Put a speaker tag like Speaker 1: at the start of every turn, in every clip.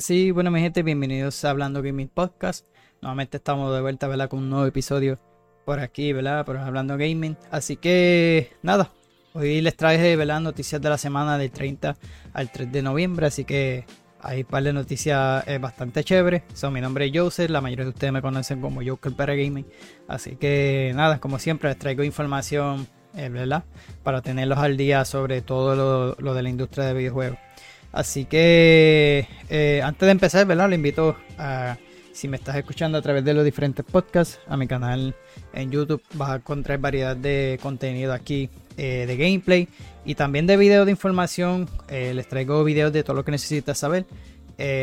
Speaker 1: Sí, bueno, mi gente, bienvenidos a Hablando Gaming Podcast. Nuevamente estamos de vuelta, ¿verdad? Con un nuevo episodio por aquí, ¿verdad? Por Hablando Gaming. Así que, nada, hoy les traje, ¿verdad? Noticias de la semana del 30 al 3 de noviembre. Así que hay un par de noticias eh, bastante chéveres. Son, mi nombre es Joseph, la mayoría de ustedes me conocen como Joker para Gaming. Así que, nada, como siempre, les traigo información, eh, ¿verdad? Para tenerlos al día sobre todo lo, lo de la industria de videojuegos. Así que eh, antes de empezar, ¿verdad? Le invito a, si me estás escuchando a través de los diferentes podcasts, a mi canal en YouTube vas a encontrar variedad de contenido aquí eh, de gameplay y también de videos de información. Eh, les traigo videos de todo lo que necesitas saber.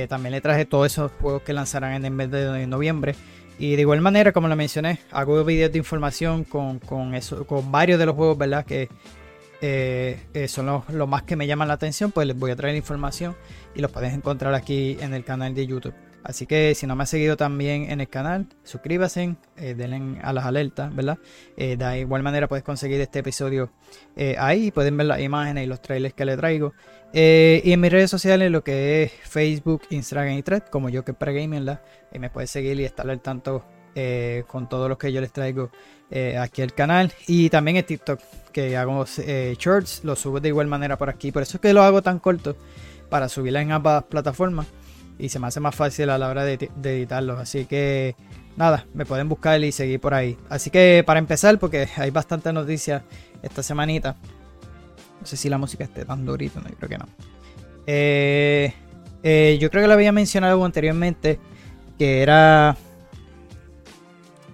Speaker 1: también le traje todos esos juegos que lanzarán en el mes de noviembre. Y de igual manera, como lo mencioné, hago videos de información con, con, eso, con varios de los juegos, ¿verdad? Que eh, eh, son los, más que me llaman la atención, pues les voy a traer información y los puedes encontrar aquí en el canal de YouTube. Así que si no me has seguido también en el canal, suscríbase, eh, denle a las alertas, ¿verdad? de igual manera puedes conseguir este episodio ahí, pueden ver las imágenes y los trailers que le traigo. y en mis redes sociales, lo que es Facebook, Instagram y Thread, como yo que para ¿verdad? me puedes seguir y estar al tanto con todo lo que yo les traigo aquí el canal y también el TikTok que hago eh, shorts, lo subo de igual manera por aquí. Por eso es que lo hago tan corto para subirla en ambas plataformas y se me hace más fácil a la hora de, editarlo. Así que nada, me pueden buscar y seguir por ahí. Así que para empezar, porque hay bastantes noticias esta semanita. No sé si la música esté tan durita, no, yo creo que no. Eh, yo creo que lo había mencionado anteriormente que era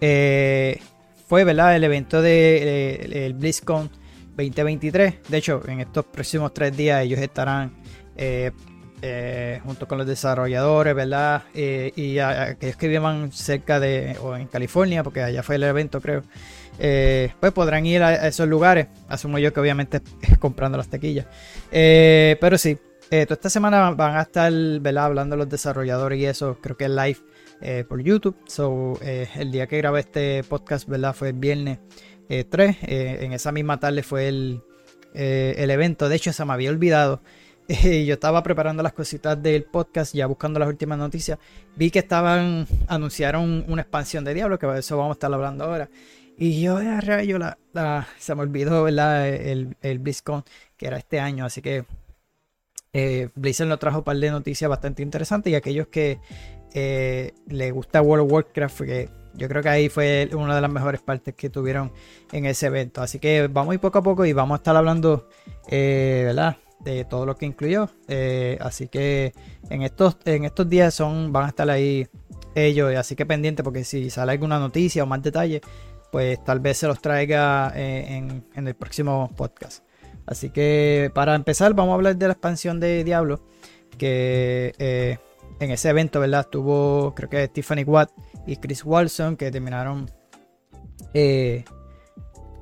Speaker 1: eh, fue ¿verdad? el evento de el BlizzCon 2023. De hecho, en estos próximos tres días ellos estarán eh, eh, junto con los desarrolladores, ¿verdad? Eh, y aquellos que vivan cerca de o en California, porque allá fue el evento, creo. pues podrán ir a esos lugares. Asumo yo que obviamente comprando las tequillas. pero sí, toda esta semana van a estar ¿verdad? hablando los desarrolladores y eso. Creo que es live por YouTube. So, el día que grabé este podcast, ¿verdad? Fue el viernes 3. Eh, en esa misma tarde fue el, el evento. De hecho, se me había olvidado. yo estaba preparando las cositas del podcast, ya buscando las últimas noticias. Vi que estaban, anunciaron una expansión de Diablo, que de eso vamos a estar hablando ahora. Y yo, a rayo, la, se me olvidó. El, el BlizzCon, que era este año. Así que Blizzard nos trajo un par de noticias bastante interesantes. Y aquellos que eh, le gusta World of Warcraft, porque yo creo que ahí fue una de las mejores partes que tuvieron en ese evento. Así que vamos a ir poco a poco y vamos a estar hablando, eh, ¿verdad? De todo lo que incluyó. Eh, así que en estos, en estos días son, van a estar ahí ellos, así que pendiente porque si sale alguna noticia o más detalle, pues tal vez se los traiga en, en el próximo podcast. Así que para empezar vamos a hablar de la expansión de Diablo, que en ese evento, ¿verdad? Estuvo, creo que Tiffany Watt y Chris Walson, que terminaron, eh,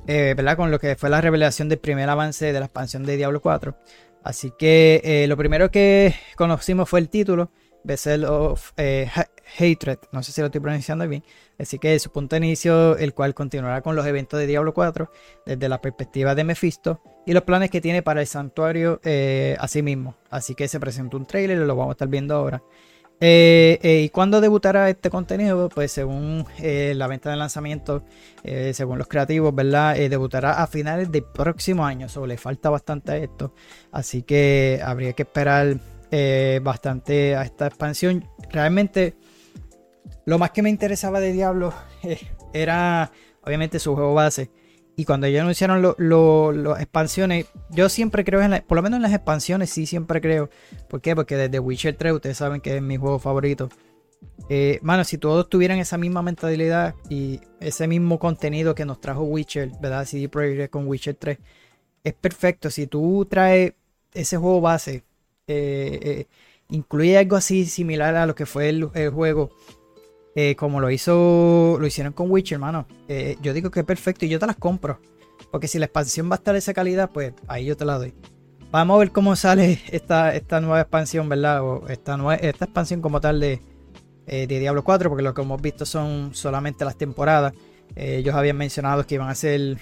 Speaker 1: eh, ¿verdad? Con lo que fue la revelación del primer avance de la expansión de Diablo 4. Así que eh, lo primero que conocimos fue el título, Vessel of Hatred, no sé si lo estoy pronunciando bien. Así que su punto de inicio, el cual continuará con los eventos de Diablo 4 desde la perspectiva de Mephisto y los planes que tiene para el santuario a sí mismo. Así que se presentó un trailer, lo vamos a estar viendo ahora. Eh, eh, ¿Y cuándo debutará este contenido? Pues según la venta de lanzamiento, según los creativos, ¿verdad? debutará a finales del próximo año. Solo le falta bastante a esto. Así que habría que esperar bastante a esta expansión. Realmente lo más que me interesaba de Diablo era obviamente su juego base. Y cuando ellos anunciaron las expansiones, yo siempre creo en por lo menos en las expansiones sí siempre creo. ¿Por qué? Porque desde Witcher 3 ustedes saben que es mi juego favorito. Eh, mano, si todos tuvieran esa misma mentalidad y ese mismo contenido que nos trajo Witcher, ¿verdad? CD Projekt con Witcher 3, es perfecto. Si tú traes ese juego base, eh, eh, incluye algo así similar a lo que fue el juego eh, como lo hizo, lo hicieron con Witcher, hermano. Eh, yo digo que es perfecto y yo te las compro. Porque si la expansión va a estar de esa calidad, pues ahí yo te la doy. Vamos a ver cómo sale esta, esta nueva expansión, ¿verdad? O esta, esta expansión como tal de, eh, de Diablo 4, porque lo que hemos visto son solamente las temporadas. ellos habían mencionado que iban a ser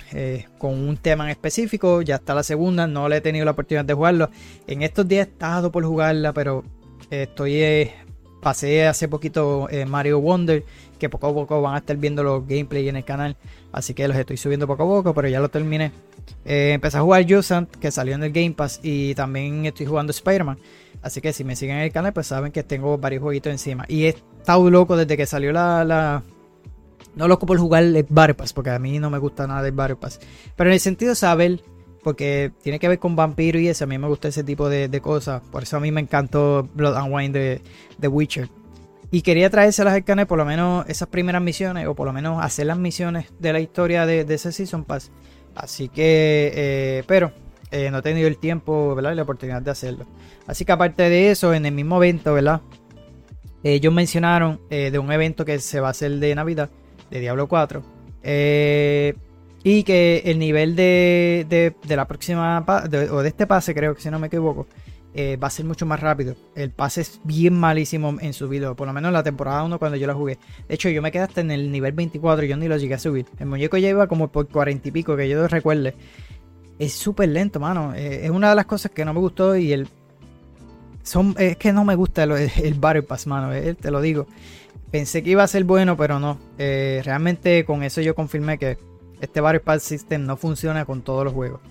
Speaker 1: con un tema en específico. Ya está la segunda, no le he tenido la oportunidad de jugarlo. En estos días he estado por jugarla, pero estoy pasé hace poquito Mario Wonder, que poco a poco van a estar viendo los gameplay en el canal, así que los estoy subiendo poco a poco, pero ya lo terminé. empecé a jugar Jusant, que salió en el Game Pass, y también estoy jugando Spider-Man. Así que si me siguen en el canal, pues saben que tengo varios jueguitos encima. Y he estado loco desde que salió la, no loco por jugar el Battle Pass, porque a mí no me gusta nada el Battle Pass. Pero en el sentido de saber, porque tiene que ver con vampiro y eso, a mí me gusta ese tipo de, cosas. Por eso a mí me encantó Blood and Wine de, The Witcher. Y quería traérselas al canal, por lo menos esas primeras misiones, o por lo menos hacer las misiones de la historia de, ese Season Pass. Así que, eh, pero eh, no he tenido el tiempo, ¿verdad? Y la oportunidad de hacerlo. Así que aparte de eso, en el mismo evento, ¿verdad? Ellos mencionaron eh, de un evento que se va a hacer de Navidad, de Diablo 4. Eh, y que el nivel de, la próxima o de este pase, creo que si no me equivoco, eh, va a ser mucho más rápido. El pase es bien malísimo en su video, por lo menos en la temporada 1 cuando yo la jugué. De hecho, yo me quedé hasta en el nivel 24 y yo ni lo llegué a subir. El muñeco ya iba como por 40 y pico, que yo recuerde. Es súper lento, mano. Eh, es una de las cosas que no me gustó y el... Son, es que no me gusta el, el Battle mano. te lo digo. Pensé que iba a ser bueno, pero no. Eh, realmente con eso yo confirmé que este Battle Pass System no funciona con todos los juegos.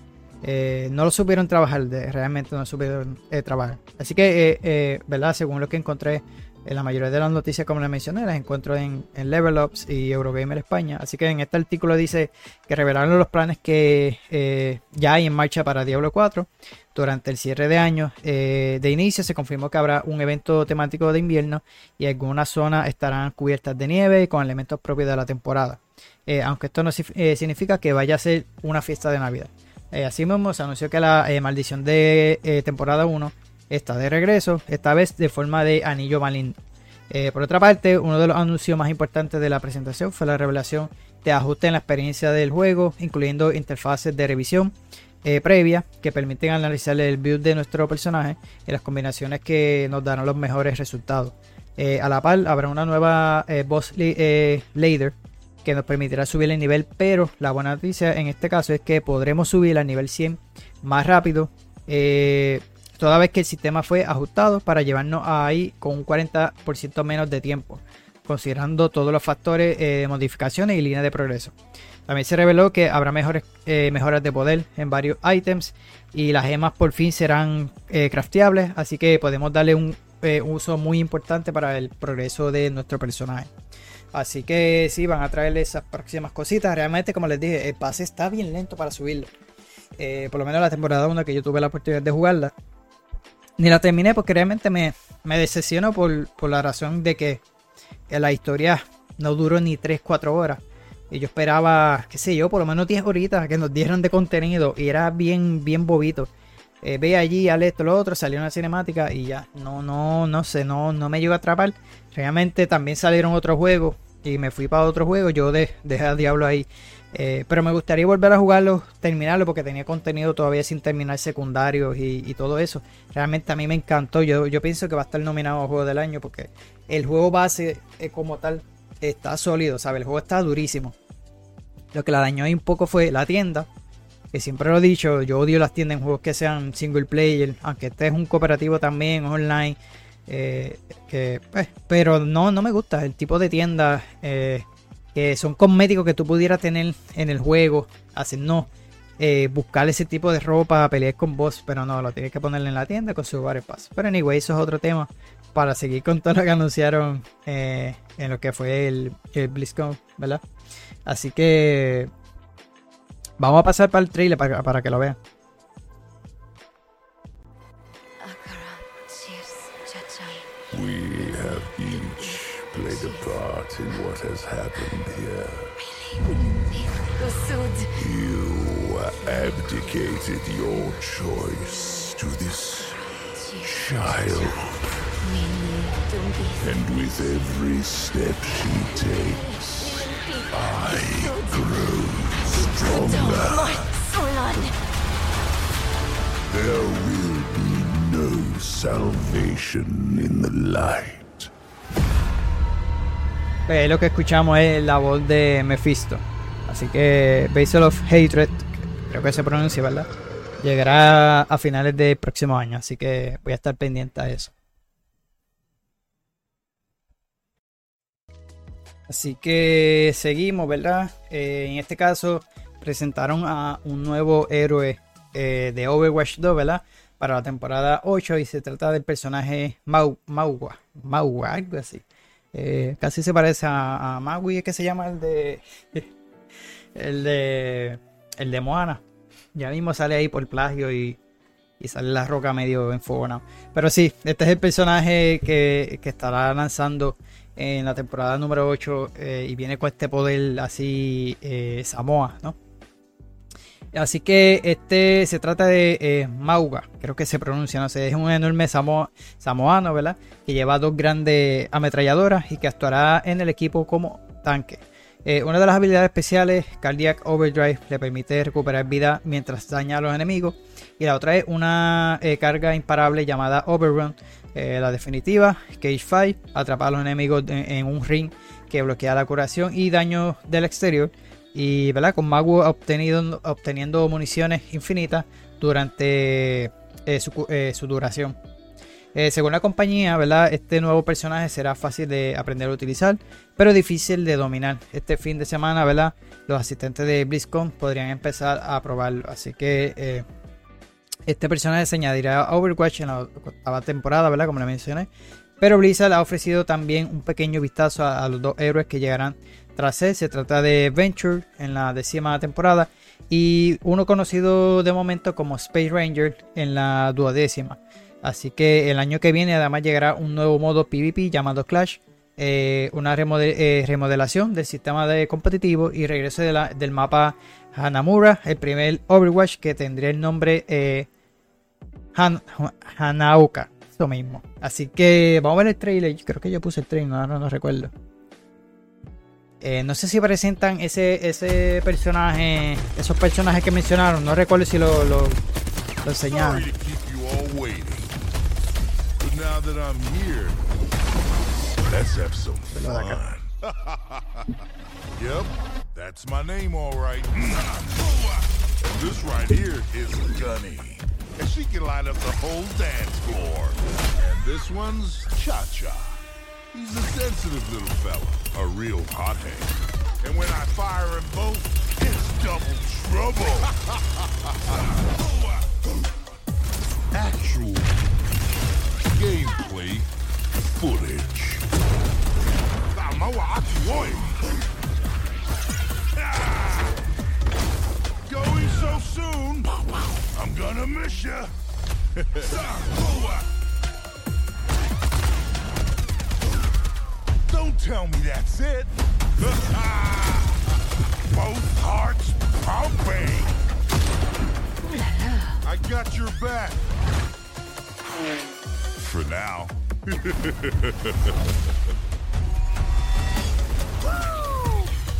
Speaker 1: Eh, no lo supieron trabajar, realmente no lo supieron eh, trabajar. Así que, ¿verdad? Según lo que encontré, la mayoría de las noticias, como les mencioné, las encuentro en, en Level Ups y Eurogamer España. Así que en este artículo dice que revelaron los planes que ya hay en marcha para Diablo 4 durante el cierre de año eh, de inicio se confirmó que habrá un evento temático de invierno y algunas zonas estarán cubiertas de nieve con elementos propios de la temporada. Eh, aunque esto no eh, significa que vaya a ser una fiesta de Navidad. asimismo, se anunció que la maldición de temporada 1 está de regreso, esta vez de forma de anillo maligno. por otra parte, uno de los anuncios más importantes de la presentación fue la revelación de ajustes en la experiencia del juego, incluyendo interfaces de revisión eh, previa que permiten analizar el build de nuestro personaje y las combinaciones que nos darán los mejores resultados. Eh, a la par habrá una nueva eh, boss ladder que nos permitirá subir el nivel, pero la buena noticia en este caso es que podremos subir al nivel 100 más rápido, toda vez que el sistema fue ajustado para llevarnos ahí con un 40% menos de tiempo, considerando todos los factores de modificaciones y líneas de progreso. También se reveló que habrá mejores, eh, mejoras de poder en varios ítems y las gemas por fin serán eh, crafteables, así que podemos darle un eh, uso muy importante para el progreso de nuestro personaje. Así que sí, van a traerle esas próximas cositas. Realmente, como les dije, el pase está bien lento para subirlo. por lo menos la temporada 1 que yo tuve la oportunidad de jugarla. Ni la terminé porque realmente me, me decepcionó por, por la razón de que la historia no duró ni 3-4 horas. Y yo esperaba, qué sé yo, por lo menos 10 horitas que nos dieran de contenido. Y era bien, bien bobito. Eh, ve allí, al esto, lo otro, salió una cinemática y ya. No, no, no sé, no, no me llegó a atrapar. Realmente también salieron otros juegos y me fui para otro juego. Yo dejé a Diablo ahí. Eh, pero me gustaría volver a jugarlo, terminarlo, porque tenía contenido todavía sin terminar secundarios y, todo eso. Realmente a mí me encantó. Yo, yo pienso que va a estar nominado a Juego del Año porque el juego base eh, como tal está sólido, ¿sabes? El juego está durísimo. Lo que la dañó ahí un poco fue la tienda. Que siempre lo he dicho, yo odio las tiendas en juegos que sean single player. Aunque este es un cooperativo también, online. Eh, que, pues, pero no, no me gusta el tipo de tiendas eh, que son cosméticos que tú pudieras tener en el juego. Hacen no. Eh, buscar ese tipo de ropa, pelear con boss, pero no, lo tienes que ponerle en la tienda con su Battle Pass. Pero anyway, eso es otro tema para seguir con todo lo que anunciaron en lo que fue el, el BlizzCon, ¿verdad? Así que vamos a pasar para el trailer para, para que lo vean. We have each played a part in what has happened here. You abdicated your choice to this child. And with every step she takes, stronger. Eh, lo que escuchamos es la voz de Mephisto. Así que Basil of Hatred, creo que se pronuncia, ¿verdad? Llegará a finales del próximo año, así que voy a estar pendiente a eso. Así que seguimos, ¿verdad? Eh, en este caso, presentaron a un nuevo héroe eh, de Overwatch 2, ¿verdad? Para la temporada 8 y se trata del personaje Mau, Maugua, algo así. Eh, casi se parece a, a Maui, que se llama el de. El de. El de Moana. Ya mismo sale ahí por plagio y, sale la roca medio enfogona. Pero sí, este es el personaje que, estará lanzando en la temporada número 8 eh, y viene con este poder así Samoa, ¿no? Así que este se trata de eh, Mauga, creo que se pronuncia, no sé, es un enorme samoano, ¿verdad? Que lleva dos grandes ametralladoras y que actuará en el equipo como tanque. una de las habilidades especiales, Cardiac Overdrive, le permite recuperar vida mientras daña a los enemigos. Y la otra es una carga imparable llamada Overrun, eh, la definitiva, Cage Fight, atrapar a los enemigos en, un ring que bloquea la curación y daño del exterior. Y ¿verdad? con Magu obtenido, obteniendo municiones infinitas durante eh, eh, su, duración. según la compañía, ¿verdad? este nuevo personaje será fácil de aprender a utilizar, pero difícil de dominar. Este fin de semana, ¿verdad? los asistentes de BlizzCon podrían empezar a probarlo. Así que este personaje se añadirá a Overwatch en la octava temporada, ¿verdad? Como le mencioné. Pero Blizzard ha ofrecido también un pequeño vistazo a, los dos héroes que llegarán tras él. Se trata de Venture en la décima temporada y uno conocido de momento como Space Ranger en la duodécima. Así que el año que viene además llegará un nuevo modo PvP llamado Clash, eh, una eh, remodelación del sistema de competitivo y regreso del mapa Hanamura, el primer Overwatch que tendría el nombre eh, Hanaoka. Mismo. Así que vamos a ver el trailer. Creo que yo puse el trailer, no, no, recuerdo. Eh, no sé si presentan ese, ese personaje, esos personajes que mencionaron. No recuerdo si lo, lo, lo enseñaron. That's my name, all right. and this right here is Gunny. And she can light up the whole dance floor. And this one's Cha-Cha. He's a sensitive little fella, a real hothead. And when I fire them both, it's double trouble. Actual gameplay footage. Going so soon, I'm gonna miss you. Don't tell me that's it. Both hearts pumping. I got your back. For now.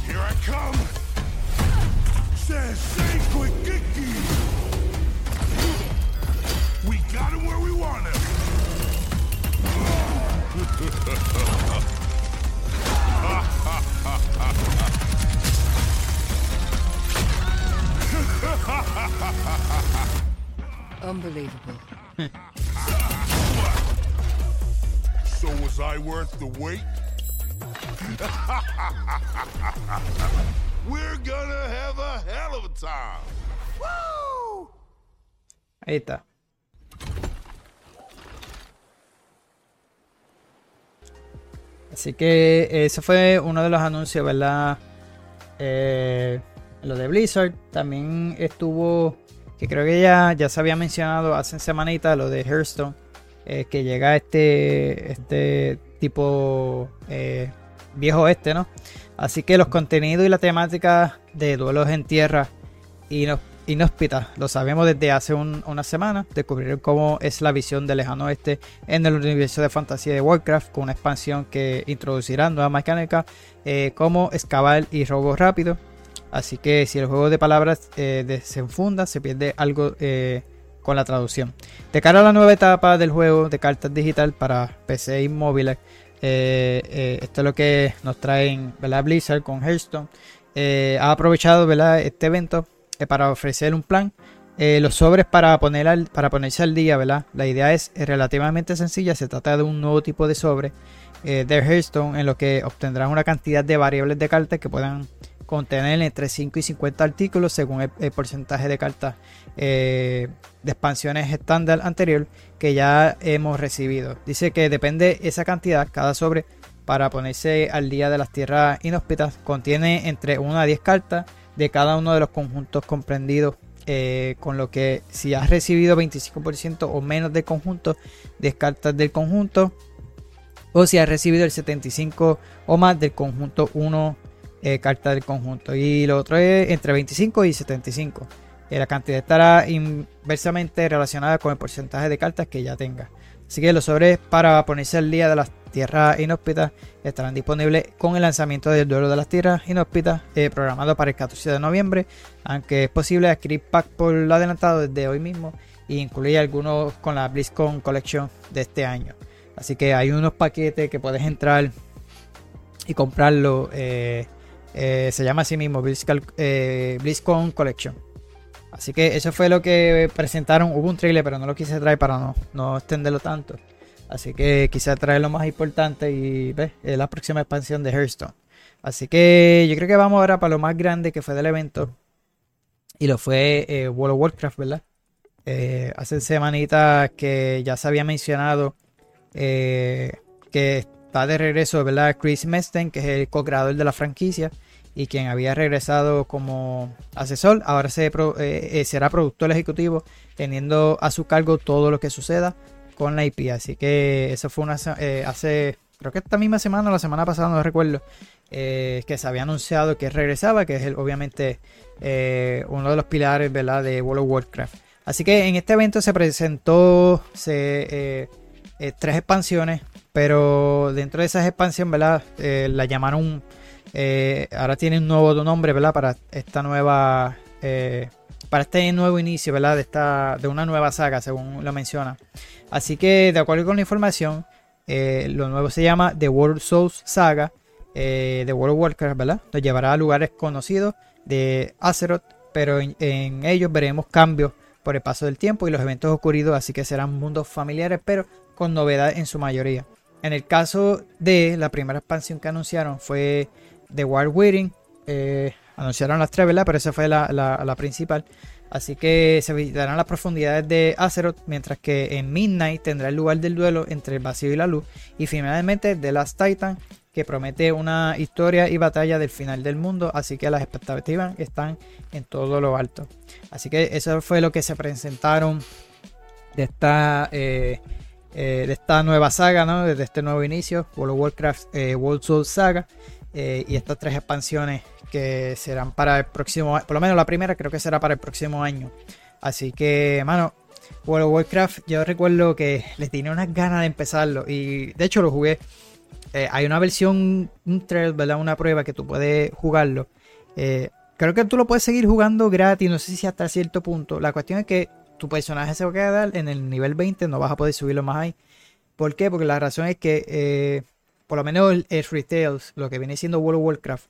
Speaker 1: Here I come. says stay quick, We got him where we want him. Unbelievable. so was I worth the wait? We're gonna have a hell of a time. Woo! Ahí está. Así que ese fue uno de los anuncios, ¿verdad? Eh, lo de Blizzard. También estuvo, que creo que ya, ya se había mencionado hace semanita, lo de Hearthstone. Eh, que llega este, este tipo eh, viejo este, ¿no? Así que los contenidos y la temática de duelos en tierra inhóspitas lo sabemos desde hace una semana. Descubrieron cómo es la visión del lejano oeste en el universo de fantasía de Warcraft con una expansión que introducirá nuevas mecánicas eh, como excavar y robo rápido. Así que si el juego de palabras eh, se enfunda, se pierde algo eh, con la traducción. De cara a la nueva etapa del juego de cartas digital para PC y móviles, eh, esto es lo que nos traen Blizzard con Hearthstone. Ha aprovechado ¿verdad? este evento para ofrecer un plan Eh, los sobres para, poner para ponerse al día, ¿verdad? La idea es relativamente sencilla. Se trata de un nuevo tipo de sobre de Hearthstone en lo que obtendrán una cantidad de variables de cartas que puedan contener entre 5 y 50 artículos según el, porcentaje de cartas eh, de expansiones estándar anterior que ya hemos recibido. Dice que depende esa cantidad, cada sobre para ponerse al día de las tierras inhóspitas contiene entre 1 a 10 cartas de cada uno de los conjuntos comprendidos. Eh, con lo que si has recibido 25% o menos de conjuntos, descartas del conjunto. O si has recibido el 75 o más del conjunto 1 eh, carta del conjunto. Y lo otro es entre 25 y 75. Eh, la cantidad estará inversamente relacionada con el porcentaje de cartas que ya tenga. Así que los sobres para ponerse al día de las tierras inhóspitas estarán disponibles con el lanzamiento del duelo de las tierras inhóspitas eh, programado para el 14 de noviembre, aunque es posible adquirir pack por lo adelantado desde hoy mismo e incluir algunos con la BlizzCon Collection de este año. Así que hay unos paquetes que puedes entrar y comprarlo eh, eh, se llama así mismo BlizzCon Collection. Así que eso fue lo que presentaron. Hubo un trailer, pero no lo quise traer para no, no extenderlo tanto. Así que quise traer lo más importante y ve la próxima expansión de Hearthstone. Así que yo creo que vamos ahora para lo más grande que fue del evento. Y lo fue eh, World of Warcraft, ¿verdad? hace semanitas que ya se había mencionado que está de regreso, ¿verdad? Chris Mesten, que es el co-creador de la franquicia y quien había regresado como asesor, ahora se, eh, eh, será productor ejecutivo, teniendo a su cargo todo lo que suceda con la IP. Así que eso fue una, eh, hace, creo que esta misma semana o la semana pasada, no recuerdo, que se había anunciado que regresaba, que es obviamente uno de los pilares ¿verdad? de World of Warcraft. Así que en este evento se presentó se, tres expansiones pero dentro de esas expansiones, ¿verdad? Eh, la llamaron. Eh, ahora tiene un nuevo nombre, ¿verdad? Para esta nueva. Eh, para este nuevo inicio, ¿verdad? De, esta, de una nueva saga, según lo menciona. Así que, de acuerdo con la información, lo nuevo se llama The World Souls Saga. de World of Warcraft, ¿verdad? Nos llevará a lugares conocidos de Azeroth, pero en, ellos veremos cambios por el paso del tiempo y los eventos ocurridos, así que serán mundos familiares, pero con novedad en su mayoría. En el caso de la primera expansión que anunciaron fue The Wild Waiting. Eh, anunciaron las tres, ¿verdad? Pero esa fue la, principal. Así que se visitarán las profundidades de Azeroth, mientras que en Midnight tendrá el lugar del duelo entre el vacío y la luz. Y finalmente The Last Titan, que promete una historia y batalla del final del mundo. Así que las expectativas están en todo lo alto. Así que eso fue lo que se presentaron de esta eh, eh, de esta nueva saga, ¿no? De este nuevo inicio, World of Warcraft eh, World Soul Saga. Y estas tres expansiones que serán para el próximo, por lo menos la primera creo que será para el próximo año. Así que, mano, World of Warcraft, yo recuerdo que les tenía unas ganas de empezarlo y de hecho lo jugué. hay una versión, un trail, ¿verdad? Una prueba que tú puedes jugarlo. creo que tú lo puedes seguir jugando gratis, no sé si hasta cierto punto. La cuestión es que tu personaje se va a quedar en el nivel 20, no vas a poder subirlo más ahí. ¿Por qué? Porque la razón es que, eh, por lo menos el, Retails, lo que viene siendo World of Warcraft,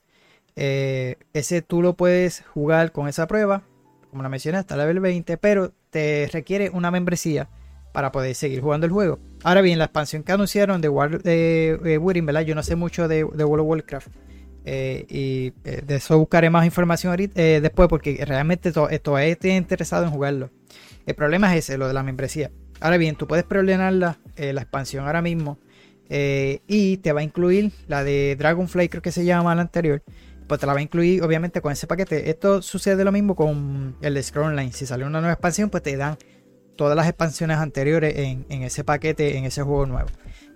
Speaker 1: eh, ese tú lo puedes jugar con esa prueba, como la mencioné, hasta level 20, pero te requiere una membresía para poder seguir jugando el juego. Ahora bien, la expansión que anunciaron de World de, ¿verdad? Yo no sé mucho de, World of Warcraft. Eh, y de eso buscaré más información ahorita, después porque realmente todavía estoy interesado en jugarlo. El problema es ese, lo de la membresía. Ahora bien, tú puedes preordenar eh, la, expansión ahora mismo eh, y te va a incluir la de Dragonfly, creo que se llama la anterior. Pues te la va a incluir obviamente con ese paquete. Esto sucede lo mismo con el de Scroll Online. Si sale una nueva expansión, pues te dan todas las expansiones anteriores en, ese paquete, en ese juego nuevo.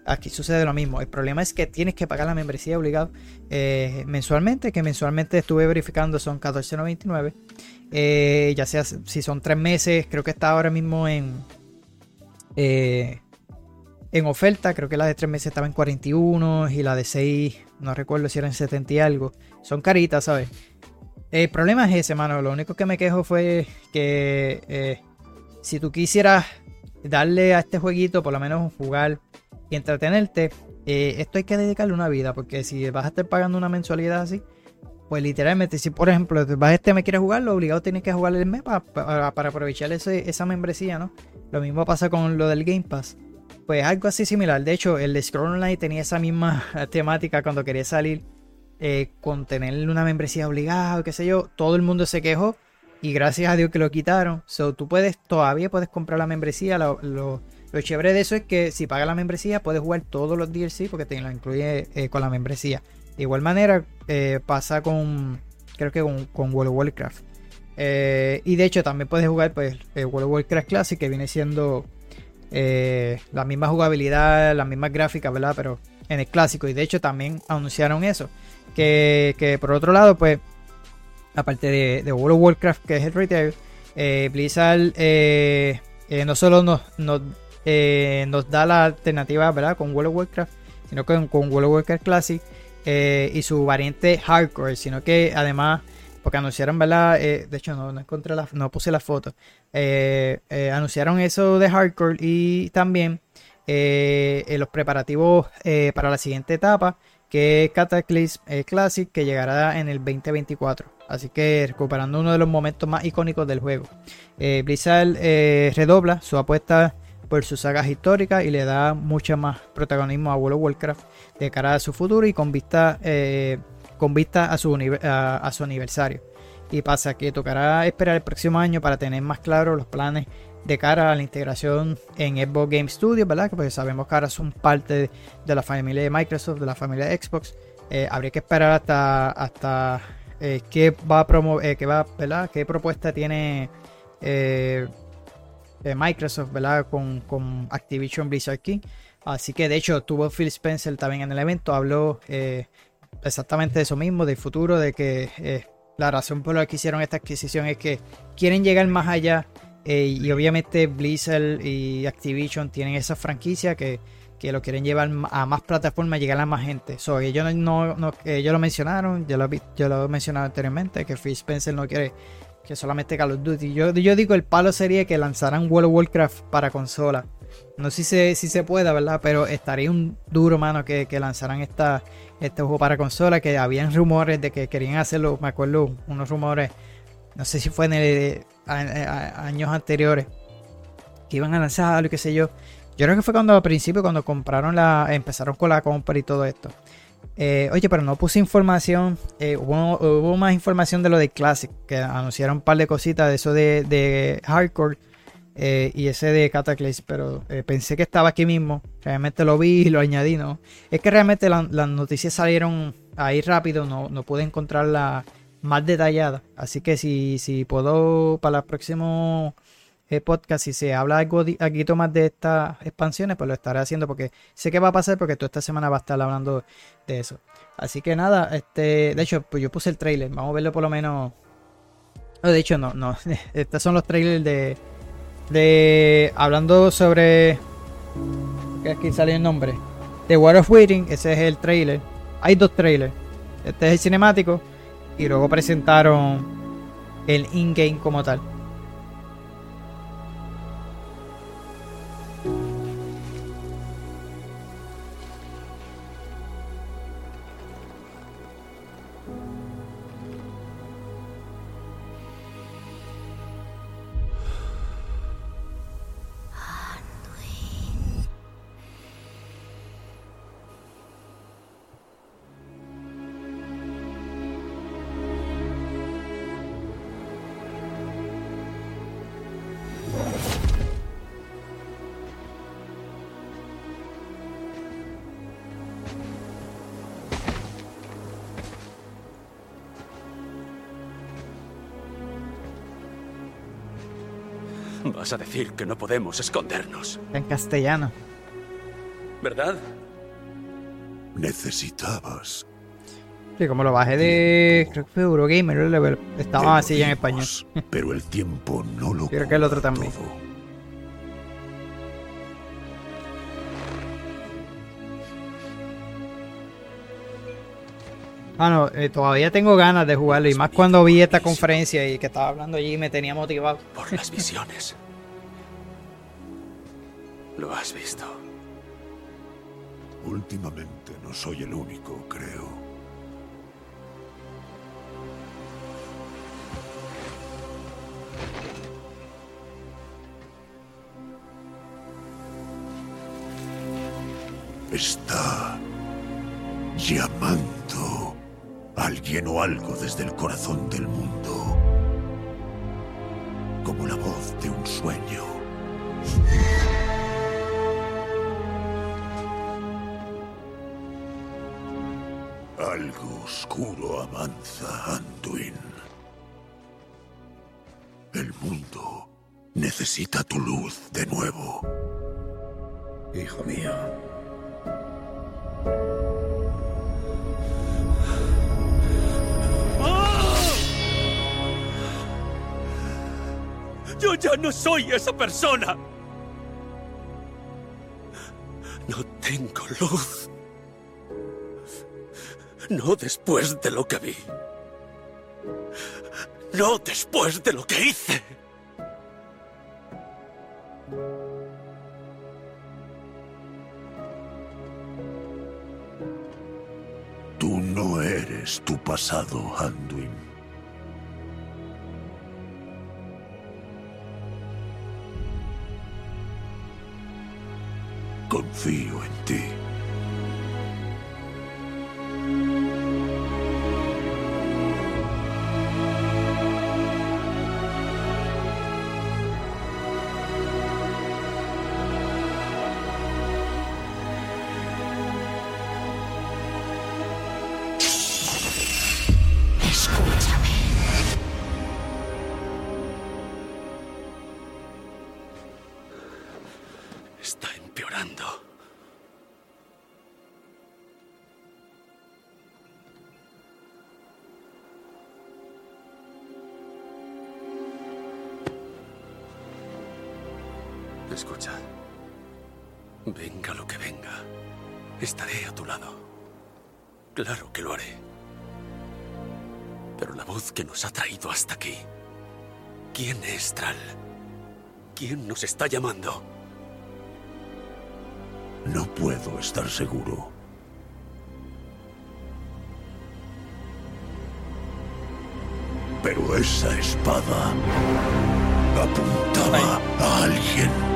Speaker 1: Aquí sucede lo mismo. El problema es que tienes que pagar la membresía obligado eh, mensualmente, que mensualmente estuve verificando son 14.99. Eh, ya sea si son tres meses, creo que está ahora mismo en, eh, en oferta. Creo que la de tres meses estaba en 41 y la de 6, no recuerdo si eran 70 y algo. Son caritas, ¿sabes? El problema es ese, mano. Lo único que me quejo fue que eh, si tú quisieras darle a este jueguito, por lo menos jugar y entretenerte, esto hay que dedicarle una vida. Porque si vas a estar pagando una mensualidad así, pues literalmente, si por ejemplo vas a este me quieres jugarlo, obligado tienes que jugar el mes para, para, aprovechar esa membresía, ¿no? Lo mismo pasa con lo del Game Pass. Pues algo así similar. De hecho, el Scroll Online tenía esa misma temática cuando quería salir. Eh, con tener una membresía obligada, qué sé yo. Todo el mundo se quejó. Y gracias a Dios que lo quitaron. So, tú puedes, todavía puedes comprar la membresía. Lo, lo, chévere de eso es que si pagas la membresía, puedes jugar todos los DLC porque te lo incluye eh, con la membresía. De igual manera, eh, pasa con. Creo que con, World of Warcraft. y de hecho, también puedes jugar pues, World of Warcraft Classic, que viene siendo la misma jugabilidad, las mismas gráficas, ¿verdad? Pero en el clásico. Y de hecho también anunciaron eso. Que, por otro lado, pues, aparte de, World of Warcraft, que es el retail, eh, Blizzard eh, no solo nos, nos, da la alternativa, ¿verdad? Con World of Warcraft, sino que con World of Warcraft Classic y su variante Hardcore, sino que además porque anunciaron, ¿verdad? Eh, de hecho, no, no encontré la, no puse la foto. Eh, eh, anunciaron eso de hardcore y también los preparativos para la siguiente etapa, que es Cataclysm Classic, que llegará en el 2024. Así que recuperando uno de los momentos más icónicos del juego. Blizzard redobla su apuesta por sus sagas históricas y le da mucho más protagonismo a World of Warcraft de cara a su futuro y con vista con vista a su, a, su aniversario. Y pasa que tocará esperar el próximo año para tener más claros los planes de cara a la integración en Xbox Game Studios, ¿verdad? Que pues sabemos que ahora son parte de la familia de Microsoft, de la familia de Xbox. Eh, habría que esperar hasta, hasta eh, qué va a promover, eh, qué va, ¿verdad? Qué propuesta tiene Microsoft, ¿verdad? Con, con, Activision Blizzard King. Así que de hecho tuvo Phil Spencer también en el evento, habló exactamente eso mismo, del futuro, de que la razón por la que hicieron esta adquisición es que quieren llegar más allá eh, y obviamente Blizzard y Activision tienen esa franquicia que, lo quieren llevar a más plataformas, llegar a más gente. So, ellos, no, no, ellos lo mencionaron, yo lo, yo lo he mencionado anteriormente, que Phil Spencer no quiere que solamente Call of Duty. Yo, yo digo, el palo sería que lanzaran World of Warcraft para consola. No sé si, si se pueda, ¿verdad? Pero estaría un duro, mano, que, que lanzaran esta, este juego para consola, que habían rumores de que querían hacerlo, me acuerdo, unos rumores, no sé si fue en el, años anteriores, que iban a lanzarlo y qué sé yo. Yo creo que fue cuando al principio, cuando compraron la, empezaron con la compra y todo esto. Eh, oye, pero no puse información. Eh, hubo, más información de lo de Classic, que anunciaron un par de cositas de eso de, de Hardcore eh, y ese de Cataclysm, pero pensé que estaba aquí mismo. Realmente lo vi y lo añadí, ¿no? Es que realmente las noticias salieron ahí rápido, no, no pude encontrarla más detallada. Así que si, si puedo para el próximo eh, podcast, si se habla algo, algo más de estas expansiones, pues lo estaré haciendo porque sé que va a pasar porque toda esta semana va a estar hablando de eso. Así que nada, este, de hecho, pues yo puse el trailer, vamos a verlo por lo menos. de hecho, no, no, estos son los trailers de de hablando sobre que aquí sale el nombre de War of Waiting, ese es el trailer. Hay dos trailers. Este es el cinemático y luego presentaron el in-game como tal.
Speaker 2: A decir que no podemos escondernos.
Speaker 1: En castellano.
Speaker 2: ¿Verdad?
Speaker 3: Necesitabas.
Speaker 1: Sí, como lo bajé de. Creo que fue Eurogamer, estaba así ya en español.
Speaker 3: Pero el tiempo no lo.
Speaker 1: Creo que el otro también. Ah, no, eh, todavía tengo ganas de jugarlo y más cuando vi esta conferencia y que estaba hablando allí me tenía motivado.
Speaker 2: Por las visiones. Lo has visto.
Speaker 3: Últimamente no soy el único, creo. Está llamando a alguien o algo desde el corazón del mundo, como la voz de un sueño. Oscuro avanza, Anduin. El mundo necesita tu luz de nuevo.
Speaker 4: Hijo mío.
Speaker 2: Yo ya no soy esa persona. No tengo luz. No después de lo que vi. No después de lo que hice.
Speaker 3: Tú no eres tu pasado, Anduin. Confío en
Speaker 2: Claro que lo haré. Pero la voz que nos ha traído hasta aquí. ¿Quién es Tral? ¿Quién nos está llamando?
Speaker 3: No puedo estar seguro. Pero esa espada apuntaba a alguien.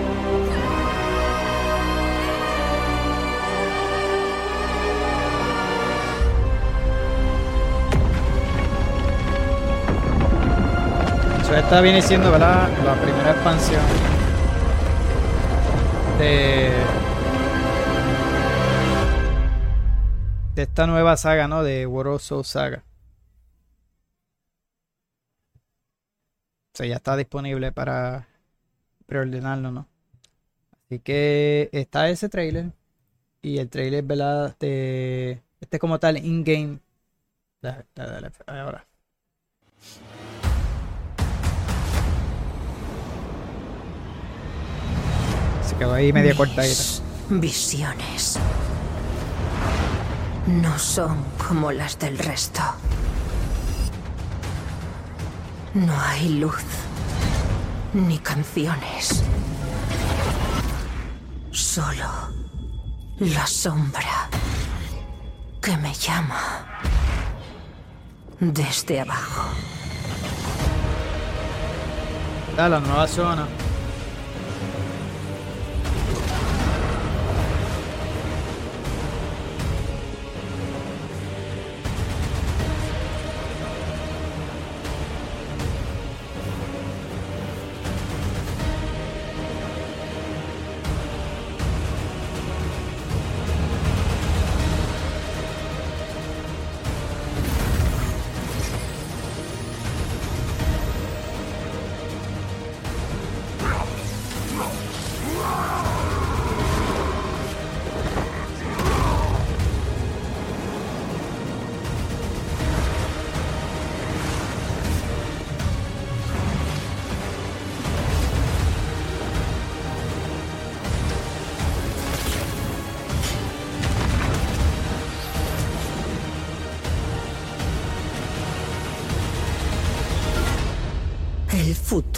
Speaker 1: Esta viene siendo, ¿verdad? La primera expansión de, esta nueva saga, ¿no? De Soul Saga. O sea, ya está disponible para preordenarlo, ¿no? Así que está ese trailer. Y el trailer, ¿verdad? De, este como tal in-game. Dale, dale, dale, ahora. Se quedó ahí media cortadita.
Speaker 5: Visiones. No son como las del resto. No hay luz. Ni canciones. Solo la sombra que me llama desde abajo.
Speaker 1: Da la nueva zona.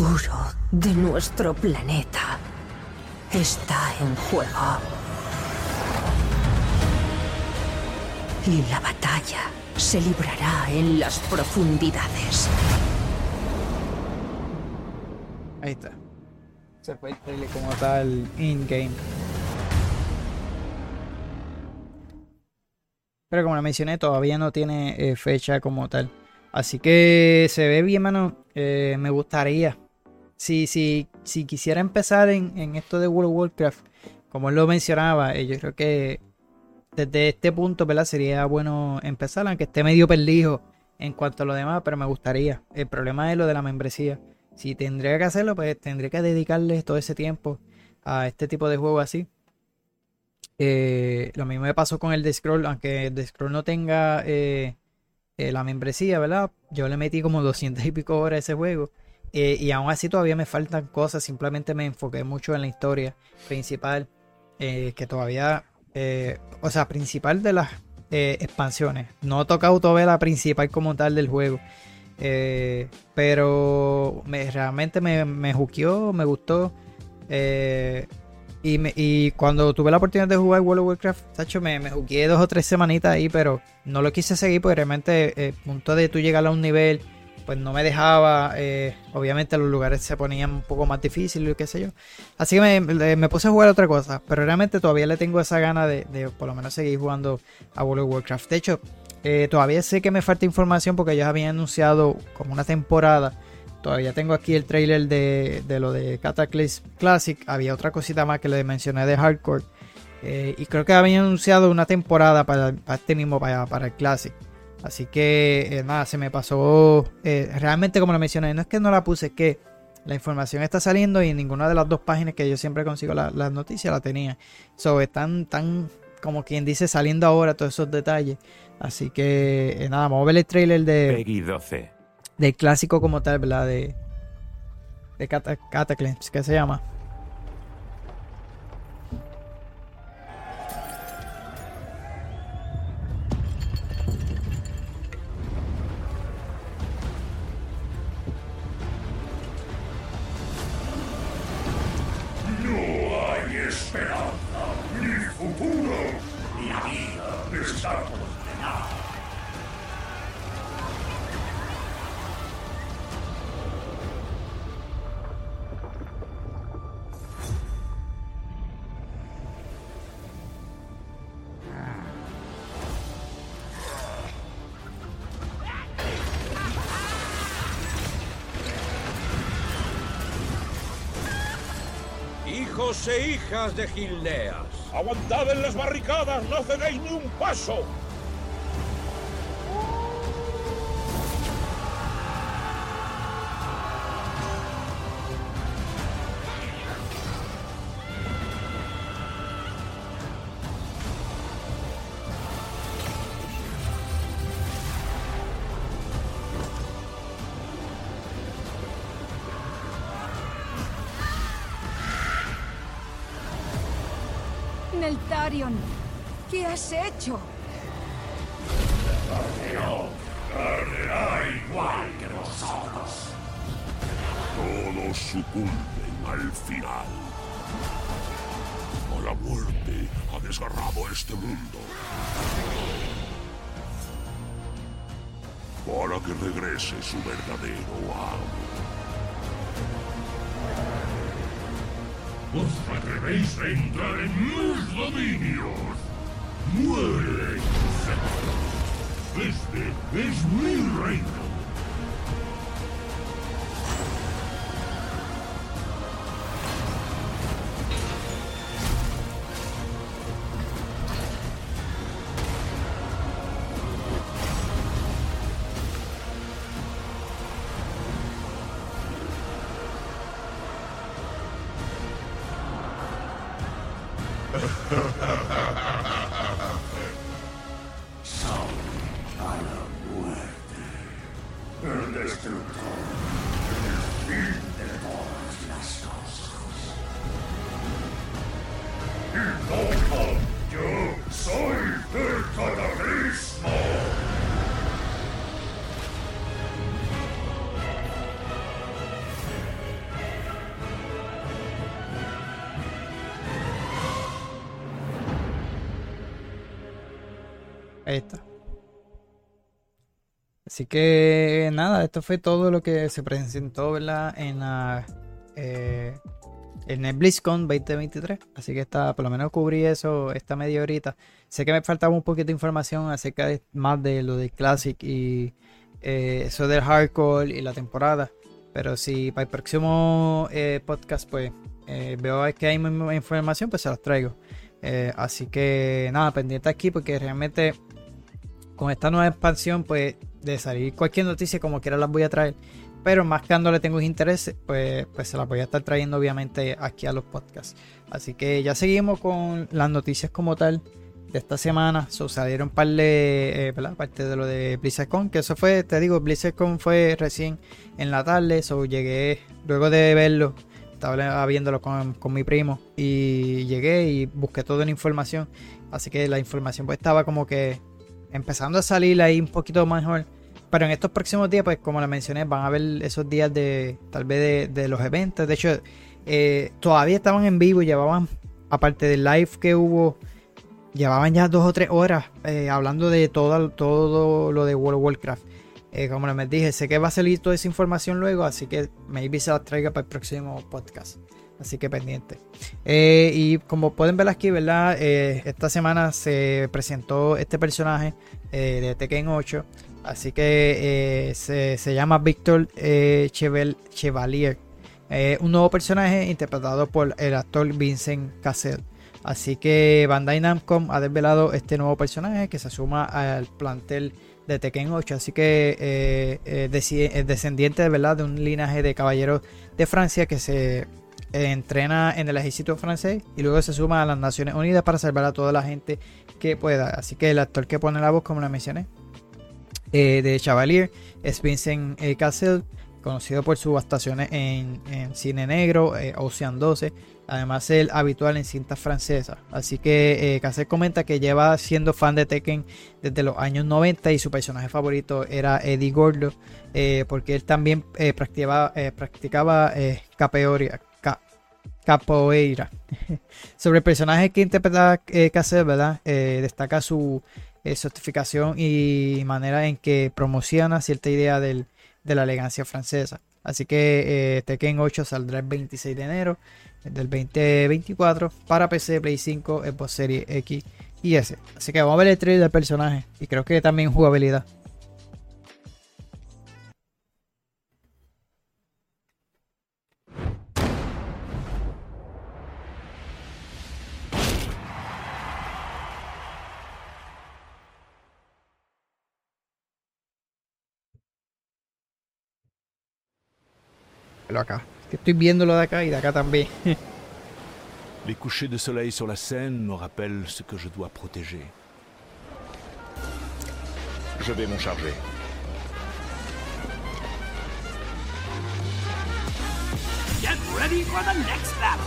Speaker 5: Futuro de nuestro planeta está en juego. Y la batalla se librará en las profundidades.
Speaker 1: Ahí está. Se el trailer como tal in-game. Pero como la mencioné, todavía no tiene eh, fecha como tal. Así que se ve bien, mano. Eh, me gustaría. Si, si, si quisiera empezar en, en, esto de World of Warcraft, como él lo mencionaba, eh, yo creo que desde este punto, ¿verdad? Sería bueno empezar, aunque esté medio perdido en cuanto a lo demás, pero me gustaría. El problema es lo de la membresía. Si tendría que hacerlo, pues tendría que dedicarle todo ese tiempo a este tipo de juego así. Eh, lo mismo me pasó con el de Scroll, aunque el de Scroll no tenga eh, eh, la membresía, ¿verdad? Yo le metí como 200 y pico horas a ese juego. Eh, y aún así todavía me faltan cosas, simplemente me enfoqué mucho en la historia principal, eh, que todavía, o sea, principal de las expansiones. No he tocado todavía la principal como tal del juego. pero me, realmente me, me juqueó, me gustó. Y, cuando tuve la oportunidad de jugar World of Warcraft, Sacho, me, me dos o tres semanitas ahí, pero no lo quise seguir porque realmente el eh, punto de tú llegar a un nivel, pues no me dejaba. Eh, obviamente los lugares se ponían un poco más difíciles, qué sé yo. Así que me, puse a jugar otra cosa, pero realmente todavía le tengo esa gana de, por lo menos seguir jugando a World of Warcraft. De hecho, eh, todavía sé que me falta información porque ellos habían anunciado como una temporada Todavía tengo aquí el trailer de, lo de Cataclysm Classic. Había otra cosita más que le mencioné de Hardcore. Eh, y creo que habían anunciado una temporada para, este mismo, para, el Classic. Así que eh, nada, se me pasó. Eh, realmente, como lo mencioné, no es que no la puse, es que la información está saliendo y en ninguna de las dos páginas que yo siempre consigo las noticias la tenía. So, están tan, como quien dice, saliendo ahora todos esos detalles. Así que nada, vamos a ver el trailer de.
Speaker 6: Peggy 12
Speaker 1: del clásico como tal, ¿verdad? De, de Cataclysm, que se llama.
Speaker 7: E hijas de Gilneas.
Speaker 8: ¡Aguantad en las barricadas! ¡No cedéis ni un paso!
Speaker 3: Su verdadero amo. ¿Os atrevéis a entrar en mis dominios? ¡Muere! Este es mi reino.
Speaker 1: Así que nada, esto fue todo lo que se presentó en la eh, en el BlizzCon 2023. Así que está, por lo menos cubrí eso esta media horita. Sé que me faltaba un poquito de información acerca de más de lo del Classic y eh, eso del hardcore y la temporada. Pero si para el próximo eh, podcast, pues veo que hay más información, pues se las traigo. así que nada, pendiente aquí porque realmente con esta nueva expansión, pues de salir cualquier noticia como quiera las voy a traer. Pero más que le tengo interés, pues, pues se las voy a estar trayendo obviamente aquí a los podcasts. Así que ya seguimos con las noticias como tal de esta semana. So, salieron par de, eh. Parte de lo de BlizzCon, que eso fue, te digo, BlizzCon fue recién en la tarde. So, llegué, luego de verlo, estaba viéndolo con, con mi primo y llegué y busqué toda la información. Así que la información pues estaba como que empezando a salir ahí un poquito mejor pero en estos próximos días, pues como le mencioné, van a haber esos días de tal vez de, los eventos. De hecho, eh, todavía estaban en vivo, llevaban, aparte del live que hubo, llevaban ya dos o tres horas eh, hablando de todo, todo lo de World of Warcraft. Eh, como les dije, sé que va a salir toda esa información luego, así que maybe se las traiga para el próximo podcast. Así que pendiente. y como pueden ver aquí, ¿verdad? esta semana se presentó este personaje de Tekken 8. Así que eh, se, llama Victor eh, Chevalier. un nuevo personaje interpretado por el actor Vincent Cassel. Así que Bandai Namco ha desvelado este nuevo personaje que se suma al plantel de Tekken 8. Así que eh, es descendiente de, ¿verdad? de un linaje de caballeros de Francia que se entrena en el ejército francés y luego se suma a las Naciones Unidas para salvar a toda la gente que pueda. Así que el actor que pone la voz, como lo mencioné, eh, de Chevalier es Vincent eh, Cassel, conocido por sus actuaciones en, cine negro, eh, Ocean 12, además el habitual en cintas francesas. Así que eh, Cassel comenta que lleva siendo fan de Tekken desde los años 90 y su personaje favorito era Eddie Gordo, porque él también practicaba, practicaba capoeira. Capoeira. Sobre el personaje que interpreta Cassel, ¿verdad? destaca su eh, certificación y manera en que promociona cierta idea de la elegancia francesa. Así que eh, Tekken 8 saldrá el 26 de enero del 2024 para PC, Play 5, Xbox Series X y S. Así que vamos a ver el trailer del personaje y creo que también jugabilidad. Acá. Que estoy viéndolo de acá y de acá también.
Speaker 6: Les couchers de soleil sur la Seine me rappellent ce que je dois protéger.
Speaker 9: Je vais m'en charger.
Speaker 10: Get ready for the next battle.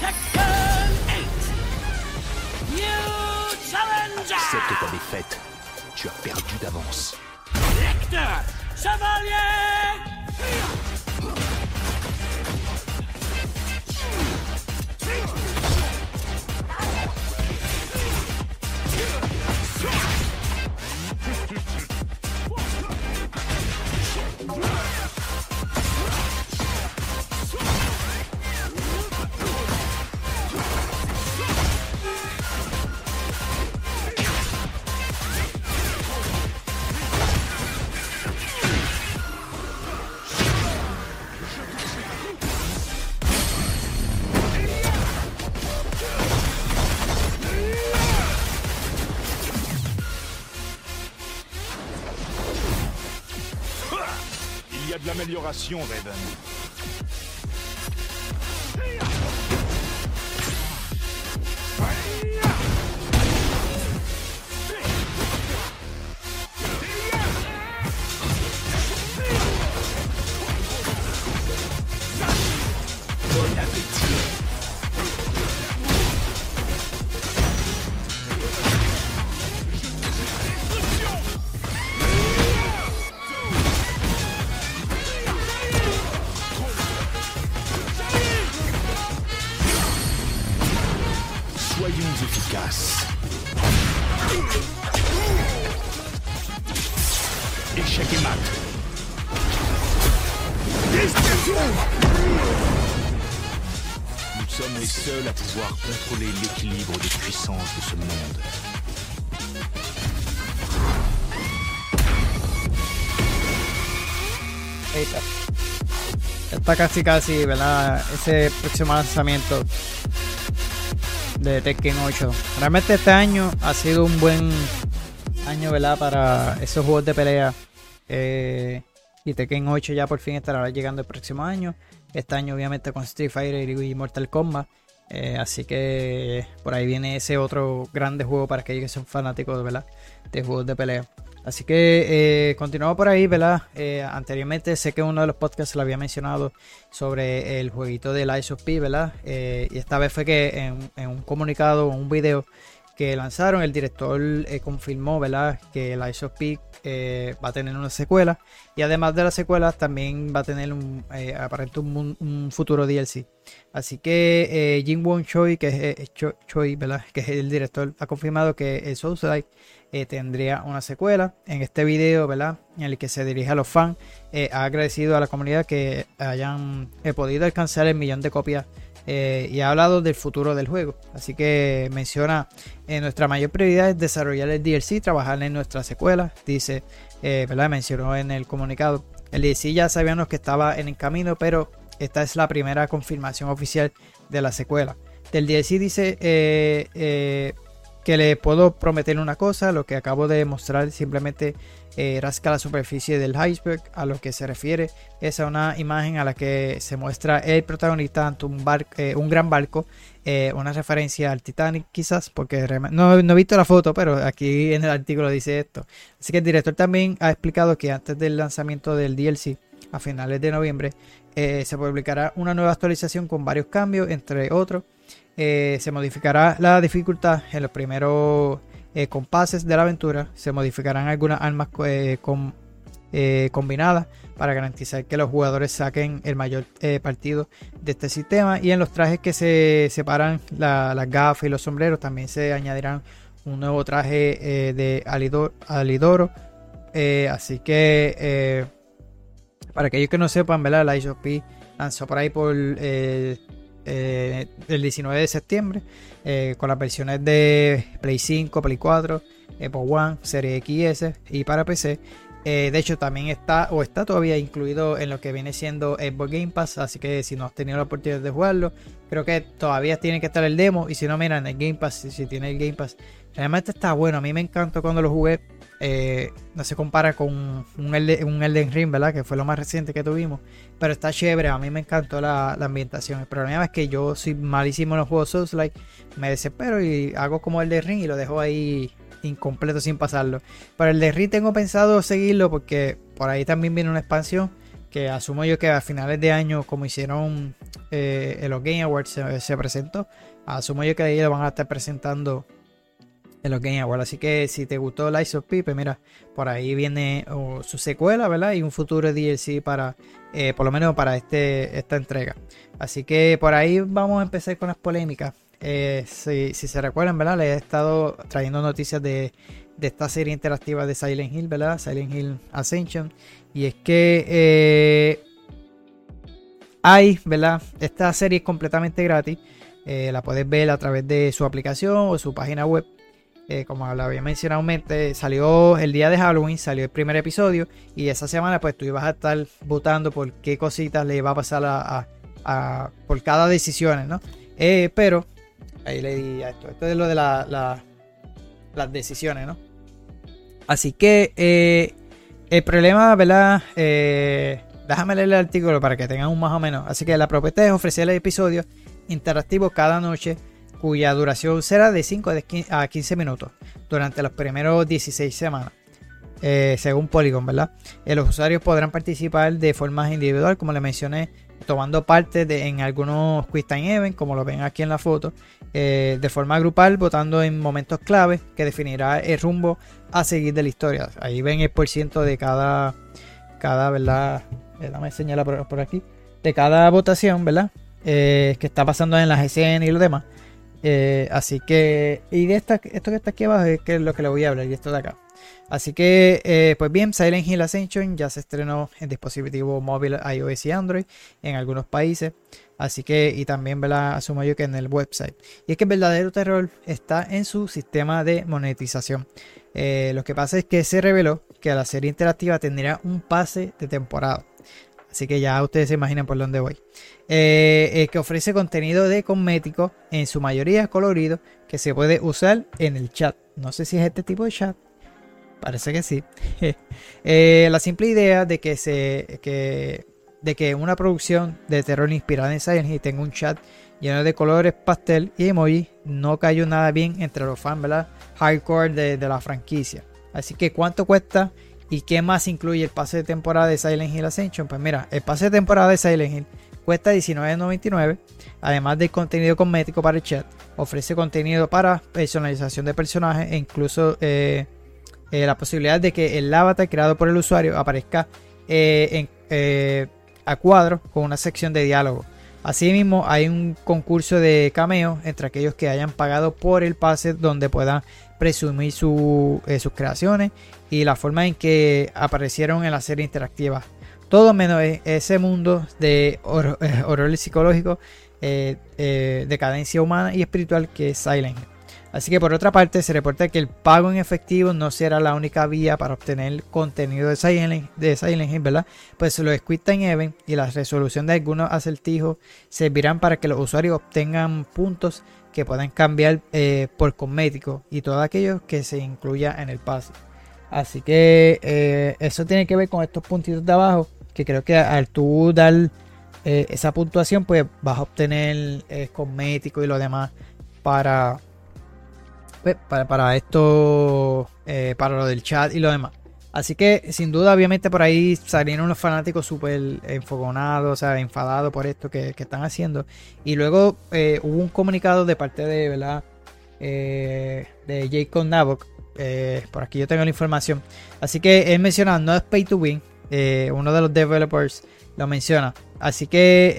Speaker 10: Tekken 8. New challenger.
Speaker 6: Accepte ta défaite. Tu as perdu d'avance.
Speaker 10: Lecteur Chevalier
Speaker 6: Il y a de l'amélioration,
Speaker 1: Raven. Está casi casi, ¿verdad? Ese próximo lanzamiento de Tekken 8. Realmente este año ha sido un buen año, ¿verdad? Para esos juegos de pelea. Eh, y Tekken 8 ya por fin estará llegando el próximo año. Este año obviamente con Street Fighter y Mortal Kombat. Eh, así que por ahí viene ese otro grande juego para aquellos que son fanáticos ¿verdad? de juegos de pelea. Así que eh, continuamos por ahí, ¿verdad? Eh, anteriormente sé que uno de los podcasts lo había mencionado sobre el jueguito del Ice of P, ¿verdad? Eh, y esta vez fue que en, un comunicado, en un video que lanzaron, el director confirmó, ¿verdad? Que Ice of P va a tener una secuela. Y además de la secuela, también va a tener un, aparente un, futuro DLC. Así que Jin Won Choi, que es, Cho- Choi, ¿verdad? Que es el director, ha confirmado que el Souls-like eh, tendría una secuela. En este video, ¿verdad? En el que se dirige a los fans, eh, ha agradecido a la comunidad que hayan eh, podido alcanzar el millón de copias y ha hablado del futuro del juego. Así que menciona nuestra mayor prioridad es desarrollar el DLC, trabajar en nuestra secuela. Dice, ¿verdad? Mencionó en el comunicado. El DLC ya sabíamos que estaba en el camino, pero esta es la primera confirmación oficial de la secuela. Del DLC dice que le puedo prometer una cosa, lo que acabo de mostrar simplemente eh, rasca la superficie del iceberg. A lo que se refiere es a una imagen a la que se muestra el protagonista ante un, bar- eh, un gran barco, eh, una referencia al Titanic quizás, porque no, no he visto la foto, pero aquí en el artículo dice esto. Así que el director también ha explicado que antes del lanzamiento del DLC, a finales de noviembre, eh, se publicará una nueva actualización con varios cambios, entre otros. Eh, se modificará la dificultad en los primeros eh, compases de la aventura. Se modificarán algunas armas eh, combinadas para garantizar que los jugadores saquen el mayor partido de este sistema. Y en los trajes que se separan la- las gafas y los sombreros también se añadirán un nuevo traje de Alidor- Alidoro. Así que para aquellos que no sepan, ¿verdad? La ISOP lanzó por ahí por eh, el 19 de septiembre eh, con las versiones de Play 5, Play 4, Xbox One, Serie XS y para PC. Eh, de hecho, también está o está todavía incluido en lo que viene siendo Xbox Game Pass. Así que si no has tenido la oportunidad de jugarlo, creo que todavía tiene que estar el demo. Y si no, mira, el Game Pass, si, si tiene el Game Pass, realmente está bueno. A mí me encantó cuando lo jugué. Eh, no se compara con un, Elde- un Elden Ring, ¿verdad? Que fue lo más reciente que tuvimos. Pero está chévere, a mí me encantó la, la ambientación. El problema es que yo soy malísimo en los juegos Souls like Me desespero y hago como el de Ring y lo dejo ahí incompleto sin pasarlo. Pero el de Ring tengo pensado seguirlo porque por ahí también viene una expansión que asumo yo que a finales de año, como hicieron eh, en los Game Awards, se, se presentó. Asumo yo que ahí lo van a estar presentando en los Game Awards. Así que si te gustó Lies of P, pues mira, por ahí viene su secuela, ¿verdad? Y un futuro DLC para, eh, por lo menos para este, esta entrega. Así que por ahí vamos a empezar con las polémicas. Eh, si, se recuerdan, ¿verdad? Les he estado trayendo noticias de, esta serie interactiva de Silent Hill, ¿verdad? Silent Hill Ascension. Y es que eh, hay, ¿verdad? Esta serie es completamente gratis. Eh, la puedes ver a través de su aplicación o su página web. Como lo había mencionado salió el día de Halloween, salió el primer episodio y esa semana pues tú ibas a estar votando por qué cositas le va a pasar a, a- por cada decisión, ¿no? Pero ahí le di a esto, esto es lo de la- la- las decisiones, ¿no? Así que eh, el problema, ¿verdad? Eh, déjame leer el artículo para que tengan un más o menos. Así que la propuesta es ofrecer episodios interactivos cada noche cuya duración será de 5 a 15 minutos durante los primeros 16 semanas. eh, según Polygon, ¿verdad? Los usuarios podrán participar de forma individual, como les mencioné, tomando parte de, en algunos Quiz Time Events, como lo ven aquí en la foto, eh, de forma grupal, votando en momentos clave que definirá el rumbo a seguir de la historia. Ahí ven el por ciento de cada, cada ¿verdad? Eh, dame señalar por, aquí, de cada votación, ¿verdad? Eh, que está pasando en las escenas y lo demás. Así que, y de esta, esto que está aquí abajo es, que es lo que le voy a hablar, y esto de acá. Así que, pues bien, Silent Hill Ascension ya se estrenó en dispositivo móvil iOS y Android en algunos países. Así que, y también, ¿verdad? Asumo yo que en el website. Y es que el verdadero terror está en su sistema de monetización. Eh, lo que pasa es que se reveló que la serie interactiva tendría un pase de temporada. Así que ya ustedes se imaginan por dónde voy. Eh, que ofrece contenido de cosméticos, en su mayoría colorido, que se puede usar en el chat. No sé si es este tipo de chat. Parece que sí. Eh, la simple idea de que se que, de que una producción de terror inspirada en Silent Hill tenga un chat lleno de colores pastel y emoji no cayó nada bien entre los fans ¿verdad? hardcore de, de la franquicia. Así que cuánto cuesta ¿Y qué más incluye el pase de temporada de Silent Hill Ascension? Pues mira, el pase de temporada de Silent Hill cuesta $19.99, además del contenido cosmético para el chat. Ofrece contenido para personalización de personajes e incluso eh, eh, la posibilidad de que el avatar creado por el usuario aparezca eh, a cuadro con una sección de diálogo. Asimismo, hay un concurso de cameo entre aquellos que hayan pagado por el pase donde puedan presumir sus creaciones y la forma en que aparecieron en la serie interactiva. Todo menos e-, ese mundo de eh, horror, psicológico, eh, eh, decadencia humana y espiritual que es Silent Así que por otra parte se reporta que el pago en efectivo no será la única vía para obtener contenido de Silent, de Silent Hill, ¿verdad? Pues los Squid Time Event y la resolución de algunos acertijos servirán para que los usuarios obtengan puntos que puedan cambiar por cosméticos y todo aquello que se incluya en el pase. Así que eh, eso tiene que ver con estos puntitos de abajo. Que creo que al tú dar eh, esa puntuación, pues vas a obtener eh, cosmético y lo demás para, para, esto, para lo del chat y lo demás. Así que sin duda, obviamente por ahí salieron los fanáticos súper enfogonados, o sea, enfadados por esto que, están haciendo. Y luego hubo un comunicado de parte de, ¿verdad? de Jacob Nabok eh, por aquí yo tengo la información. Así que él menciona, no es pay to win. Eh, uno de los developers lo menciona. Así que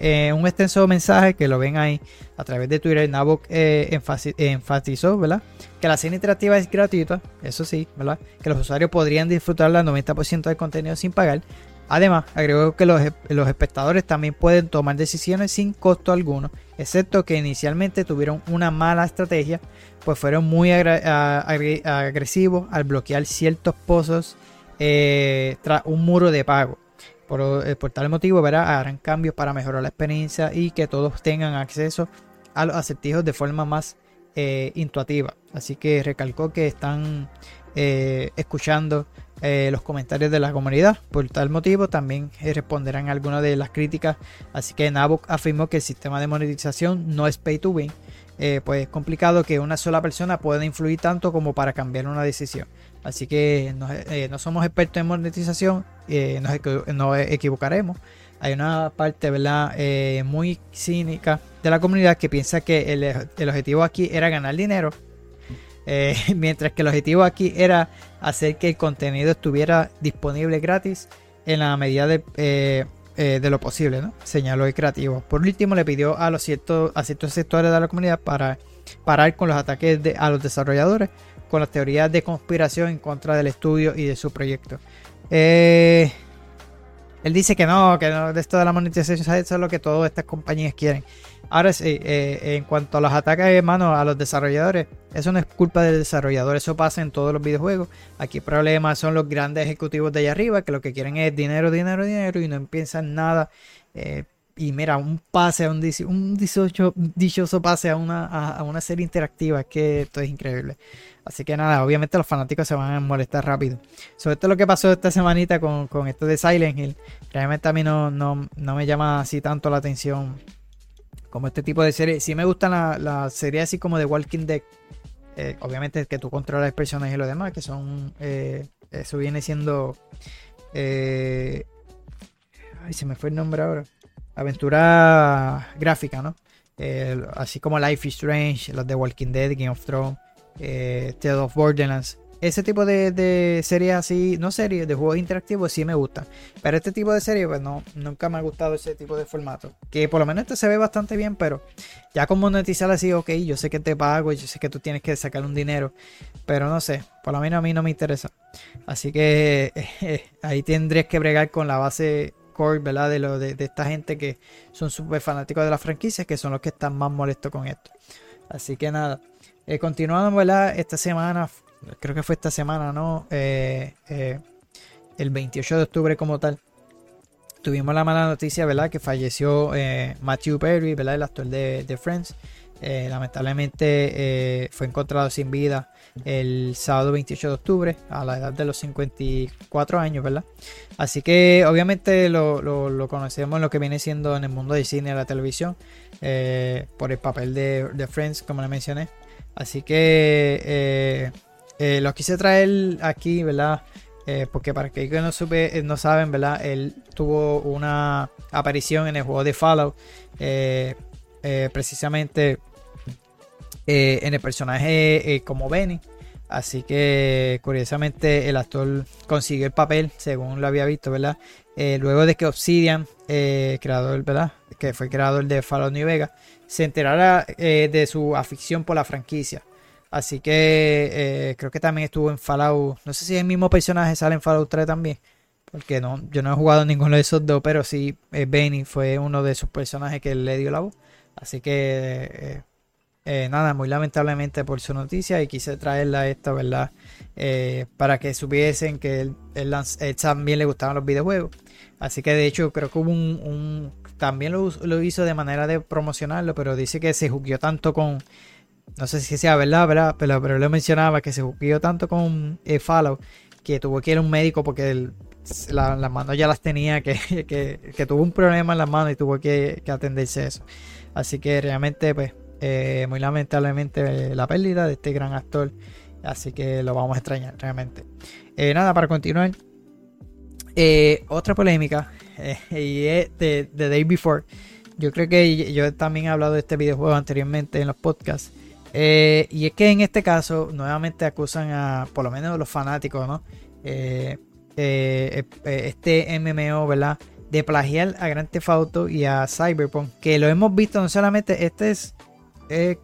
Speaker 1: eh, un extenso mensaje que lo ven ahí a través de Twitter, Nabok enfatizó ¿verdad? que la serie interactiva es gratuita, eso sí, ¿verdad? que los usuarios podrían disfrutar al 90% del contenido sin pagar, Además, agregó que los, espectadores también pueden tomar decisiones sin costo alguno, excepto que inicialmente tuvieron una mala estrategia, pues fueron muy agresivos al bloquear ciertos pozos eh, tras un muro de pago. Eh, por, tal motivo, ¿verdad? harán cambios para mejorar la experiencia y que todos tengan acceso a los acertijos de forma más eh, intuitiva. Así que recalcó que están escuchando eh, los comentarios de la comunidad. Por tal motivo, también responderán algunas de las críticas. Así que Nabok afirmó que el sistema de monetización no es pay to win. Pues es complicado que una sola persona pueda influir tanto como para cambiar una decisión. Así que no, somos expertos en monetización, nos, equivocaremos. Hay una parte ¿verdad? muy cínica de la comunidad que piensa que el objetivo aquí era ganar dinero eh, mientras que el objetivo aquí era hacer que el contenido estuviera disponible gratis en la medida de, eh, eh, lo posible, ¿no? señaló el creativo. Por último, le pidió a, los ciertos, a ciertos sectores de la comunidad para parar con los ataques a los desarrolladores, con las teorías de conspiración en contra del estudio y de su proyecto. él dice que no, que no, de esto de la monetización, eso es lo que todas estas compañías quieren. Ahora sí, eh, en cuanto a los ataques, hermano, a los desarrolladores, eso no es culpa del desarrollador, eso pasa en todos los videojuegos. Aquí el problema son los grandes ejecutivos de allá arriba que lo que quieren es dinero, dinero, dinero y no piensan nada. Eh, y mira, un pase, un, un dichoso, pase a una, a, una serie interactiva, es que esto es increíble. Así que nada, obviamente los fanáticos se van a molestar rápido. Sobre todo lo que pasó esta semanita con, esto de Silent Hill, realmente a mí no, no, no me llama así tanto la atención como este tipo de series. Sí me gustan las la series así como de Walking Dead. Eh, obviamente que tú controlas personajes y lo demás, que son... Eh, eso viene siendo... Eh, ay, se me fue el nombre ahora. Aventura gráfica, ¿no? así como Life is Strange, los de Walking Dead, Game of Thrones, Tale of Borderlands. ese tipo de, series así, no series, de juegos interactivos sí me gustan. Pero este tipo de series, pues no, nunca me ha gustado ese tipo de formato. Que por lo menos este se ve bastante bien, pero ya como monetizar así, ok, yo sé que te pago, yo sé que tú tienes que sacar un dinero, pero no sé, por lo menos a mí no me interesa. Así que ahí tendrías que bregar con la base ¿verdad? De, lo, de, esta gente que son súper fanáticos de las franquicias, que son los que están más molestos con esto. Así que nada, eh, continuando, ¿verdad? Esta semana, creo que fue esta semana, ¿no? Eh, eh, el 28 de octubre como tal. Tuvimos la mala noticia, ¿verdad? Que falleció Matthew Perry, ¿verdad? El actor de, de Friends. Lamentablemente fue encontrado sin vida el sábado 28 de octubre a la edad de los 54 años, ¿verdad? Así que obviamente lo, lo, conocemos en lo que viene siendo en el mundo del cine y la televisión eh, por el papel de, Friends, como le mencioné. Así que eh, eh, lo quise traer aquí, ¿verdad? porque para aquellos que no, supe, no saben, ¿verdad? Él tuvo una aparición en el juego de Fallout. Precisamente eh, en el personaje eh, como Benny. Así que curiosamente el actor consiguió el papel, según lo había visto, ¿verdad? Eh, luego de que Obsidian, creador, ¿verdad? Que fue creador de Fallout New Vegas, se enterara de su afición por la franquicia. Así que creo que también estuvo en Fallout. No sé si el mismo personaje sale en Fallout 3 también. Porque no, yo no he jugado ninguno de esos dos, pero sí, Benny fue uno de sus personajes que le dio la voz. Así que eh, nada, muy lamentablemente por su noticia y quise traerla esta, ¿verdad? Eh, para que supiesen que él, también le gustaban los videojuegos. Así que de hecho creo que hubo un... también lo, hizo de manera de promocionarlo, pero dice que se jugueó tanto con... No sé si sea verdad, ¿verdad? Pero, pero lo mencionaba que se jugueó tanto con eh, Fallout que tuvo que ir a un médico porque las manos ya las tenía, que, que, tuvo un problema en las manos y tuvo que, que atenderse eso. Así que realmente, pues, eh, muy lamentablemente la pérdida de este gran actor. Así que lo vamos a extrañar realmente. Eh, nada, para continuar. Eh, otra polémica. y es de The Day Before. Yo creo que yo también he hablado de este videojuego anteriormente en los podcasts. y es que en este caso, nuevamente acusan a, por lo menos los fanáticos, ¿no? este MMO, ¿verdad? De plagiar a Grand Theft Auto y a Cyberpunk. Que lo hemos visto no solamente, este es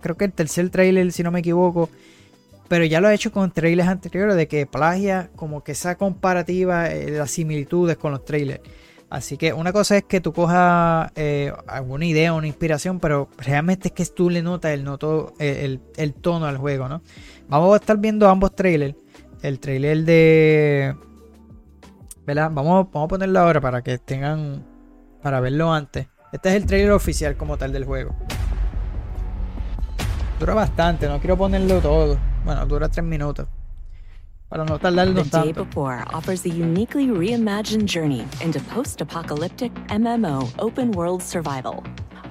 Speaker 1: creo que el tercer trailer, si no me equivoco. Pero ya lo ha hecho con trailers anteriores de que plagia como que esa comparativa, eh, las similitudes con los trailers. Así que una cosa es que tú cojas eh, alguna idea una inspiración, pero realmente es que tú le notas el, noto, el, tono al juego, ¿no? Vamos a estar viendo ambos trailers. El trailer de... ¿Verdad? Vamos, vamos a ponerlo ahora para que tengan... Para verlo antes. Este es el trailer oficial como tal del juego. Dura bastante, no quiero ponerlo todo. Bueno, dura tres minutos. Para no tanto.
Speaker 11: The Day Before offers a uniquely reimagined journey into post-apocalyptic MMO open world survival.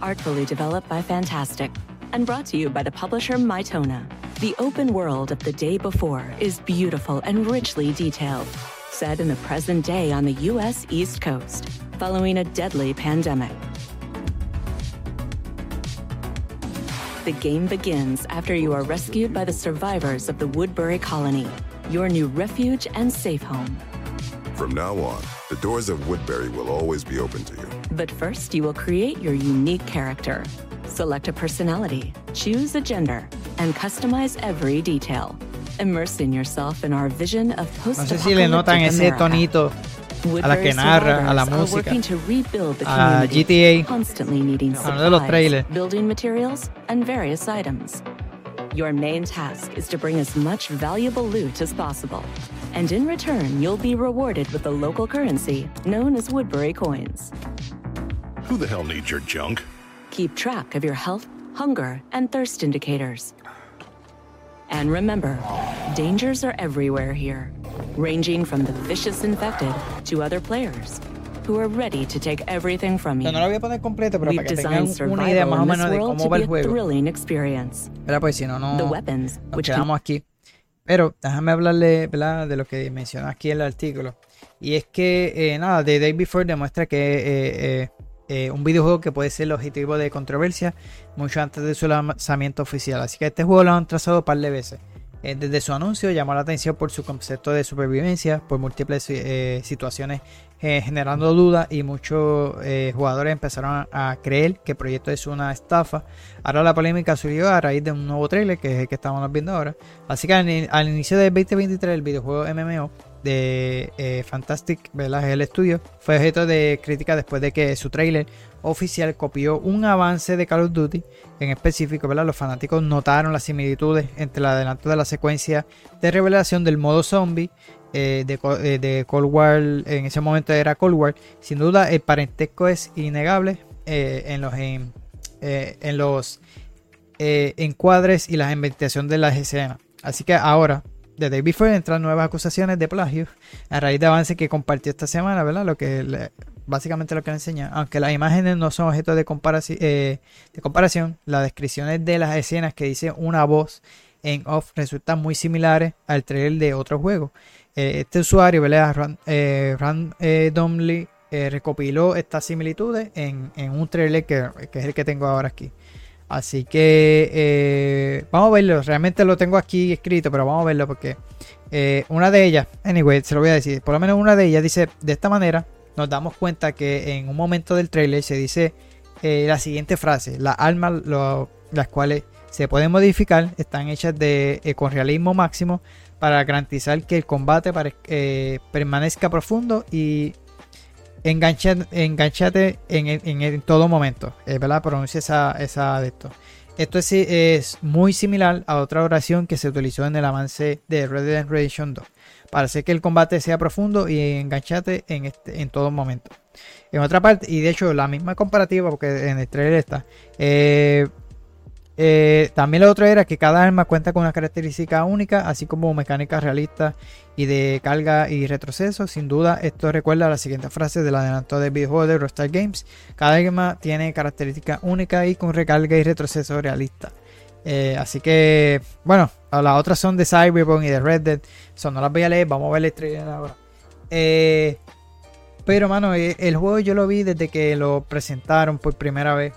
Speaker 11: Artfully developed by Fantastic and brought to you by the publisher Mytona. The open world of The Day Before is beautiful and richly detailed. Set in the present day on the U.S. East Coast, following a deadly pandemic. The game begins after you are rescued by the survivors of the Woodbury colony, your new refuge and safe home.
Speaker 12: From now on, the doors of Woodbury will always be open to you.
Speaker 11: But first, you will create your unique character. Select a personality, choose a gender, and customize every detail. Immersing yourself in our vision of post-apocalyptic no sé si America.
Speaker 1: a la que narra, a la música, a GTA, a de los trailers.
Speaker 11: Building materials and various items. Your main task is to bring as much valuable loot as possible. And in return, you'll be rewarded with the local currency known as Woodbury coins.
Speaker 9: Who the hell needs your junk?
Speaker 11: Keep track of your health, hunger, and thirst indicators. And remember, dangers are everywhere here ranging from the vicious infected to other players who are ready to take everything from you.
Speaker 1: No, no lo voy a poner completo, pero We've para que tengan una idea más o menos de cómo va el juego. ¿Verdad? Pues si no, no nos quedamos aquí. Pero déjame hablarle ¿verdad? de lo que menciona aquí en el artículo. Y es que, eh, nada, The Day Before demuestra que eh, eh, eh, un videojuego que puede ser el objetivo de controversia mucho antes de su lanzamiento oficial. Así que este juego lo han trazado un par de veces. Eh, desde su anuncio llamó la atención por su concepto de supervivencia, por múltiples eh, situaciones generando dudas y muchos jugadores empezaron a, creer que el proyecto es una estafa. Ahora la polémica surgió a raíz de un nuevo trailer que es el que estamos viendo ahora. Así que al, inicio del 2023 el videojuego MMO de Fantastic, ¿verdad? El estudio fue objeto de crítica después de que su trailer oficial copió un avance de Call of Duty. En específico, ¿verdad? los fanáticos notaron las similitudes entre el adelanto de la secuencia de revelación del modo zombie eh, eh, de, Cold War. En ese momento era Cold War. Sin duda, el parentesco es innegable eh, en los, en, los encuadres y la inventación de las escenas. Así que ahora, de David Ford entran nuevas acusaciones de plagio a raíz de avances que compartió esta semana, ¿verdad? Lo que básicamente lo que le enseña, aunque las imágenes no son objeto de, eh, de comparación, las descripciones de las escenas que dice una voz en off resultan muy similares al trailer de otro juego. Eh, este usuario, ¿verdad? randomly eh, recopiló estas similitudes en, un trailer que, es el que tengo ahora aquí. Así que vamos a verlo. Realmente lo tengo aquí escrito, pero vamos a verlo porque una de ellas, anyway, se lo voy a decir. Por lo menos una de ellas dice de esta manera nos damos cuenta que en un momento del trailer se dice eh, la siguiente frase, las armas las cuales se pueden modificar están hechas de, eh, con realismo máximo para garantizar que el combate eh, permanezca profundo y enganchate en, todo momento. ¿Verdad? Pronuncia esa, esa de esto. Esto es, es, muy similar a otra oración que se utilizó en el avance de Red Dead Redemption 2 para hacer que el combate sea profundo y enganchate en, este, en todo momento. En otra parte, y de hecho la misma comparativa, porque en el trailer está, eh, eh, también lo otro era que cada arma cuenta con una característica única, así como mecánicas realistas y de carga y retroceso. Sin duda, esto recuerda la siguiente frase del adelanto del videojuego de Rockstar Games. Cada arma tiene características únicas y con recarga y retroceso realista. Eh, así que, bueno, las otras son de Cyberpunk y de Red Dead. Son, no las voy a leer, vamos a ver el trailer ahora. Eh, pero, mano, el juego yo lo vi desde que lo presentaron por primera vez.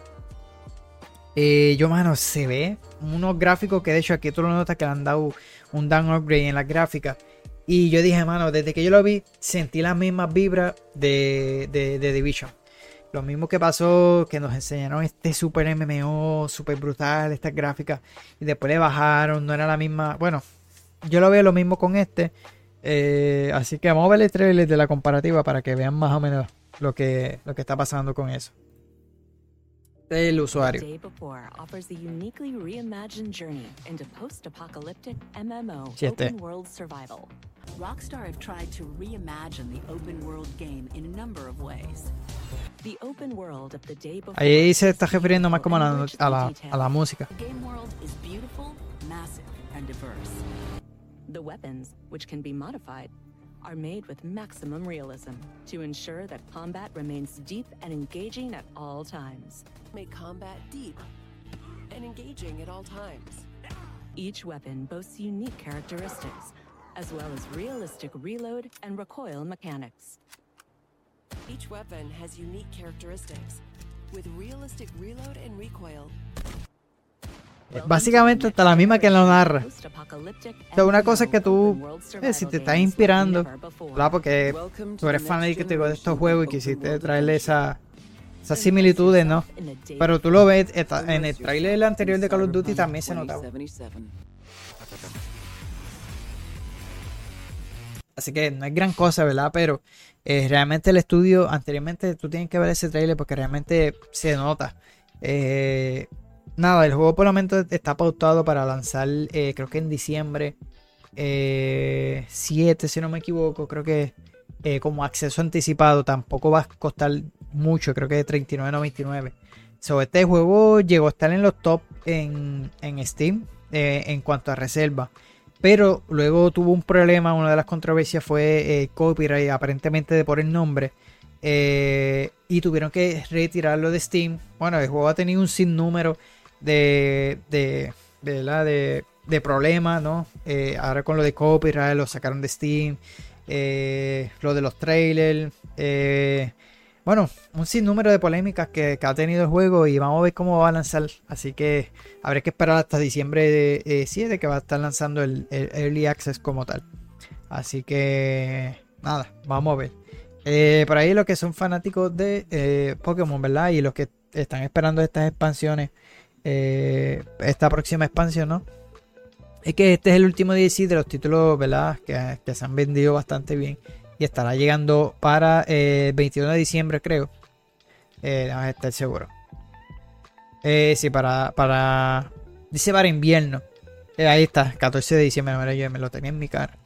Speaker 1: Yo, mano, se ve unos gráficos que de hecho aquí tú lo notas que le han dado un down upgrade en las gráficas. Y yo dije, mano, desde que yo lo vi, sentí las mismas vibras de, de, de Division. Lo mismo que pasó, que nos enseñaron este super MMO, super brutal, estas gráficas, y después le bajaron, no era la misma. Bueno, yo lo veo lo mismo con este. Eh, así que vamos a ver el trailer de la comparativa para que vean más o menos lo que, lo que está pasando con eso. El usuario. Rockstar have tried to reimagine the open world game in a number of ways. Ahí se está refiriendo más como a la, a la, a la música. The weapons, which can be modified, are made with maximum realism to ensure that combat remains deep and engaging at all times. Make combat deep and engaging at all times. Each weapon boasts unique characteristics as well as realistic reload and recoil mechanics. Each weapon has unique characteristics, with realistic reload and recoil. Básicamente está la misma que lo narra. O una cosa es que tú, eh, si te estás inspirando, ¿verdad? porque tú eres fanático de estos juegos y quisiste traerle esa, esas similitudes, ¿no? Pero tú lo ves, en el trailer anterior de Call of Duty también se notaba. Así que no es gran cosa, ¿verdad? Pero eh, realmente el estudio, anteriormente tú tienes que ver ese trailer porque realmente se nota. Eh, nada, el juego por lo menos está pautado para lanzar, eh, creo que en diciembre 7, si no me equivoco, creo que como acceso anticipado tampoco va a costar mucho, creo que de 39.99. Sobre este juego llegó a estar en los top en, en Steam en cuanto a reserva. Pero luego tuvo un problema, una de las controversias fue eh, copyright, aparentemente de por el nombre. Eh, y tuvieron que retirarlo de Steam. Bueno, el juego ha tenido un sinnúmero de, de, de, de, problemas, ¿no? Eh, ahora con lo de copyright lo sacaron de Steam. lo de los trailers. bueno, un sinnúmero de polémicas que, ha tenido el juego y vamos a ver cómo va a lanzar. Así que habrá que esperar hasta diciembre de, 7 que va a estar lanzando el, Early Access como tal. Así que nada, vamos a ver. Eh, por ahí los que son fanáticos de eh, Pokémon, ¿verdad? Y los que están esperando estas expansiones, eh, esta próxima expansión, ¿no? Es que este es el último DLC de los títulos, ¿verdad? Que, que se han vendido bastante bien y estará llegando para el eh, 21 de diciembre, creo. Eh, a estar seguro. Eh, sí, para, para. Dice para invierno. Ahí está, 14 de diciembre. yo me lo tenía en mi cara.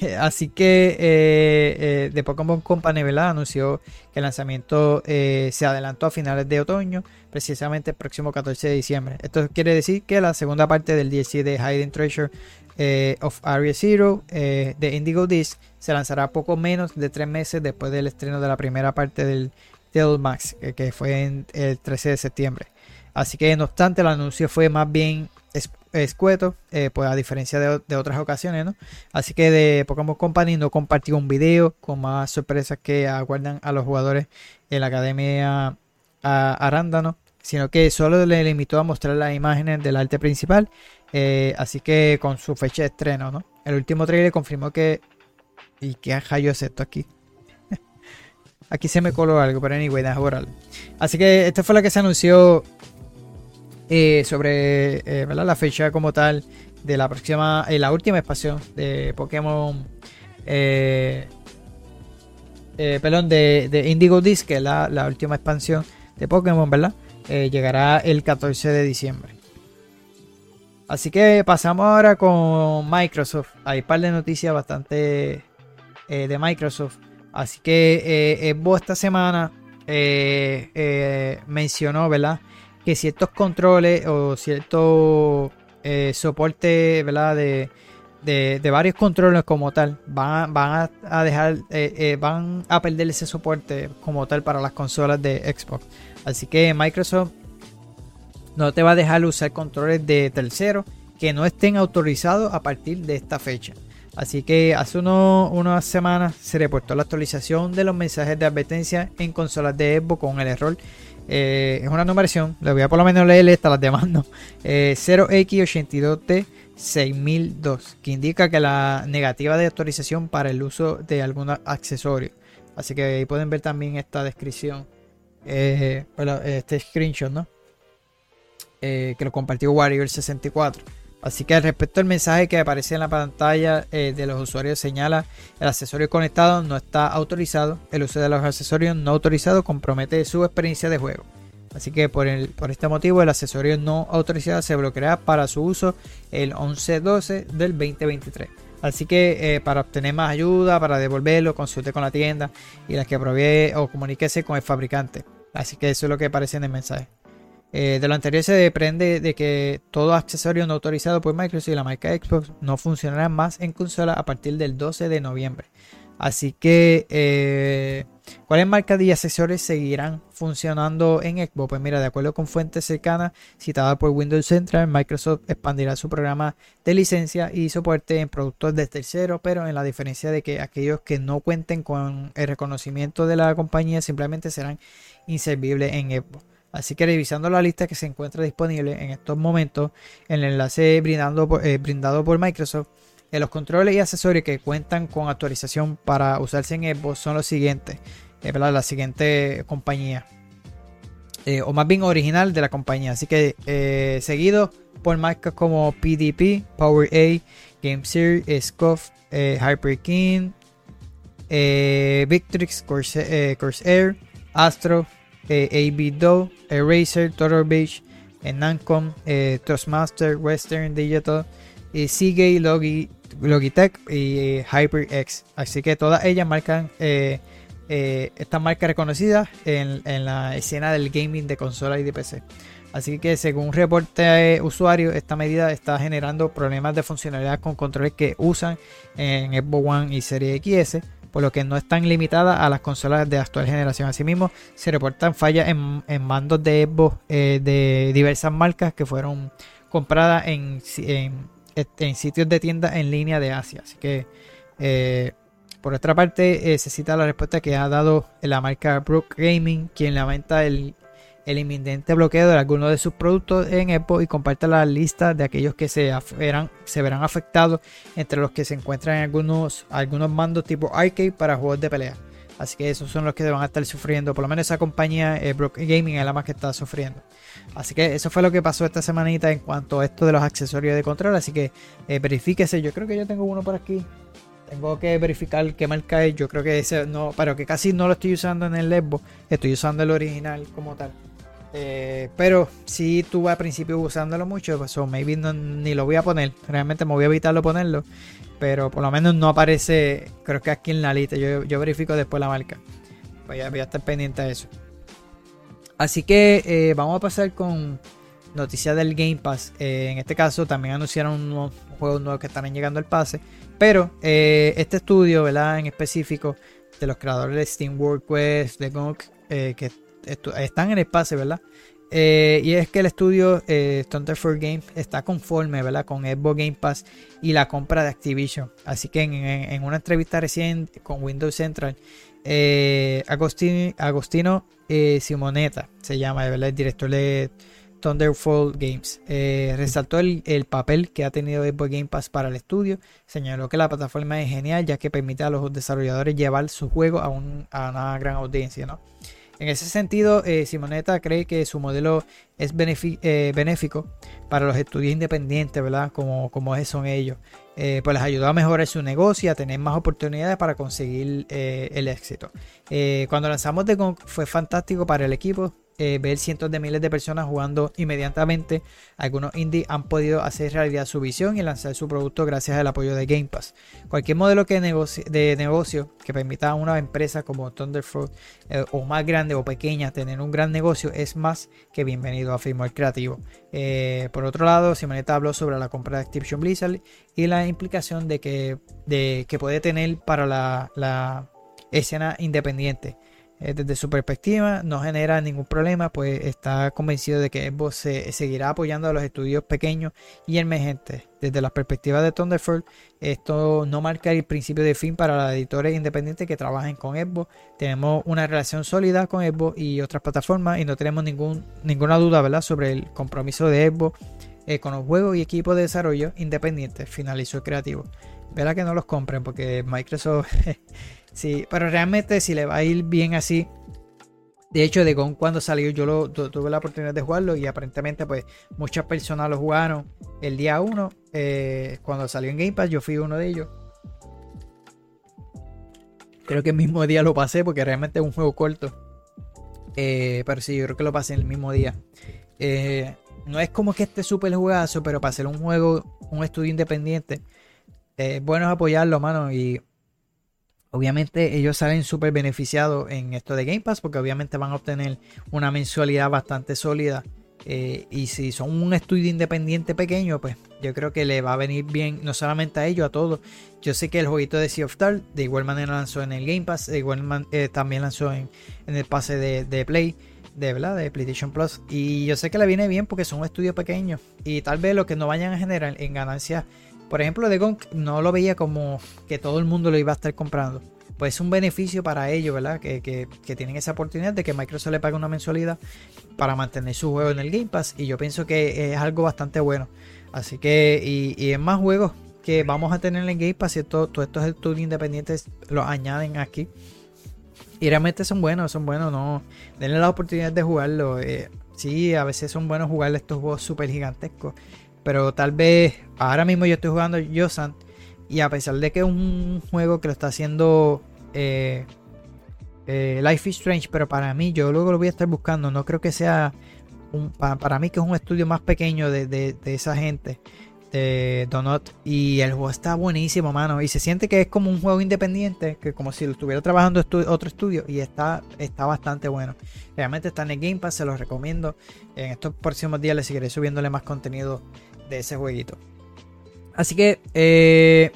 Speaker 1: así que The Pokémon Company ¿verdad? anunció que el lanzamiento se adelantó a finales de otoño, precisamente el próximo 14 de diciembre. Esto quiere decir que la segunda parte del DLC de Hidden Treasure of Area Zero de Indigo Disc se lanzará poco menos de tres meses después del estreno de la primera parte del Devil Max, que, fue en el 13 de septiembre. Así que no obstante el anuncio fue más bien escueto, eh, pues a diferencia de, otras ocasiones, ¿no? Así que de Pokémon Company no compartió un video con más sorpresas que aguardan a los jugadores en la Academia Arándano, sino que solo le limitó a mostrar las imágenes del arte principal, eh, así que con su fecha de estreno, ¿no? El último trailer confirmó que ¿Y qué yo es esto aquí? aquí se me coló algo, pero anyway, deja borrarlo. Así que esta fue la que se anunció eh, sobre eh, la fecha como tal de la próxima, eh, la última expansión de Pokémon. perdón, de, Indigo Disc, que es la, última expansión de Pokémon, ¿verdad? llegará el 14 de diciembre. Así que pasamos ahora con Microsoft. Hay un par de noticias bastante eh, de Microsoft. Así que eh, esta semana eh, eh, mencionó, ¿verdad? Que ciertos controles o cierto soporte, ¿verdad? De, de, varios controles como tal van, van a, dejar, van a perder ese soporte como tal para las consolas de Xbox. Así que Microsoft no te va a dejar usar controles de tercero que no estén autorizados a partir de esta fecha. Así que hace unas semanas se reportó la actualización de los mensajes de advertencia en consolas de Xbox con el error. Eh, es una numeración, le voy a por lo menos leer esta, las demando. 0x82t 6002, que indica que la negativa de actualización para el uso de algún accesorio. Así que ahí pueden ver también esta descripción, eh, este screenshot, ¿no? Eh, que lo compartió Warrior64. Así que respecto al mensaje que aparece en la pantalla eh, de los usuarios señala el accesorio conectado no está autorizado. El uso de los accesorios no autorizados compromete su experiencia de juego. Así que por, por este motivo el accesorio no autorizado se bloqueará para su uso el 11-12 del 2023. Así que eh, para obtener más ayuda, para devolverlo, consulte con la tienda y las que provee o comuníquese con el fabricante. Así que eso es lo que aparece en el mensaje. Eh, de lo anterior se depende de que todo accesorio no autorizado por Microsoft y la marca Xbox no funcionará más en consola a partir del 12 de noviembre. Así que, eh, ¿cuáles marcas y accesorios seguirán funcionando en Xbox? Pues mira, de acuerdo con fuentes cercanas citadas por Windows Central, Microsoft expandirá su programa de licencia y soporte en productos de tercero, pero en la diferencia de que aquellos que no cuenten con el reconocimiento de la compañía simplemente serán inservibles en Xbox. Así que revisando la lista que se encuentra disponible en estos momentos, en el enlace eh, brindado por Microsoft, los controles y accesorios que cuentan con actualización para usarse en Xbox son los siguientes, eh, la siguiente compañía, o más bien original de la compañía. Así que seguido por marcas como PDP, PowerA, GameSear, Scoff, Hyper King, Victrix, Corsair, Astro, AB Doe, Eraser, Total Beach, Nancom, eh, Toastmaster, Western Digital, Seagate, Logitech y eh, HyperX. Así que todas ellas marcan eh, estas marcas reconocidas en, la escena del gaming de consola y de PC. Así que según un reporte de usuario, esta medida está generando problemas de funcionalidad con controles que usan en Xbox One y Serie XS por lo que no están limitadas a las consolas de actual generación. Asimismo, se reportan fallas en, mandos de Xbox eh, de diversas marcas que fueron compradas en, sitios de tiendas en línea de Asia. Así que eh, Por otra parte, eh, se cita la respuesta que ha dado la marca Brook Gaming, quien lamenta el, el inminente bloqueo de algunos de sus productos en Xbox y comparte la lista de aquellos que se verán, se verán afectados, entre los que se encuentran algunos, algunos mandos tipo arcade para juegos de pelea. Así que esos son los que van a estar sufriendo. Por lo menos esa compañía, eh, Gaming, es la más que está sufriendo. Así que eso fue lo que pasó esta semanita en cuanto a esto de los accesorios de control. Así que eh, verifíquese. Yo creo que yo tengo uno por aquí. Tengo que verificar qué marca es. Yo creo que ese no, pero que casi no lo estoy usando en el Xbox. Estoy usando el original como tal. Eh, pero si tuve al principio usándolo mucho, pues maybe ni lo voy a poner. Realmente me voy a evitarlo ponerlo. Pero por lo menos no aparece, creo que aquí en la lista. Yo, verifico después la marca. Voy a, voy a estar pendiente de eso. Así que eh, vamos a pasar con noticias del Game Pass. Eh, en este caso también anunciaron unos juegos nuevos que están llegando al pase. Pero eh, este estudio, ¿verdad? En específico, de los creadores de Steam World Quest, de Gunk, que están en el pase, ¿verdad? Y es que el estudio eh, for Games está conforme ¿verdad? con Xbox Game Pass y la compra de Activision. Así que en, una entrevista reciente con Windows Central, Agostino, Agostino eh, Simonetta, se llama, el director de Thunderfall Games. Eh, resaltó el, papel que ha tenido Xbox Game Pass para el estudio. Señaló que la plataforma es genial ya que permite a los desarrolladores llevar su juego a, a una gran audiencia. ¿no? En ese sentido, eh, Simonetta cree que su modelo es eh, benéfico para los estudios independientes, ¿verdad? Como, como son ellos. Eh, pues les ayudó a mejorar su negocio y a tener más oportunidades para conseguir el éxito. cuando lanzamos The Gong fue fantástico para el equipo, eh, ver cientos de miles de personas jugando inmediatamente. Algunos indies han podido hacer realidad su visión y lanzar su producto gracias al apoyo de Game Pass. Cualquier modelo de negocio que permita a una empresa como Thunderford eh, o más grande o pequeña tener un gran negocio es más que bienvenido, afirmó el creativo. Eh, por otro lado, Simonetta habló sobre la compra de Activision Blizzard y la implicación de que, de, que puede tener para la, la escena independiente. Eh, desde su perspectiva no genera ningún problema, pues está convencido de que Xbox se, seguirá apoyando a los estudios pequeños y emergentes. Desde la perspectiva de Thunderford, esto no marca el principio de fin para los editores independientes que trabajen con Xbox. Tenemos una relación sólida con Xbox y otras plataformas y no tenemos ninguna duda ¿verdad? sobre el compromiso de Xbox eh, con los juegos y equipos de desarrollo independientes, finalizó el creativo. Verá que no los compren porque Microsoft Sí, pero realmente si le va a ir bien así. De hecho, de cuando salió yo lo, tuve la oportunidad de jugarlo y aparentemente pues muchas personas lo jugaron el día 1. Eh, cuando salió en Game Pass yo fui uno de ellos. Creo que el mismo día lo pasé porque realmente es un juego corto. Eh, pero sí, yo creo que lo pasé el mismo día. Eh, no es como que esté súper jugazo, pero para hacer un juego, un estudio independiente, es bueno apoyarlo, mano. Y Obviamente ellos salen súper beneficiados en esto de Game Pass porque obviamente van a obtener una mensualidad bastante sólida. Eh, y si son un estudio independiente pequeño, pues yo creo que le va a venir bien no solamente a ellos, a todos. Yo sé que el jueguito de Sea of Stars de igual manera lanzó en el Game Pass, de igual manera eh, también lanzó en, el pase de, Play, de, ¿verdad? de PlayStation Plus. Y yo sé que le viene bien porque son un estudio pequeño y tal vez lo que no vayan a generar en ganancias por ejemplo, de Gonk no lo veía como que todo el mundo lo iba a estar comprando. Pues es un beneficio para ellos, ¿verdad? Que, tienen esa oportunidad de que Microsoft le pague una mensualidad para mantener su juego en el Game Pass. Y yo pienso que es algo bastante bueno. Así que, y, y en más juegos que vamos a tener en Game Pass y todos estos estudios independientes los añaden aquí. Y realmente son buenos, son buenos, no. Denle la oportunidad de jugarlo. Eh, sí, a veces son buenos jugar estos juegos súper gigantescos. Pero tal vez ahora mismo yo estoy jugando Yosan. Y a pesar de que es un juego que lo está haciendo eh, eh, Life is Strange, pero para mí yo luego lo voy a estar buscando. No creo que sea un, para, mí que es un estudio más pequeño de, esa gente de Donut y el juego está buenísimo, mano. Y se siente que es como un juego independiente, que como si lo estuviera trabajando otro estudio y está, está bastante bueno. Realmente está en el Game Pass, se los recomiendo. En estos próximos días les seguiré subiéndole más contenido de ese jueguito. Así que eh,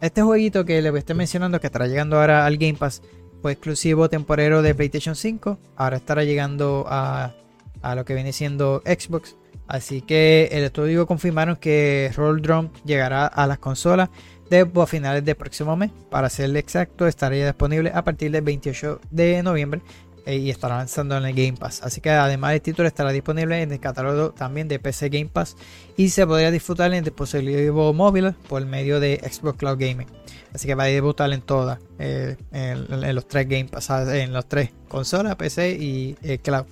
Speaker 1: este jueguito que les estoy mencionando, que estará llegando ahora al Game Pass, fue exclusivo temporero de PlayStation 5. Ahora estará llegando a, a lo que viene siendo Xbox. Así que el estudio confirmaron que Roll Drum llegará a las consolas de finales del próximo mes. Para ser exacto, estaría disponible a partir del 28 de noviembre y estará lanzando en el Game Pass. Así que además el título estará disponible en el catálogo también de PC Game Pass y se podría disfrutar en dispositivos móviles por medio de Xbox Cloud Gaming. Así que va a debutar en todas, eh, en, los tres Game Pass, en los tres consolas, PC y eh, Cloud.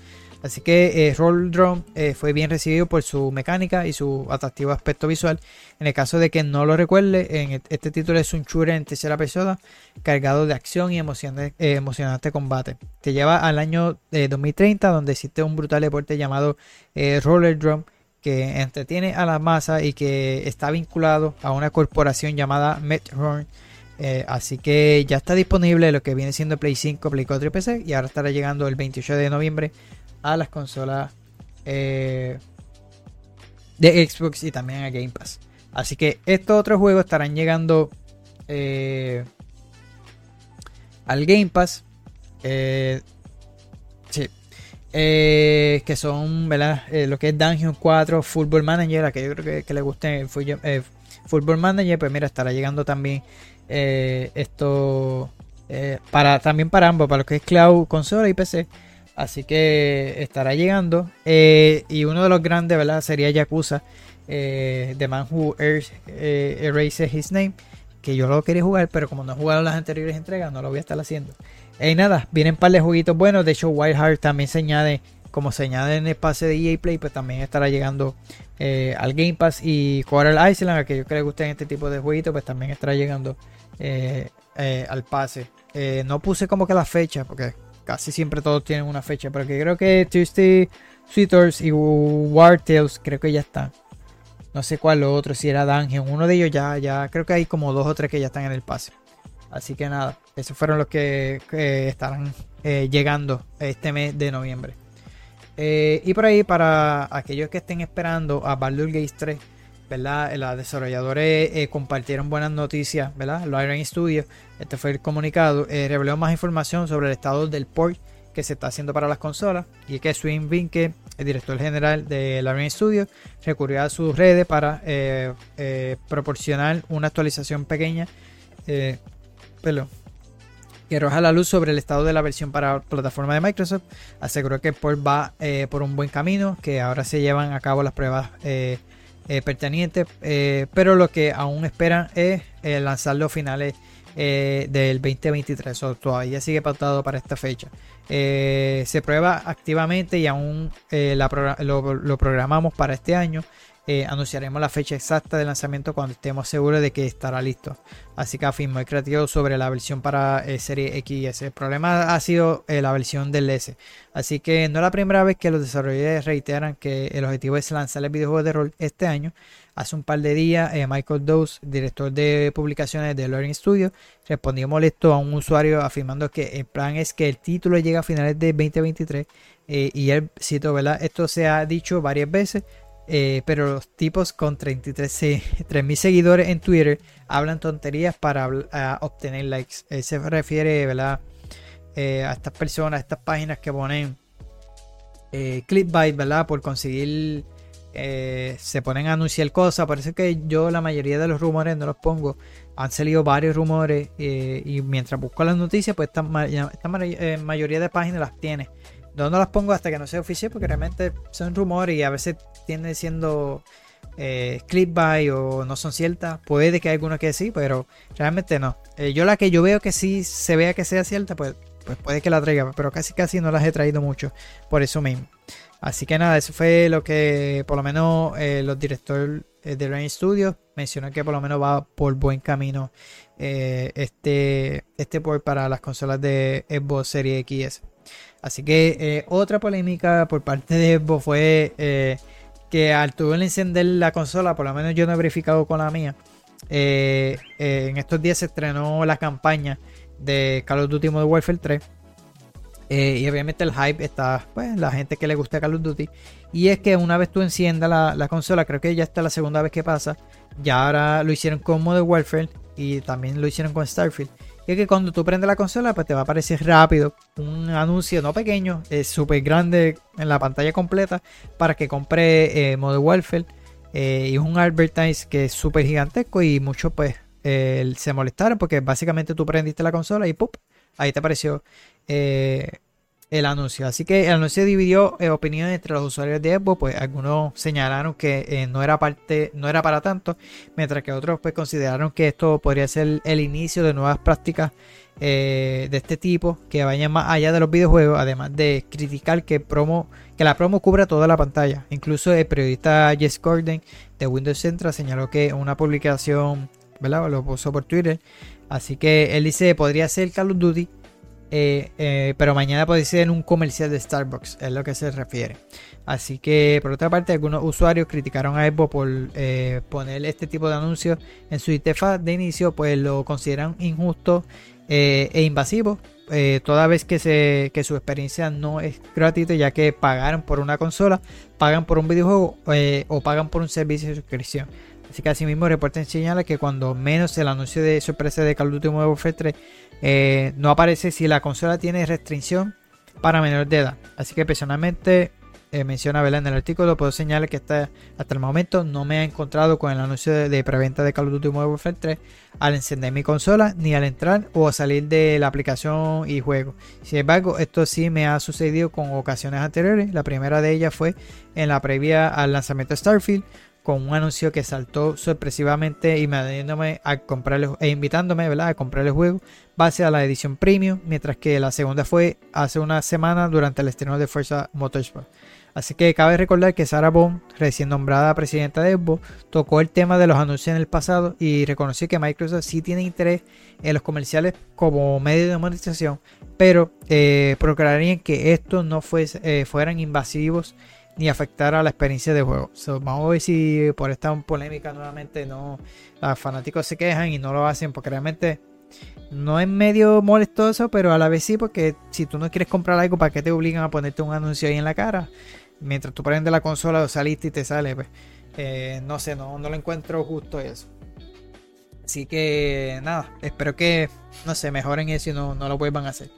Speaker 1: Así que eh, Roll Drum eh, fue bien recibido por su mecánica y su atractivo aspecto visual. En el caso de que no lo recuerde, en este título es un shooter en tercera persona cargado de acción y eh, emocionante combate. Te lleva al año 2030 donde existe un brutal deporte llamado Roller Drum que entretiene a la masa y que está vinculado a una corporación llamada Metrorn. así que ya está disponible lo que viene siendo Play 5, Play 4 y PC y ahora estará llegando el 28 de noviembre a las consolas eh, de Xbox y también a Game Pass. Así que estos otros juegos estarán llegando eh, al Game Pass. Eh, sí. que son lo que es Dungeon 4, Football Manager, a que yo creo que, le guste Football Manager, pues mira, estará llegando también esto para también para ambos, para lo que es cloud, consola y PC. Así que estará llegando. Eh, y uno de los grandes, ¿verdad? Sería Yakuza. Eh, The Man Who eh, Erases His Name. Que yo lo quería jugar, pero como no he jugado las anteriores entregas, no lo voy a estar haciendo. Y nada, vienen un par de jueguitos buenos. De hecho, Wild Heart también se añade, como se añade en el pase de EA Play, pues también estará llegando al Game Pass. Y Quarter Island, a que les gusten este tipo de jueguitos, pues también estará llegando al pase. no puse como que la fecha, porque casi siempre todos tienen una fecha, pero que creo que Tuesday Sweeters y War creo que ya están. No sé cuál lo otro, si era Dungeon, uno de ellos ya, ya, creo que hay como dos o tres que ya están en el pase. Así que nada, esos fueron los que, estarán eh, llegando este mes de noviembre. Eh, y por ahí, para aquellos que estén esperando a Baldur's Gate 3, ¿verdad? Los desarrolladores eh, compartieron buenas noticias, ¿verdad? Los Iron Studios, este fue el comunicado, eh, reveló más información sobre el estado del port que se está haciendo para las consolas y que Swing Vinke, el director general de Iron Studios, recurrió a sus redes para eh, proporcionar una actualización pequeña, que arroja la luz sobre el estado de la versión para plataforma de Microsoft. Aseguró que el port va por un buen camino, que ahora se llevan a cabo las pruebas eh, pertinente, eh, pero lo que aún esperan es eh, lanzar los finales del 2023, o todavía sigue pautado para esta fecha. se prueba activamente y aún lo, programamos para este año. Anunciaremos la fecha exacta de lanzamiento cuando estemos seguros de que estará listo. Así que afirmó el creativo sobre la versión para serie X y S. El problema ha sido la versión del S. Así que no es la primera vez que los desarrolladores reiteran que el objetivo es lanzar el videojuego de rol este año. Hace un par de días, eh, Michael Dose, director de publicaciones de Learning Studio, respondió molesto a un usuario afirmando que el plan es que el título llegue a finales de 2023. Eh, y él cito, ¿verdad? Esto se ha dicho varias veces, eh, pero los tipos con 33 mil seguidores en Twitter hablan tonterías para obtener likes. Él se refiere, ¿verdad? Eh, a estas personas, a estas páginas que ponen eh, clickbait, ¿verdad? Por conseguir, eh, se ponen a anunciar cosas. Parece que yo la mayoría de los rumores no los pongo. Han salido varios rumores y mientras busco las noticias, pues esta, mayoría de páginas las tiene. No las pongo hasta que no sea oficial porque realmente son rumores y a veces tienen siendo eh, clickbait o no son ciertas. Puede que hay alguna que sí, pero realmente no. yo la que yo veo que sí se vea que sea cierta, pues pues puede que la traiga, pero casi casi no las he traído mucho por eso mismo. Así que nada, eso fue lo que por lo menos eh, los directores eh, de Rain Studios mencionan que por lo menos va por buen camino eh, este, este port para las consolas de Xbox Series X. Así que otra polémica por parte de Xbox fue que al tuve encender la consola, por lo menos yo no he verificado con la mía, en estos días se estrenó la campaña de Call of Duty Modern Warfare 3. Eh, y obviamente el hype está, pues, la gente que le gusta Call of Duty. Y es que una vez tú enciendas la, consola, creo que ya está la segunda vez que pasa. Ya ahora lo hicieron con Modern Warfare y también lo hicieron con Starfield. Y es que cuando tú prendes la consola, pues te va a aparecer rápido un anuncio no pequeño, es súper grande en la pantalla completa para que compre eh, Warfare. Eh, y un advertise que es súper gigantesco y muchos pues eh, se molestaron porque básicamente tú prendiste la consola y ¡pum! ahí te apareció eh, el anuncio. Así que el anuncio dividió eh, opiniones entre los usuarios de Xbox, pues algunos señalaron que eh, no era parte, no era para tanto, mientras que otros pues consideraron que esto podría ser el inicio de nuevas prácticas de este tipo que vayan más allá de los videojuegos, además de criticar que promo, que la promo cubra toda la pantalla. Incluso el periodista Jess Gordon de Windows Central señaló que una publicación, ¿verdad? Lo puso por Twitter. Así que él dice podría ser Call of Duty eh, eh, pero mañana puede ser en un comercial de Starbucks, es lo que se refiere. Así que, por otra parte, algunos usuarios criticaron a Xbox por eh, poner este tipo de anuncios en su interfaz de inicio, pues lo consideran injusto e invasivo, toda vez que, se, que su experiencia no es gratuita, ya que pagaron por una consola, pagan por un videojuego o pagan por un servicio de suscripción. Así que asimismo, el reporte señala que cuando menos el anuncio de sorpresa de Call of Duty Modern Warfare 3 eh, no aparece si la consola tiene restricción para menores de edad. Así que personalmente eh, menciona en el artículo, puedo señalar que hasta, hasta el momento no me he encontrado con el anuncio de, preventa de Call of Duty Modern Warfare 3 al encender mi consola, ni al entrar o salir de la aplicación y juego. Sin embargo, esto sí me ha sucedido con ocasiones anteriores. La primera de ellas fue en la previa al lanzamiento de Starfield, con un anuncio que saltó sorpresivamente y me a comprarle e invitándome ¿verdad? a comprar el juego base a la edición premium, mientras que la segunda fue hace una semana durante el estreno de Forza Motorsport. Así que cabe recordar que Sarah Bond, recién nombrada presidenta de Xbox, tocó el tema de los anuncios en el pasado y reconoció que Microsoft sí tiene interés en los comerciales como medio de monetización, pero eh, procurarían que estos no eh, fueran invasivos ni afectar a la experiencia de juego. vamos a ver si por esta polémica nuevamente no los fanáticos se quejan y no lo hacen porque realmente no es medio molestoso, pero a la vez sí, porque si tú no quieres comprar algo, ¿para qué te obligan a ponerte un anuncio ahí en la cara? Mientras tú prendes la consola o saliste y te sale, pues eh, no sé, no, no lo encuentro justo eso. Así que nada, espero que, no sé, mejoren eso y no, no lo vuelvan a hacer.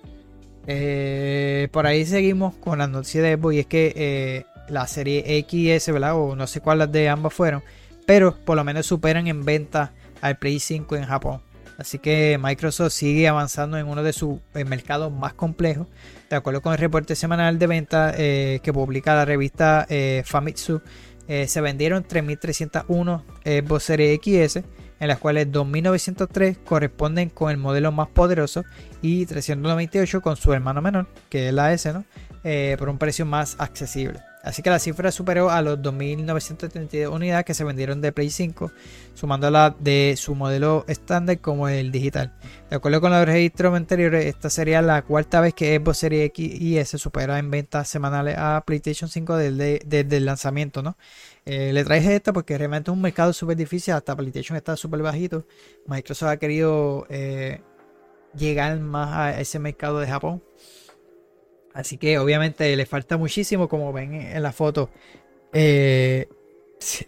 Speaker 1: Eh, por ahí seguimos con la noticia de Xbox y es que eh, la serie X ¿verdad? O no sé cuáles de ambas fueron, pero por lo menos superan en venta al Play 5 en Japón. Así que Microsoft sigue avanzando en uno de sus eh, mercados más complejos. De acuerdo con el reporte semanal de venta eh, que publica la revista eh, Famitsu, se vendieron 3.301 Xbox Series XS, en las cuales 2.903 corresponden con el modelo más poderoso y 398 con su hermano menor, que es la S, por un precio más accesible. Así que la cifra superó a los 2.932 unidades que se vendieron de Play 5, sumándola de su modelo estándar como el digital. De acuerdo con los registros anteriores, esta sería la cuarta vez que Xbox Series X y S supera en ventas semanales a PlayStation 5 desde, el lanzamiento. ¿no? Eh, le traje esta porque realmente es un mercado súper difícil, hasta PlayStation está súper bajito. Microsoft ha querido eh, llegar más a ese mercado de Japón. Así que obviamente le falta muchísimo, como ven en la foto. Eh,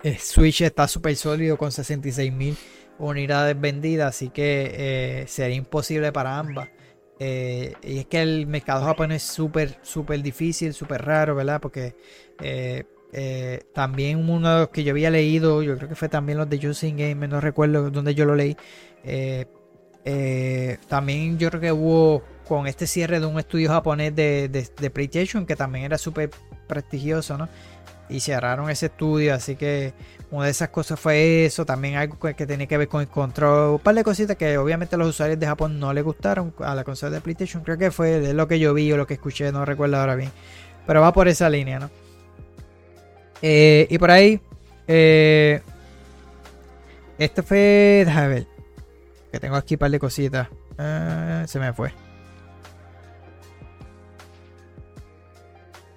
Speaker 1: eh, Switch está súper sólido con 66.000 unidades vendidas, así que eh, sería imposible para ambas. y es que el mercado japonés es súper, súper difícil, súper raro, ¿verdad? Porque también uno de los que yo había leído, yo creo que fue también los de Justin Game, no recuerdo dónde yo lo leí. también yo creo que hubo con este cierre de un estudio japonés de, PlayStation que también era súper prestigioso, ¿no? Y cerraron ese estudio, así que una de esas cosas fue eso, también algo que tenía que ver con el control, un par de cositas que obviamente los usuarios de Japón no les gustaron a la consola de PlayStation, creo que fue de lo que yo vi o lo que escuché, no recuerdo ahora bien, pero va por esa línea, ¿no? Eh, y por ahí, eh, este fue, déjame ver, que tengo aquí un par de cositas, ah, se me fue.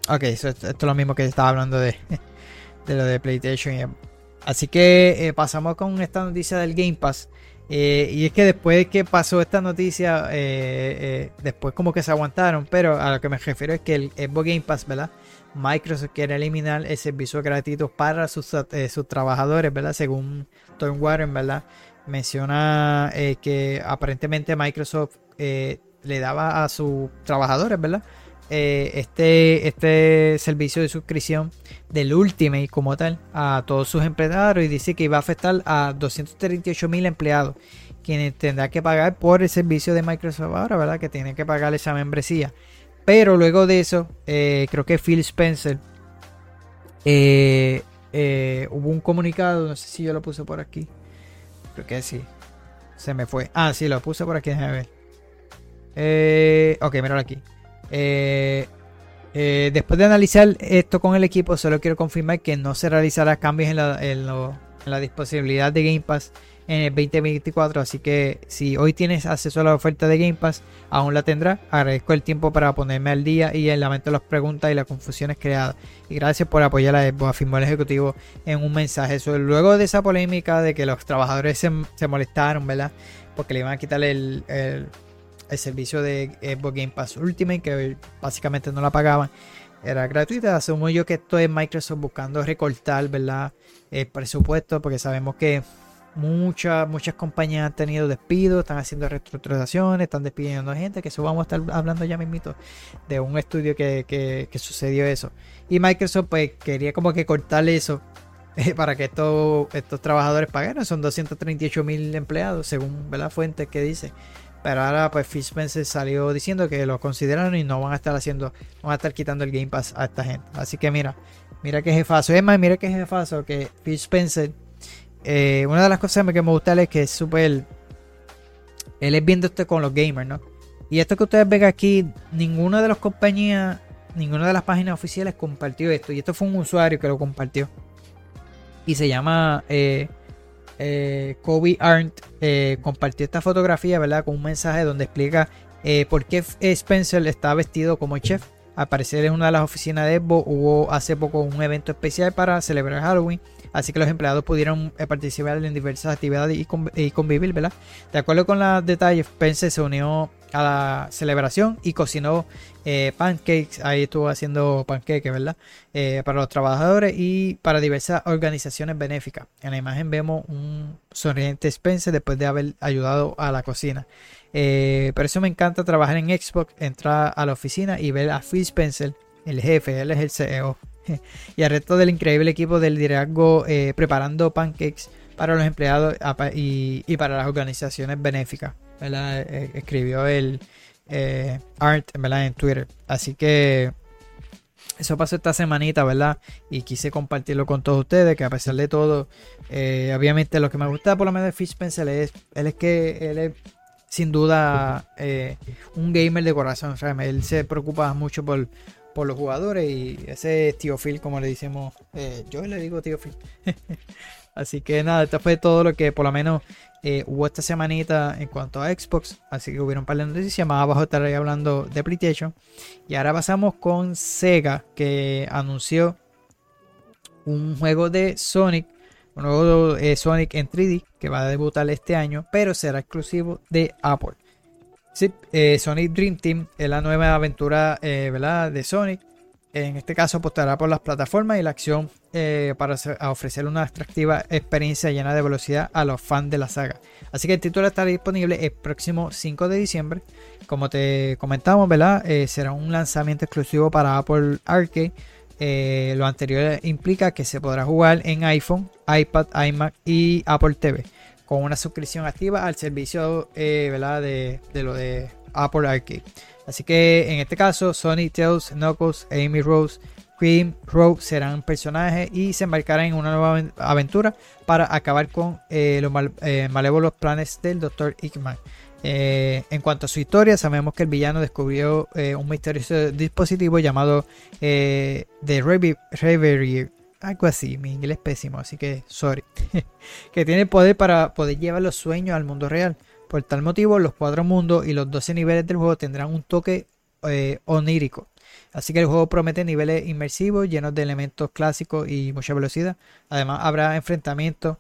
Speaker 1: Ok, esto, es lo mismo que estaba hablando de, de lo de PlayStation. Así que eh, pasamos con esta noticia del Game Pass. Eh, y es que después de que pasó esta noticia, eh, después como que se aguantaron. Pero a lo que me refiero es que el Xbox Game Pass, ¿verdad? Microsoft quiere eliminar el servicio gratuito para sus, sus trabajadores, ¿verdad? Según Tom Warren, ¿verdad? menciona que aparentemente Microsoft le daba a sus trabajadores, ¿verdad? Eh, este, este servicio de suscripción del Ultimate como tal a todos sus empleados y dice que iba a afectar a 238 mil empleados quienes tendrán que pagar por el servicio de Microsoft ahora, ¿verdad? Que tienen que pagar esa membresía. Pero luego de eso, creo que Phil Spencer hubo un comunicado, no sé si yo lo puse por aquí. Creo que sí. Se me fue. Ah, sí, lo puse por aquí, déjame ver. Eh, ok, míralo aquí. Eh, eh, después de analizar esto con el equipo, solo quiero confirmar que no se realizará cambios en la, en disponibilidad de Game Pass en el 2024. Así que si hoy tienes acceso a la oferta de Game Pass, aún la tendrás. Agradezco el tiempo para ponerme al día y el lamento las preguntas y las confusiones creadas. Y gracias por apoyar a Xbox, afirmó el ejecutivo en un mensaje. luego de esa polémica de que los trabajadores se, molestaron, ¿verdad? Porque le iban a quitar el, el, servicio de Xbox Game Pass Ultimate, que básicamente no la pagaban era gratuita. Asumo yo que esto es Microsoft buscando recortar, ¿verdad? El presupuesto, porque sabemos que Muchas, muchas compañías han tenido despidos, están haciendo reestructuraciones, están despidiendo gente, que eso vamos a estar hablando ya mismito de un estudio que, sucedió eso. Y Microsoft pues quería como que cortarle eso para que estos, estos trabajadores pagaran. Son 238 mil empleados, según la fuente que dice. Pero ahora pues Phil Spencer salió diciendo que lo consideraron y no van a estar haciendo, van a estar quitando el Game Pass a esta gente. Así que mira, mira que jefazo. Es más, mira que jefazo que Phil Spencer eh, una de las cosas que me gusta es que es súper. Él es viendo esto con los gamers, ¿no? Y esto que ustedes ven aquí, ninguna de las compañías, ninguna de las páginas oficiales compartió esto. Y esto fue un usuario que lo compartió. Y se llama eh, eh, Kobe Arndt. compartió esta fotografía, ¿verdad? Con un mensaje donde explica por qué Spencer está vestido como chef. Al parecer en una de las oficinas de Evo hubo hace poco un evento especial para celebrar Halloween así que los empleados pudieron eh, participar en diversas actividades y, convivir, ¿verdad? De acuerdo con los detalles, Pence se unió a la celebración y cocinó eh, pancakes, ahí estuvo haciendo pancakes, ¿verdad? Eh, para los trabajadores y para diversas organizaciones benéficas. En la imagen vemos un sonriente Spencer después de haber ayudado a la cocina. por eso me encanta trabajar en Xbox, entrar a la oficina y ver a Phil Spencer, el jefe, él es el CEO y al resto del increíble equipo del liderazgo eh, preparando pancakes para los empleados y, para las organizaciones benéficas. Eh, escribió el eh, Art en Twitter. Así que eso pasó esta semanita, ¿verdad? Y quise compartirlo con todos ustedes, que a pesar de todo, obviamente lo que me gusta por lo menos de Fish Pencil es, él es que él es sin duda un gamer de corazón. Él se preocupa mucho por, por los jugadores y ese es tío Phil, como le decimos. Eh, yo le digo tío Phil. Así que nada, esto fue todo lo que por lo menos eh, hubo esta semanita en cuanto a Xbox. Así que hubieron un par de noticias. Más abajo estaré hablando de PlayStation. Y ahora pasamos con Sega, que anunció un juego de Sonic. Un nuevo eh, Sonic en 3D que va a debutar este año, pero será exclusivo de Apple. Eh, Sonic Dream Team es la nueva aventura eh, de Sonic. En este caso apostará por las plataformas y la acción eh, para ofrecer una atractiva experiencia llena de velocidad a los fans de la saga. Así que el título estará disponible el próximo 5 de diciembre. Como te comentamos, será un lanzamiento exclusivo para Apple Arcade. lo anterior implica que se podrá jugar en iPhone, iPad, iMac y Apple TV con una suscripción activa al servicio eh, De, lo de Apple Arcade. Así que en este caso, Sony, Tails, Knuckles, Amy Rose, Cream, Rogue serán personajes y se embarcarán en una nueva aventura para acabar con eh, los eh, malévolos planes del Dr. Hickman. en cuanto a su historia, sabemos que el villano descubrió un misterioso dispositivo llamado The Reverie algo así, mi inglés es pésimo, así que sorry. que tiene poder para poder llevar los sueños al mundo real. Por tal motivo, los cuatro mundos y los 12 niveles del juego tendrán un toque eh, onírico. Así que el juego promete niveles inmersivos, llenos de elementos clásicos y mucha velocidad. Además, habrá enfrentamientos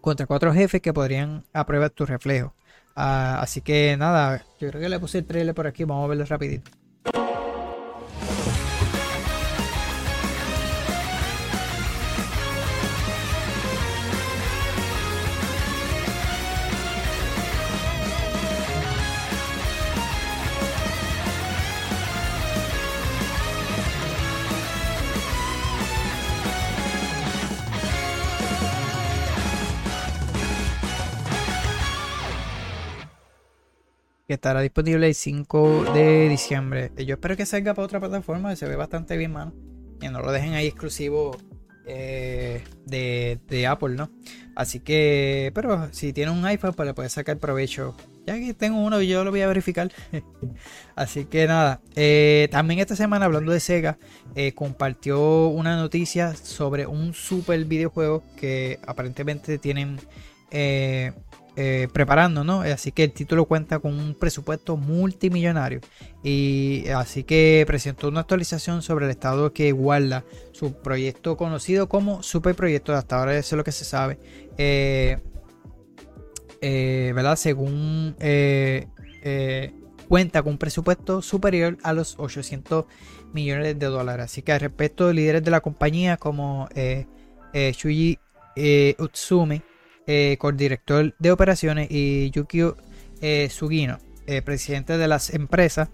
Speaker 1: contra cuatro jefes que podrían apruebar tu reflejo. Ah, así que nada, yo creo que le puse el trailer por aquí, vamos a verlo rapidito. Estará disponible el 5 de diciembre. Yo espero que salga para otra plataforma, se ve bastante bien, mano. Que no lo dejen ahí exclusivo eh, de, Apple, ¿no? Así que, pero si tiene un iPhone, pues le puede sacar provecho. Ya que tengo uno, yo lo voy a verificar. Así que nada, eh, también esta semana hablando de Sega, eh, compartió una noticia sobre un super videojuego que aparentemente tienen eh, preparando, ¿no? Así que el título cuenta con un presupuesto multimillonario y así que presentó una actualización sobre el estado que guarda su proyecto conocido como Super Proyecto, hasta ahora eso es lo que se sabe, eh, eh, ¿verdad? Según cuenta con un presupuesto superior a los 800 millones de dólares. Así que al respecto, líderes de la compañía como Shuji Utsumi, eh, director de operaciones, y Yukio eh, Sugino, eh, presidente de las empresas,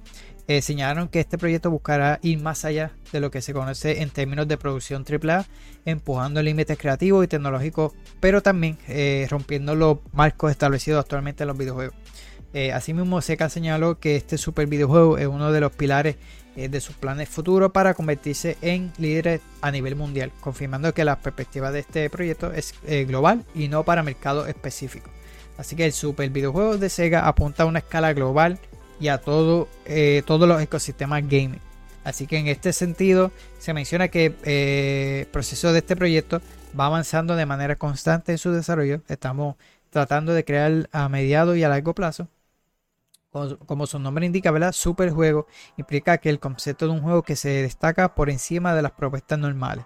Speaker 1: eh, señalaron que este proyecto buscará ir más allá de lo que se conoce en términos de producción AAA, empujando límites creativos y tecnológicos, pero también rompiendo los marcos establecidos actualmente en los videojuegos. Asimismo, Seca señaló que este super videojuego es uno de los pilares eh, de sus planes futuros para convertirse en líderes a nivel mundial, confirmando que la perspectiva de este proyecto es eh, global y no para mercados específicos. Así que el super videojuego de Sega apunta a una escala global y a todo, eh, todos los ecosistemas gaming. Así que en este sentido se menciona que el proceso de este proyecto va avanzando de manera constante en su desarrollo. Estamos tratando de crear a mediado y a largo plazo como su nombre indica, ¿verdad? Super juego implica que el concepto de un juego que se destaca por encima de las propuestas normales.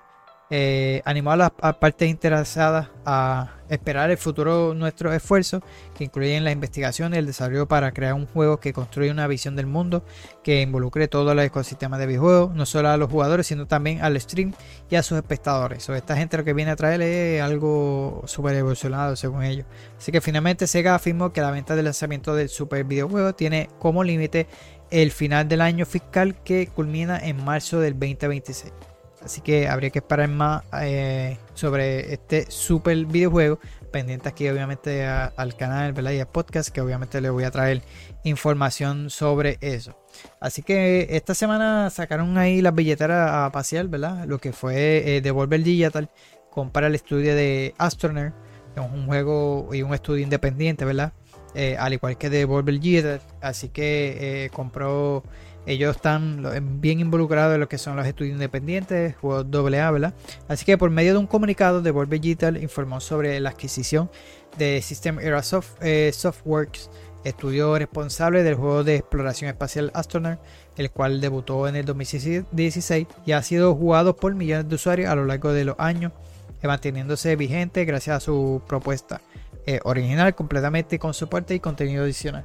Speaker 1: Eh, animó a las partes interesadas a esperar el futuro nuestros esfuerzos, que incluyen la investigación y el desarrollo para crear un juego que construya una visión del mundo que involucre todo el ecosistema de videojuegos, no solo a los jugadores, sino también al stream y a sus espectadores. O esta gente lo que viene a traer es algo súper evolucionado según ellos. Así que finalmente Sega afirmó que la venta de lanzamiento del super videojuego tiene como límite el final del año fiscal que culmina en marzo del 2026. Así que habría que esperar más eh, sobre este super videojuego. Pendiente aquí obviamente al canal ¿verdad? y al podcast que obviamente les voy a traer información sobre eso. Así que esta semana sacaron ahí las billeteras a pasear, ¿verdad? Lo que fue eh, Devolver Digital compara el estudio de Astronaut, que es un juego y un estudio independiente, ¿verdad? Eh, al igual que Devolver Digital. Así que compró ellos están bien involucrados en lo que son los estudios independientes, juegos AA, ¿verdad? Así que por medio de un comunicado, Devolver Digital informó sobre la adquisición de System Era eh, Softworks, estudio responsable del juego de exploración espacial Astronaut, el cual debutó en el 2016 y ha sido jugado por millones de usuarios a lo largo de los años, eh, manteniéndose vigente gracias a su propuesta eh, original completamente con soporte y contenido adicional.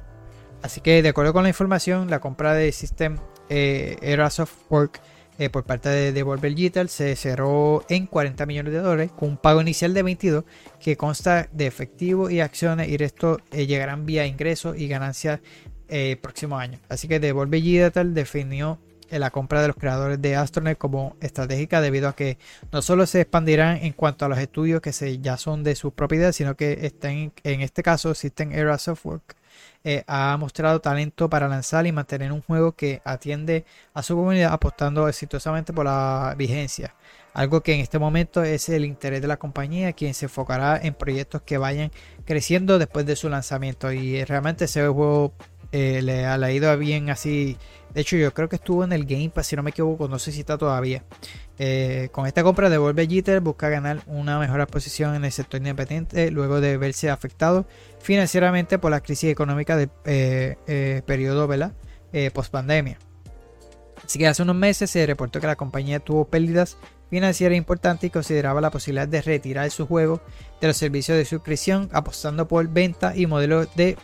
Speaker 1: Así que de acuerdo con la información, la compra de System eh, Era Softwork eh, por parte de Devolver Digital se cerró en 40 millones de dólares con un pago inicial de 22 que consta de efectivo y acciones y esto eh, llegarán vía ingresos y ganancias el próximo año. Así que Devolver Digital definió la compra de los creadores de Astronet como estratégica debido a que no solo se expandirán en cuanto a los estudios que se, ya son de su propiedad, sino que estén en este caso System Era Softwork eh, ha mostrado talento para lanzar y mantener un juego que atiende a su comunidad apostando exitosamente por la vigencia. Algo que en este momento es el interés de la compañía, quien se enfocará en proyectos que vayan creciendo después de su lanzamiento. Y realmente ese juego eh, le ha leído bien así. De hecho, yo creo que estuvo en el Game Pass, si no me equivoco, no sé si está todavía. Eh, con esta compra de Volver Jitter busca ganar una mejor posición en el sector independiente luego de verse afectado financieramente por la crisis económica del eh, eh, periodo post pandemia. Así que hace unos meses se reportó que la compañía tuvo pérdidas financieras importantes y consideraba la posibilidad de retirar su juego de los servicios de suscripción apostando por venta y modelos de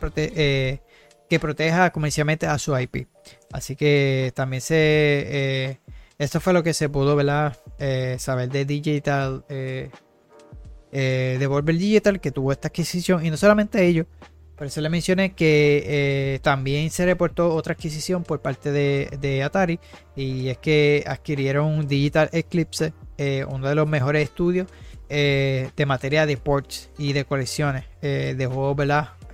Speaker 1: proteja comercialmente a su IP. Así que también se esto fue lo que se pudo eh, saber de Digital, eh, eh, de Volver Digital, que tuvo esta adquisición. Y no solamente ellos, por eso le mencioné que también se reportó otra adquisición por parte de, Atari. Y es que adquirieron Digital Eclipse, uno de los mejores estudios de materia de ports y de colecciones de juegos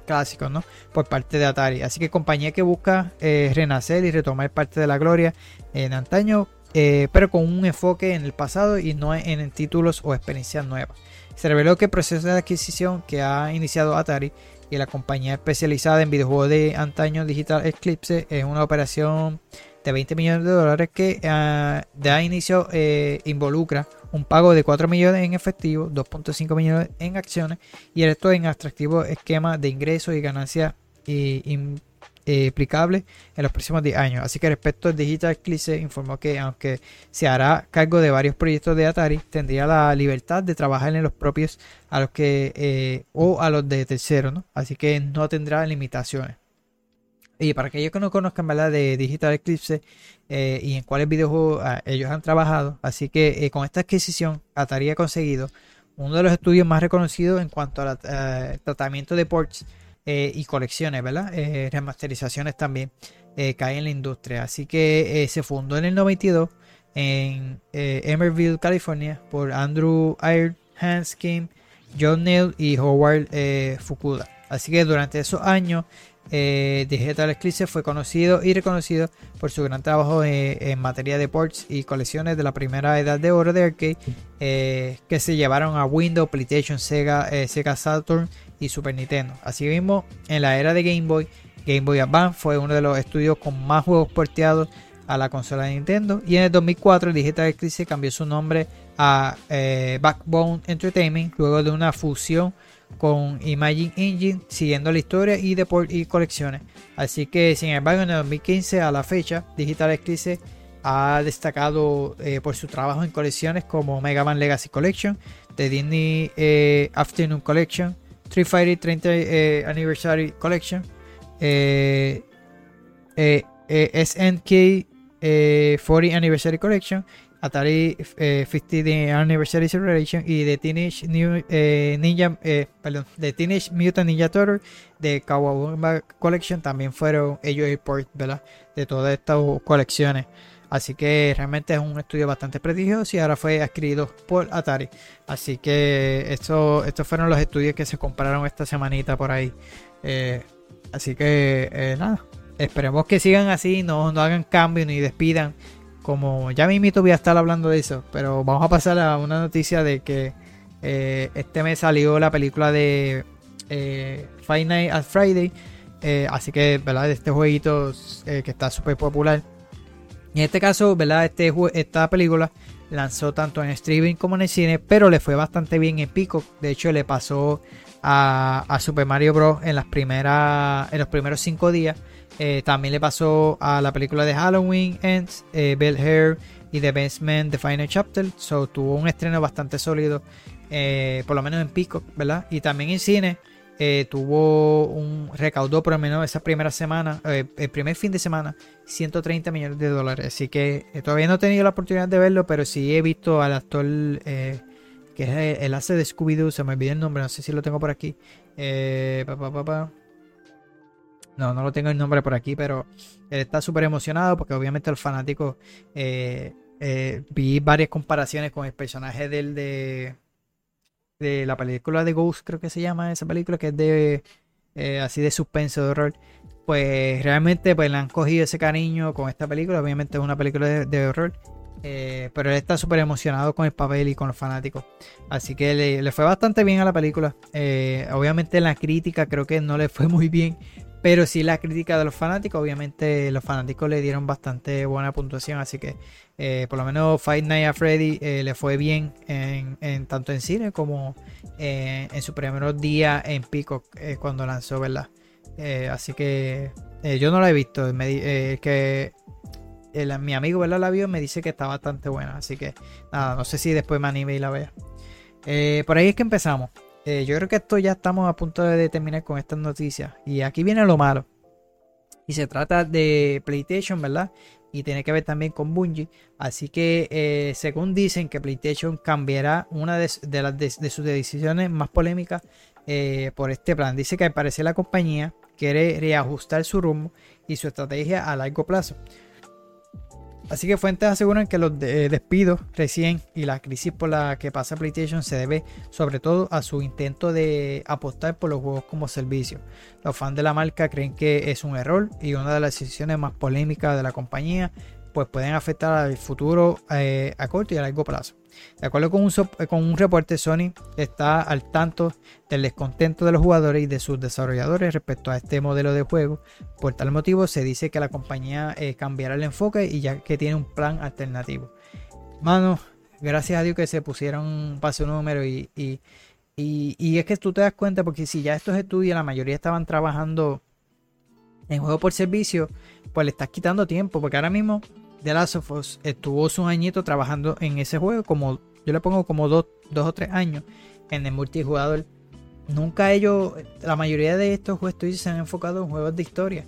Speaker 1: clásicos, ¿no? Por parte de Atari. Así que compañía que busca eh, renacer y retomar parte de la gloria en antaño, eh, pero con un enfoque en el pasado y no en, títulos o experiencias nuevas. Se reveló que el proceso de adquisición que ha iniciado Atari y la compañía especializada en videojuegos de antaño Digital Eclipse es una operación de 20 millones de dólares que uh, de inicio eh, involucra un pago de 4 millones en efectivo, 2.5 millones en acciones y el resto en atractivo esquema de ingresos y ganancias implicables en los próximos 10 años. Así que respecto al Digital Eclipse informó que aunque se hará cargo de varios proyectos de Atari, tendría la libertad de trabajar en los propios a los que eh, o a los de terceros, ¿no? Así que no tendrá limitaciones. Y para aquellos que no conozcan ¿verdad? de Digital Eclipse eh, y en cuáles videojuegos ah, ellos han trabajado, así que eh, con esta adquisición Atari ha conseguido uno de los estudios más reconocidos en cuanto al eh, tratamiento de ports y colecciones, ¿verdad? remasterizaciones también caen en la industria. Así que se fundó en el 92 en Emerville, California, por Andrew Ayer, Hans Kim, John Neal y Howard Fukuda. Así que durante esos años eh, Digital Eclipse fue conocido y reconocido por su gran trabajo en, materia de ports y colecciones de la primera edad de oro de arcade eh, que se llevaron a Windows, PlayStation, Sega, eh, Sega Saturn y Super Nintendo. Asimismo, en la era de Game Boy, Game Boy Advance fue uno de los estudios con más juegos porteados a la consola de Nintendo y en el 2004 Digital Eclipse cambió su nombre a Backbone Entertainment luego de una fusión con Imagine Engine, siguiendo la historia y, de y colecciones. Así que, sin embargo, en el 2015 a la fecha, Digital Eclipse ha destacado eh, por su trabajo en colecciones como Mega Man Legacy Collection, The Disney eh, Afternoon Collection, Street Fighter 30 eh, Anniversary Collection, SNK 40 Anniversary Collection Atari 50 eh, Anniversary Celebration y de Teenage eh, Ninja, eh, perdón, de Teenage Mutant Ninja Turtle de Kawabunga Collection también fueron ellos el port, ¿verdad? De todas estas colecciones. Así que realmente es un estudio bastante prestigioso y ahora fue adquirido por Atari. Así que esto, estos fueron los estudios que se compraron esta semanita por ahí. así que nada, esperemos que sigan así, no, no hagan cambio ni despidan como ya mismito voy a estar hablando de eso, pero vamos a pasar a una noticia de que eh, este mes salió la película de eh, Five Nights at Friday, eh, así que, ¿verdad? Este jueguito que está súper popular. En este caso, ¿verdad? Este, esta película lanzó tanto en streaming como en el cine, pero le fue bastante bien en pico. De hecho, le pasó a, a Super Mario Bros. en las primeras, en los primeros cinco días. Eh, también le pasó a la película de Halloween Ends, eh, Bell Hair y The Basement The Final Chapter. So tuvo un estreno bastante sólido, eh, por lo menos en pico, ¿verdad? Y también en cine tuvo un recaudó por lo menos esa primera semana, el primer fin de semana, 130 millones de dólares. Así que todavía no he tenido la oportunidad de verlo, pero sí he visto al actor que es el, hace de Scooby-Doo, se me olvidó el nombre, no sé si lo tengo por aquí. Pa, no, no lo tengo el nombre por aquí, pero él está súper emocionado porque obviamente los fanáticos eh, eh, vi varias comparaciones con el personaje del de, de la película de Ghost, creo que se llama esa película, que es de eh, así de suspenso, de horror. Pues realmente pues le han cogido ese cariño con esta película. Obviamente es una película de, horror. pero él está súper emocionado con el papel y con los fanáticos. Así que le, le fue bastante bien a la película. obviamente la crítica creo que no le fue muy bien. Pero sí la crítica de los fanáticos, obviamente los fanáticos le dieron bastante buena puntuación, así que eh, por lo menos Fight Night at Freddy eh, le fue bien en, tanto en cine como eh, en su primer día en Pico cuando lanzó, ¿verdad? así que yo no la he visto, me, que mi amigo ¿verdad? la vio me dice que está bastante buena, así que nada, no sé si después me anime y la vea. por ahí es que empezamos. Eh, yo creo que esto ya estamos a punto de terminar con estas noticias. Y aquí viene lo malo. Y se trata de PlayStation, ¿verdad? Y tiene que ver también con Bungie. Así que, eh, según dicen, que PlayStation cambiará una de, las de, sus decisiones más polémicas eh, por este plan. Dice que al parecer la compañía quiere reajustar su rumbo y su estrategia a largo plazo. Así que fuentes aseguran que los de- despidos recién y la crisis por la que pasa PlayStation se debe sobre todo a su intento de apostar por los juegos como servicio. Los fans de la marca creen que es un error y una de las decisiones más polémicas de la compañía, pues pueden afectar al futuro eh, a corto y a largo plazo. De acuerdo con un, con un reporte, Sony está al tanto del descontento de los jugadores y de sus desarrolladores respecto a este modelo de juego. Por tal motivo, se dice que la compañía eh, cambiará el enfoque y ya que tiene un plan alternativo. Mano, gracias a Dios que se pusieron paso número y, y, y, y es que tú te das cuenta porque si ya estos estudios, la mayoría estaban trabajando en juego por servicio, pues le estás quitando tiempo porque ahora mismo The Last of Us estuvo sus añitos trabajando en ese juego, como yo le pongo como dos, dos o tres años en el multijugador. Nunca ellos, la mayoría de estos juegos se han enfocado en juegos de historia.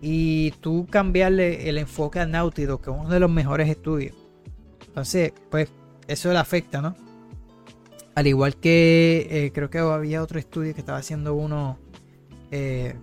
Speaker 1: Y tú cambiarle el enfoque a Naughty que es uno de los mejores estudios. Entonces, pues eso le afecta, ¿no? Al igual que eh, creo que había otro estudio que estaba haciendo uno. eh,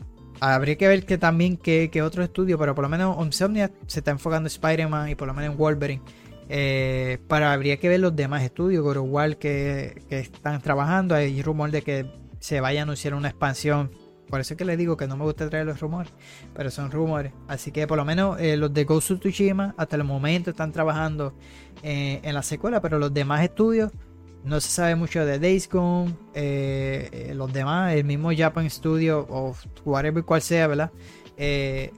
Speaker 1: habría que ver que también que, que otro estudio, pero por lo menos Insomnia se está enfocando en Spider-Man y por lo menos en Wolverine. Eh, para habría que ver los demás estudios, of War que, que están trabajando. Hay rumor de que se vaya a anunciar una expansión. Por eso es que les digo que no me gusta traer los rumores, pero son rumores. Así que por lo menos eh, los de Ghost of Tsushima hasta el momento están trabajando eh, en la secuela, pero los demás estudios no se sabe mucho de Days eh, eh, los demás, el mismo Japan Studio o whatever cual sea, ¿verdad? Eh,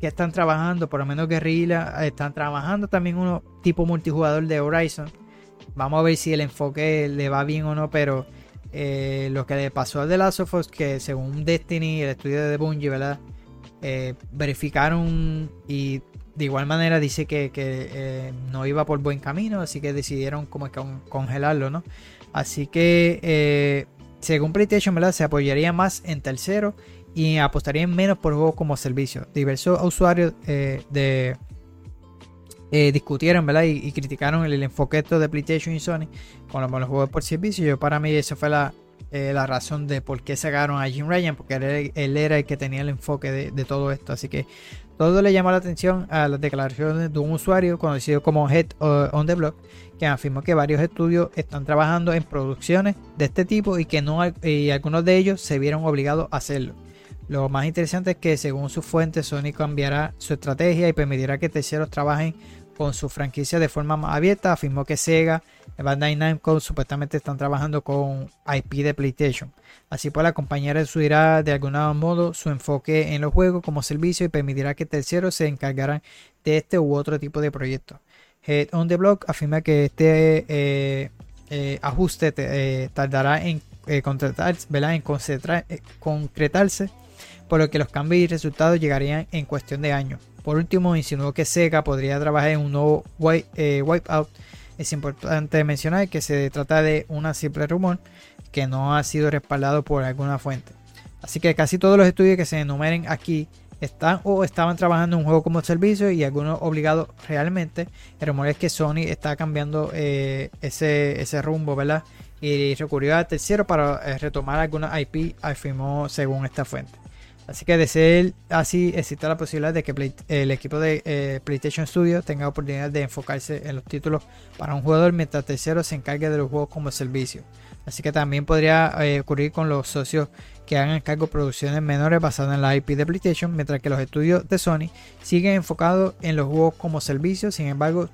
Speaker 1: que están trabajando, por lo menos Guerrilla, están trabajando también uno tipo multijugador de Horizon. Vamos a ver si el enfoque le va bien o no, pero lo que le pasó a The Last of Us, que según Destiny, el estudio de Bungie, ¿verdad? Verificaron y de igual manera dice que, que, eh, no iba por buen camino, así que decidieron como con- congelarlo, ¿no? Así que eh, según PlayStation, ¿verdad? Se apoyaría más en tercero y apostarían menos por juegos como servicio. Diversos usuarios eh, de discutieron, ¿verdad? Y, criticaron el, el enfoque de PlayStation y Sony con los, los juegos por servicio. Yo para mí esa fue la, la razón de por qué sacaron a Jim Ryan, porque él, él era el que tenía el enfoque de, de todo esto. Así que todo le llamó la atención a las declaraciones de un usuario conocido como Head uh, on the Block, que afirmó que varios estudios están trabajando en producciones de este tipo y que y algunos de ellos se vieron obligados a hacerlo. Lo más interesante es que según sus fuentes Sony cambiará su estrategia y permitirá que terceros trabajen con su franquicia de forma más abierta. Afirmó que Sega, Bandai Namco supuestamente están trabajando con IP de PlayStation. Así pues la compañía reducirá de algún modo su enfoque en los juegos como servicio y permitirá que terceros se encargarán de este u otro tipo de proyectos. Head on the Block afirma que este eh, eh, ajuste eh, tardará en, concretarse, por lo que los cambios y resultados llegarían en cuestión de años. Por último, insinuó que Sega podría trabajar en un nuevo wipe, Wipeout. Es importante mencionar que se trata de una simple rumor que no ha sido respaldado por alguna fuente. Así que casi todos los estudios que se enumeren aquí están o estaban trabajando en un juego como servicio y algunos obligados realmente. El rumor es que Sony está cambiando eh, ese, ese rumbo, ¿verdad? Y recurrió al tercero para eh, retomar alguna IP, afirmó según esta fuente. Así que de ser así, existe la posibilidad de que el equipo de eh, PlayStation Studios tenga oportunidad de enfocarse en los títulos para un jugador mientras tercero se encargue de los juegos como servicio. Así que también podría eh, ocurrir con los socios que hagan cargo de producciones menores basadas en la IP de PlayStation, mientras que los estudios de Sony siguen enfocados en los juegos como servicio. Sin embargo,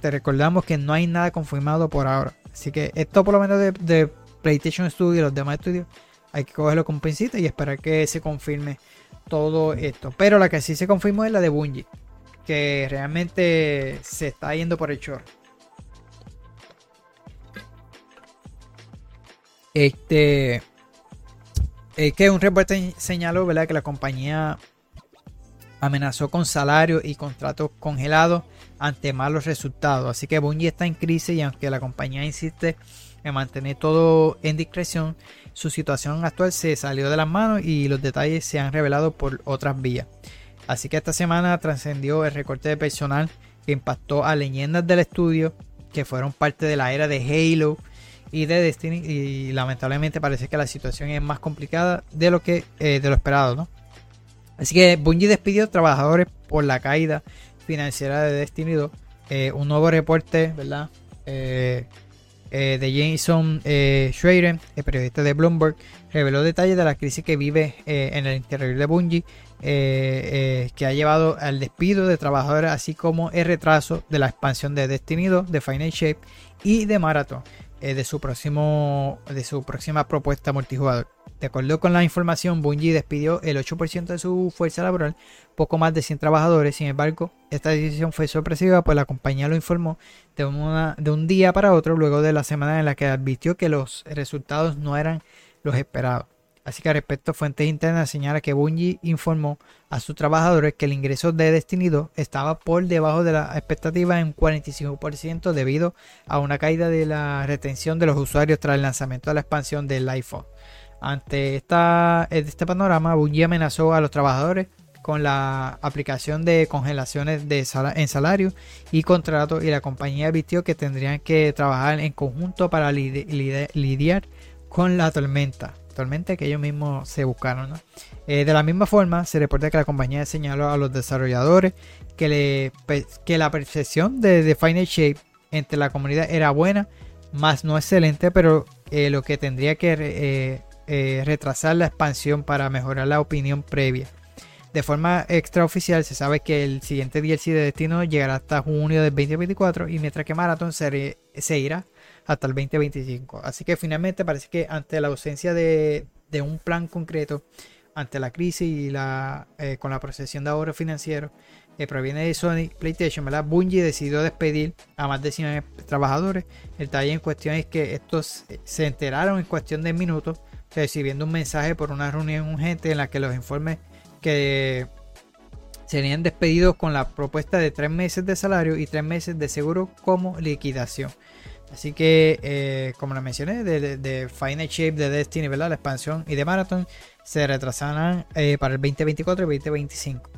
Speaker 1: te recordamos que no hay nada confirmado por ahora. Así que esto por lo menos de, de PlayStation Studios y los demás estudios hay que cogerlo con pincita y esperar que se confirme todo esto. Pero la que sí se confirmó es la de Bungie, que realmente se está yendo por el chorro. Este es que un reporte señaló ¿verdad? que la compañía amenazó con salarios y contratos congelados ante malos resultados. Así que Bungie está en crisis y aunque la compañía insiste en mantener todo en discreción, su situación actual se salió de las manos y los detalles se han revelado por otras vías. Así que esta semana trascendió el recorte de personal que impactó a leyendas del estudio que fueron parte de la era de Halo y de Destiny y lamentablemente parece que la situación es más complicada de lo que eh, de lo esperado, ¿no? Así que Bungie despidió trabajadores por la caída financiera de Destiny 2 eh, un nuevo reporte, ¿verdad? Eh, eh, de Jason eh, el periodista de Bloomberg, reveló detalles de la crisis que vive eh, en el interior de Bungie, eh, que ha llevado al despido de trabajadores, así como el retraso de la expansión de Destiny 2, de Final Shape y de Marathon, eh, de, su próximo, de su próxima propuesta multijugador. De acuerdo con la información, Bungie despidió el 8% de su fuerza laboral, poco más de 100 trabajadores. Sin embargo, esta decisión fue sorpresiva, pues la compañía lo informó de, un día para otro, luego de la semana en la que advirtió que los resultados no eran los esperados. Así que respecto, fuentes internas señalan que Bungie informó a sus trabajadores que el ingreso de Destiny 2 estaba por debajo de la expectativa en 45% debido a una caída de la retención de los usuarios tras el lanzamiento de la expansión del iPhone. Ante esta, este panorama, Bungie amenazó a los trabajadores con la aplicación de congelaciones de en salario y contrato y la compañía advirtió que tendrían que trabajar en conjunto para lid lid lidiar con la tormenta tormenta que ellos mismos se buscaron. ¿no? Eh, de la misma forma, se reporta que la compañía señaló a los desarrolladores que, la percepción de, de Final Shape entre la comunidad era buena, más no excelente, pero eh, lo que tendría que eh, retrasar la expansión para mejorar la opinión previa. De forma extraoficial se sabe que el siguiente DLC de Destino llegará hasta junio del 2024 y mientras que Marathon se irá hasta el 2025. Así que finalmente parece que ante la ausencia de, de un plan concreto, ante la crisis y la, eh, con la procesión de ahorros financieros que proviene de Sony PlayStation, ¿verdad? Bungie decidió despedir a más de 100 trabajadores. El detalle en cuestión es que estos se enteraron en cuestión de minutos, recibiendo un mensaje por una reunión urgente en la que los informes que serían despedidos con la propuesta de tres meses de salario y tres meses de seguro como liquidación. Así que, eh, como lo mencioné, de, Final Shape, de Destiny, ¿verdad? La expansión y de Marathon se retrasarán eh, para el 2024 y 2025.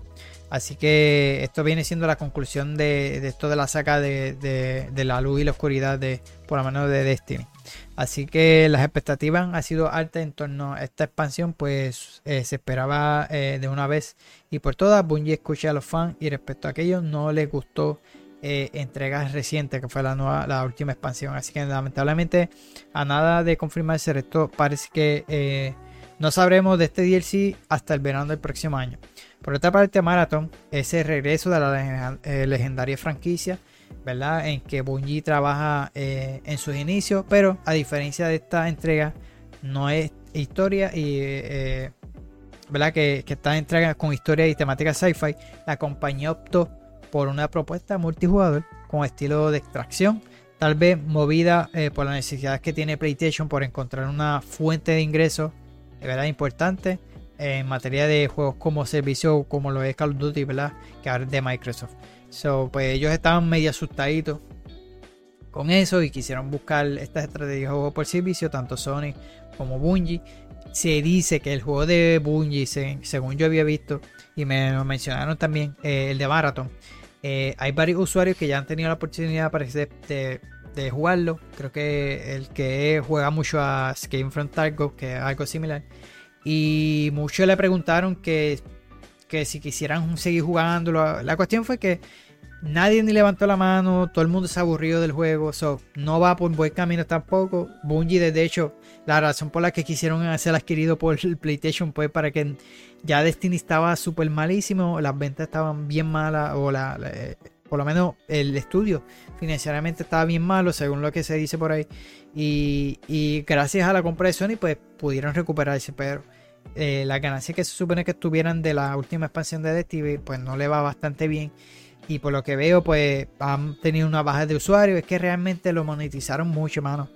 Speaker 1: Así que esto viene siendo la conclusión de, de esto de la saca de, la luz y la oscuridad de, por lo menos de Destiny. Así que las expectativas han sido altas en torno a esta expansión, pues eh, se esperaba de una vez y por todas. Bungie escucha a los fans y respecto a aquello no les gustó eh, entregas recientes, que fue la, nueva, la última expansión. Así que lamentablemente a nada de confirmarse esto parece que eh, no sabremos de este DLC hasta el verano del próximo año. Por otra parte, Marathon es el regreso de la eh, legendaria franquicia, ¿verdad? En que Bungie trabaja en sus inicios, pero a diferencia de esta entrega, no es historia y ¿verdad? Que, que entrega con historia y temática sci-fi, la compañía optó por una propuesta multijugador con estilo de extracción, tal vez movida eh, por las necesidades que tiene PlayStation por encontrar una fuente de ingresos de verdad importante en materia de juegos como servicio, como lo es Call of Duty, ¿verdad? Que ahora es de Microsoft. So, pues ellos estaban medio asustaditos con eso y quisieron buscar estas estrategias de juego por servicio, tanto Sony como Bungie. Se dice que el juego de Bungie, según yo había visto, y me lo mencionaron también, eh, el de Marathon, eh, hay varios usuarios que ya han tenido la oportunidad de, jugarlo. Creo que el que juega mucho a Escape from que es algo similar. Y muchos le preguntaron que, que si quisieran seguir jugándolo. La cuestión fue que nadie ni levantó la mano, todo el mundo se aburrió del juego. So, no va por buen camino tampoco. Bungie, de hecho, la razón por la que quisieron ser adquirido por el PlayStation fue para que ya Destiny estaba súper malísimo, las ventas estaban bien malas, o la, la, por lo menos el estudio financieramente estaba bien malo, según lo que se dice por ahí. Y, gracias a la compra de Sony, pues pudieron recuperarse, pero eh, las ganancias que se supone que estuvieran de la última expansión de Destiny, pues no le va bastante bien. Y por lo que veo, pues han tenido una baja de usuarios. Es que realmente lo monetizaron mucho, mano.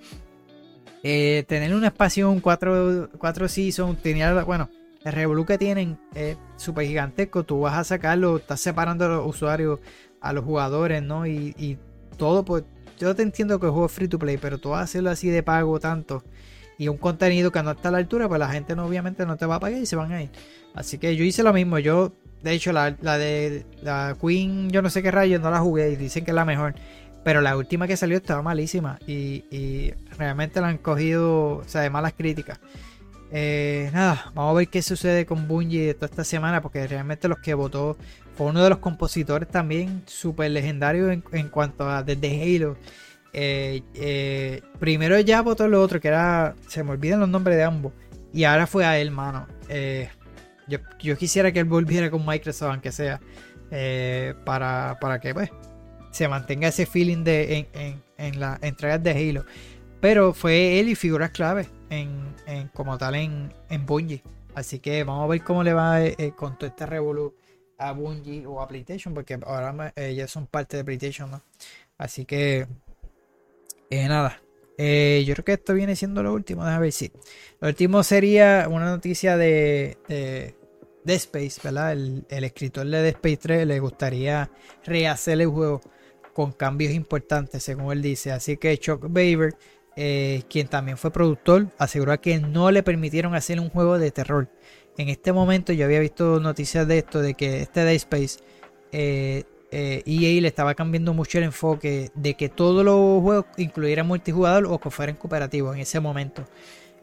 Speaker 1: Eh, tener una expansión 4, 4 seasons, tenía, bueno, el Revolu que tienen es súper gigantesco. Tú vas a sacarlo, estás separando a los usuarios, a los jugadores, ¿no? Y, y todo, pues yo te entiendo que el juego es free to play, pero tú vas a hacerlo así de pago tanto y un contenido que no está a la altura, pues la gente no, obviamente no te va a pagar y se van a ir. Así que yo hice lo mismo. Yo, de hecho, la, la de la Queen, yo no sé qué rayos, no la jugué y dicen que es la mejor. Pero la última que salió estaba malísima y, y realmente la han cogido, o sea, de malas críticas. Eh, nada, vamos a ver qué sucede con Bungie toda esta semana, porque realmente los que votó fue uno de los compositores también súper legendarios en, en, cuanto a desde Halo. Eh, eh, primero ya votó lo otro, que era. Se me olvidan los nombres de ambos. Y ahora fue a él, mano. Yo, yo, quisiera que él volviera con Microsoft, aunque sea. para, para que pues, se mantenga ese feeling de, en, en, en las entregas de Halo. Pero fue él y figuras clave en, en como tal en, en Bungie. Así que vamos a ver cómo le va con todo este revolú a Bungie o a PlayStation, porque ahora ellos son parte de PlayStation, ¿no? Así que eh, nada. Eh, yo creo que esto viene siendo lo último. Déjame ver si. Lo último sería una noticia de, de, Space, ¿verdad? El, escritor de Space 3 le gustaría rehacer el juego con cambios importantes, según él dice. Así que Chuck Baber, eh, quien también fue productor, aseguró que no le permitieron hacer un juego de terror. En este momento yo había visto noticias de esto, de que este Dead Space eh, EA eh, e le estaba cambiando mucho el enfoque de que todos los juegos incluyeran multijugador o que fueran cooperativos en ese momento.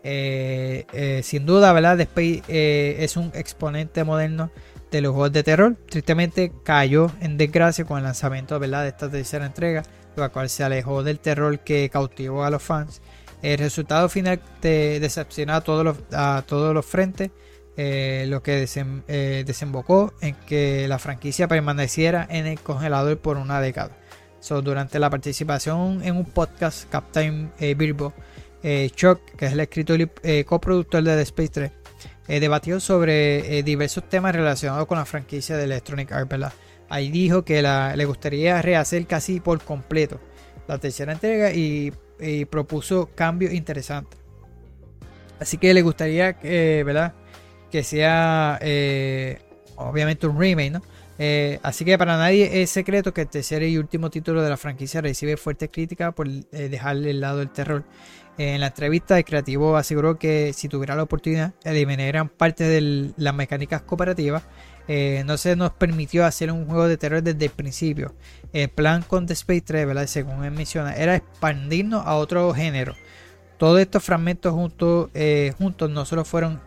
Speaker 1: Eh, sin duda, ¿verdad? Space es un exponente moderno de los juegos de terror. Tristemente cayó en desgracia con el lanzamiento ¿verdad? de esta tercera entrega, lo cual se alejó del terror que cautivó a los fans. El resultado final te decepcionó a todos los, a todos los frentes eh, lo que eh, desembocó en que la franquicia permaneciera en el congelador por una década. durante la participación en un podcast, Captain eh, Bilbo Chuck, que es el escritor y coproductor de The Space 3, debatió sobre diversos temas relacionados con la franquicia de Electronic Arts. Ahí dijo que le gustaría rehacer casi por completo la tercera entrega y, propuso cambios interesantes. Así que le gustaría, ¿verdad? que sea eh, obviamente un remake, ¿no? Eh, así que para nadie es secreto que el tercer y último título de la franquicia recibe fuertes críticas por eh, dejarle el lado el terror. En la entrevista, el creativo aseguró que si tuviera la oportunidad, eliminarían parte de las mecánicas cooperativas. no se nos permitió hacer un juego de terror desde el principio. El plan con The Space 3, ¿verdad? según él menciona, era expandirnos a otro género. Todos estos fragmentos juntos, juntos no solo fueron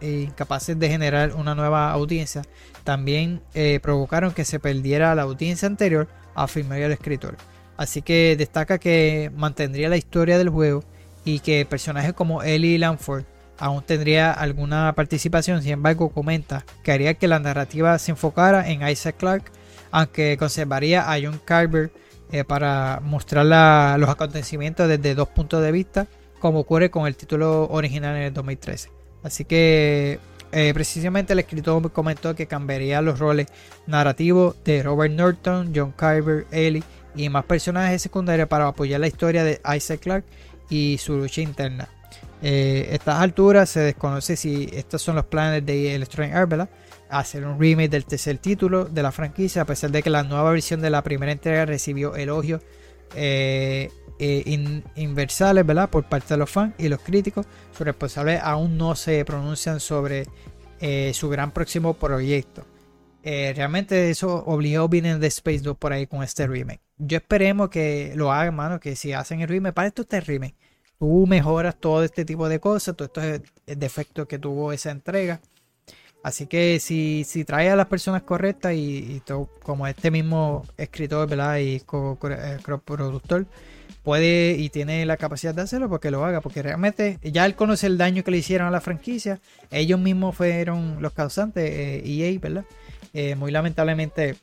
Speaker 1: e incapaces de generar una nueva audiencia, también eh, provocaron que se perdiera la audiencia anterior, afirmó el escritor. Así que destaca que mantendría la historia del juego y que personajes como Ellie Lanford aún tendría alguna participación, sin embargo comenta que haría que la narrativa se enfocara en Isaac Clarke, aunque conservaría a John Carver eh, para mostrar los acontecimientos desde dos puntos de vista, como ocurre con el título original en el 2013. Así que eh, precisamente el escritor comentó que cambiaría los roles narrativos de Robert Norton, John Carver, Ellie y más personajes secundarios para apoyar la historia de Isaac Clarke y su lucha interna. Eh, a estas alturas se desconoce si estos son los planes de Electronic Arts, Hacer un remake del tercer título de la franquicia, a pesar de que la nueva versión de la primera entrega recibió elogios eh, eh, inversales ¿verdad? por parte de los fans y los críticos. Sus responsables aún no se pronuncian sobre su gran próximo proyecto. Eh, realmente eso obligó vienen de Space 2 por ahí con este remake. Yo esperemos que lo hagan, mano, que si hacen el remake, para esto este remake. Tú mejoras todo este tipo de cosas, todos estos defectos que tuvo esa entrega. Así que si, si trae a las personas correctas y, todo, como este mismo escritor ¿verdad? y co-productor, puede y tiene la capacidad de hacerlo porque lo haga, porque realmente ya él conoce el daño que le hicieron a la franquicia, ellos mismos fueron los causantes, eh, EA, ¿verdad? Eh, muy lamentablemente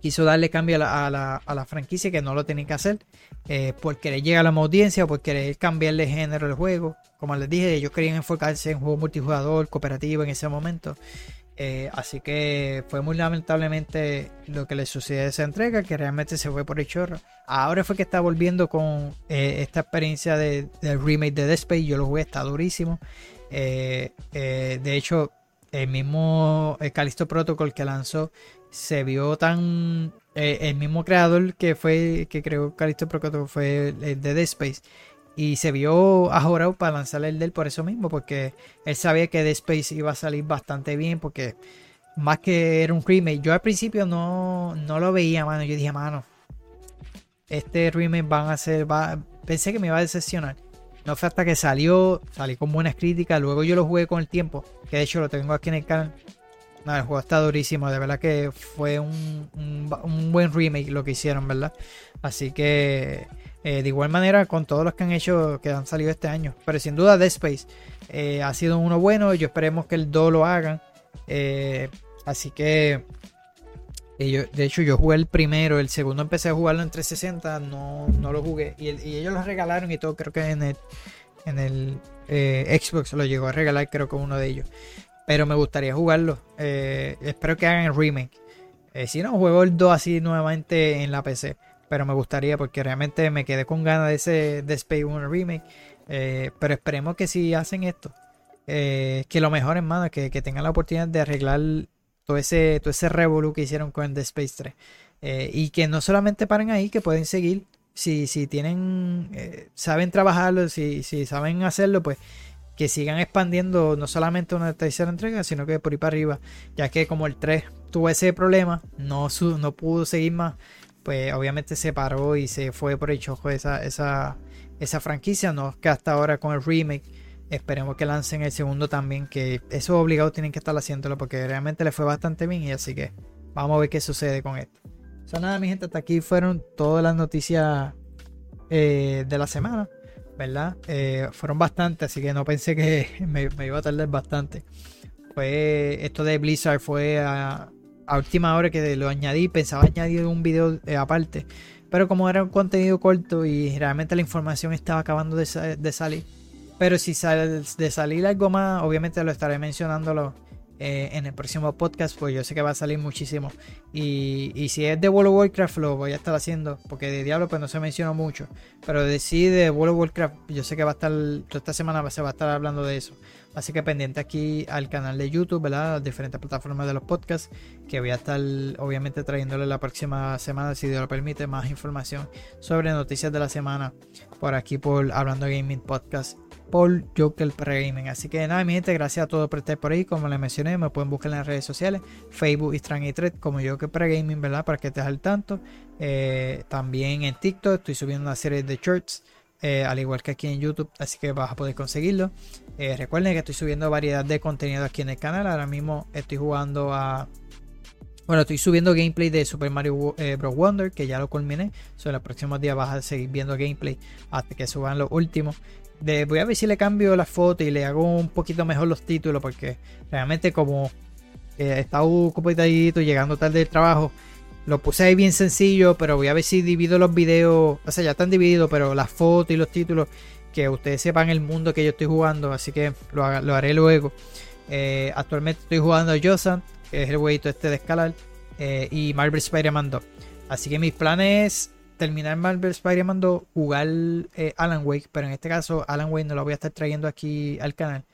Speaker 1: quiso darle cambio a la, franquicia que no lo tenía que hacer, eh, por querer llegar a la audiencia, por querer cambiarle género al juego. Como les dije, ellos querían enfocarse en juego multijugador, cooperativo en ese momento. Eh, así que fue muy lamentablemente lo que le sucedió a esa entrega, que realmente se fue por el chorro. Ahora fue que está volviendo con esta experiencia de, del remake de Dead Space. Yo lo jugué, está durísimo. De hecho, el mismo Callisto Protocol que lanzó se vio tan. el mismo creador que fue que creó Callisto Protocol fue el de Dead Space y se vio ajorado para lanzarle el del por eso mismo, porque él sabía que The Space iba a salir bastante bien, porque más que era un remake, yo al principio no, no lo veía, mano. Yo dije, mano, este remake van a ser, va, pensé que me iba a decepcionar. No fue hasta que salió, salí con buenas críticas. Luego yo lo jugué con el tiempo, que de hecho lo tengo aquí en el canal. El juego está durísimo, de verdad que fue un, un, buen remake lo que hicieron, ¿verdad? Así que eh, de igual manera con todos los que han hecho, que han salido este año. Pero sin duda Dead Space eh, ha sido uno bueno. Yo esperemos que el 2 lo hagan. Eh, así que de hecho, yo jugué el primero, el segundo empecé a jugarlo en 360, no, no lo jugué. Y, ellos lo regalaron y todo, creo que en el, en el eh, Xbox lo llegó a regalar, creo que uno de ellos. Pero me gustaría jugarlo. Eh, espero que hagan el remake. Eh, si no, juego el 2 así nuevamente en la PC. Pero me gustaría porque realmente me quedé con ganas de ese de Space 1 remake. pero esperemos que si hacen esto, que lo mejoren, mano, que, que tengan la oportunidad de arreglar todo ese, todo ese revolu que hicieron con The Space 3. Eh, y que no solamente paren ahí, que pueden seguir. Si, si tienen, eh, saben trabajarlo, si, si saben hacerlo, pues que sigan expandiendo no solamente una tercera entrega, sino que por ahí para arriba. Ya que como el 3 tuvo ese problema, no, no pudo seguir más, pues obviamente se paró y se fue por el chojo esa, esa, esa franquicia. No que hasta ahora con el remake Esperemos que lancen el segundo también, que eso obligado tienen que estar haciéndolo porque realmente le fue bastante bien y así que vamos a ver qué sucede con esto. O nada, mi gente, hasta aquí fueron todas las noticias eh, de la semana, ¿verdad? Eh, fueron bastantes, así que no pensé que me, iba a tardar bastante. Fue esto de Blizzard fue a, última hora que lo añadí, pensaba añadir un video eh, aparte, pero como era un contenido corto y realmente la información estaba acabando de, de salir pero si sale de salir algo más, obviamente lo estaré mencionándolo eh, en el próximo podcast, pues yo sé que va a salir muchísimo. Y, si es de World of Warcraft, lo voy a estar haciendo, porque de Diablo pues no se menciona mucho. Pero de sí, de World of Warcraft, yo sé que va a estar, toda esta semana se va a estar hablando de eso. Así que pendiente aquí al canal de YouTube, ¿verdad? Las diferentes plataformas de los podcasts, que voy a estar obviamente trayéndole la próxima semana, si Dios lo permite, más información sobre noticias de la semana por aquí por Hablando Gaming Podcast por Joker Pre-Gaming. Así que nada, mi gente, gracias a todos por estar por ahí. Como les mencioné, me pueden buscar en las redes sociales, Facebook, Instagram y Thread, como Joker Pre-Gaming, ¿verdad? Para que estés al tanto. Eh, también en TikTok estoy subiendo una serie de shorts. Eh, al igual que aquí en YouTube, así que vas a poder conseguirlo. Eh, recuerden que estoy subiendo variedad de contenido aquí en el canal. Ahora mismo estoy jugando a. Bueno, estoy subiendo gameplay de Super Mario Bros. Wonder, que ya lo culminé. So, los próximos días vas a seguir viendo gameplay hasta que suban los últimos voy a ver si le cambio la foto y le hago un poquito mejor los títulos porque realmente como he estado ocupadito llegando tarde del trabajo lo puse ahí bien sencillo pero voy a ver si divido los videos o sea ya están divididos pero las fotos y los títulos que ustedes sepan el mundo que yo estoy jugando así que lo, haré luego. Eh, actualmente estoy jugando a Josan que es el huevito este de escalar eh, y Marvel Spider-Man 2 así que mis planes terminar Marvel Spider-Man 2, jugar eh, Alan Wake, pero en este caso Alan Wake no lo voy a estar trayendo aquí al canal.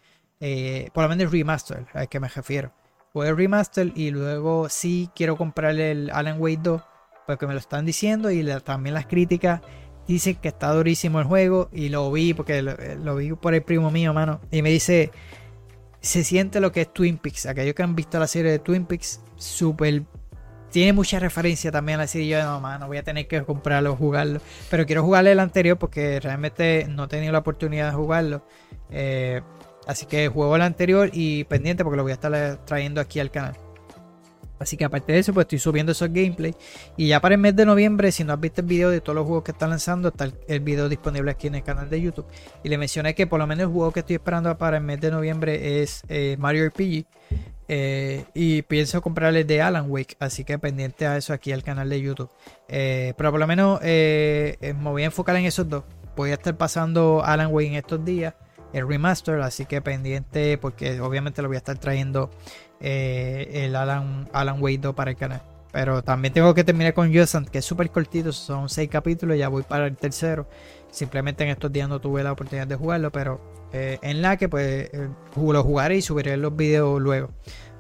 Speaker 1: Eh, por lo menos el remaster, al que me refiero. Voy el remaster y luego sí quiero comprar el Alan Wake 2, porque me lo están diciendo y también las críticas dicen que está durísimo el juego y lo vi porque lo, eh, lo, vi por el primo mío, mano. Y me dice, se siente lo que es Twin Peaks. Aquellos que han visto la serie de Twin Peaks, súper tiene mucha referencia también a la serie. Yo, no, voy a tener que comprarlo, jugarlo. Pero quiero jugarle el anterior porque realmente no he tenido la oportunidad de jugarlo. Eh, así que juego el anterior y pendiente porque lo voy a estar trayendo aquí al canal. Así que aparte de eso, pues estoy subiendo esos gameplays. Y ya para el mes de noviembre, si no has visto el video de todos los juegos que están lanzando, está el, video disponible aquí en el canal de YouTube. Y le mencioné que por lo menos el juego que estoy esperando para el mes de noviembre es eh, Mario RPG. Eh, y pienso comprarle de Alan Wake, así que pendiente a eso aquí al canal de YouTube. Eh, pero por lo menos eh, me voy a enfocar en esos dos. Voy a estar pasando Alan Wake en estos días, el remaster, así que pendiente porque obviamente lo voy a estar trayendo el Alan, Alan Wake 2 para el canal. Pero también tengo que terminar con Yosan, que es súper cortito, son seis capítulos, ya voy para el tercero. Simplemente en estos días no tuve la oportunidad de jugarlo, pero eh, en la que pues eh, lo jugaré y subiré los videos luego.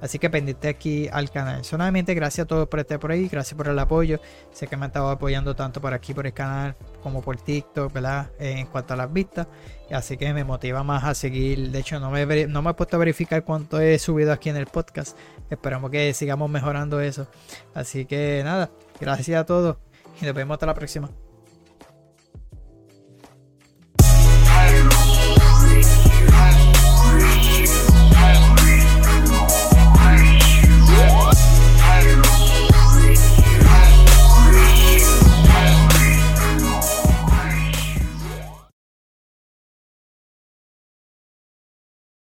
Speaker 1: Así que pendiente aquí al canal. Solamente gracias a todos por estar por ahí, gracias por el apoyo. Sé que me han estado apoyando tanto por aquí, por el canal, como por TikTok, ¿verdad? en cuanto a las vistas. Así que me motiva más a seguir. De hecho, no me, no me he puesto a verificar cuánto he subido aquí en el podcast. Esperamos que sigamos mejorando eso. Así que nada, gracias a todos y nos vemos hasta la próxima.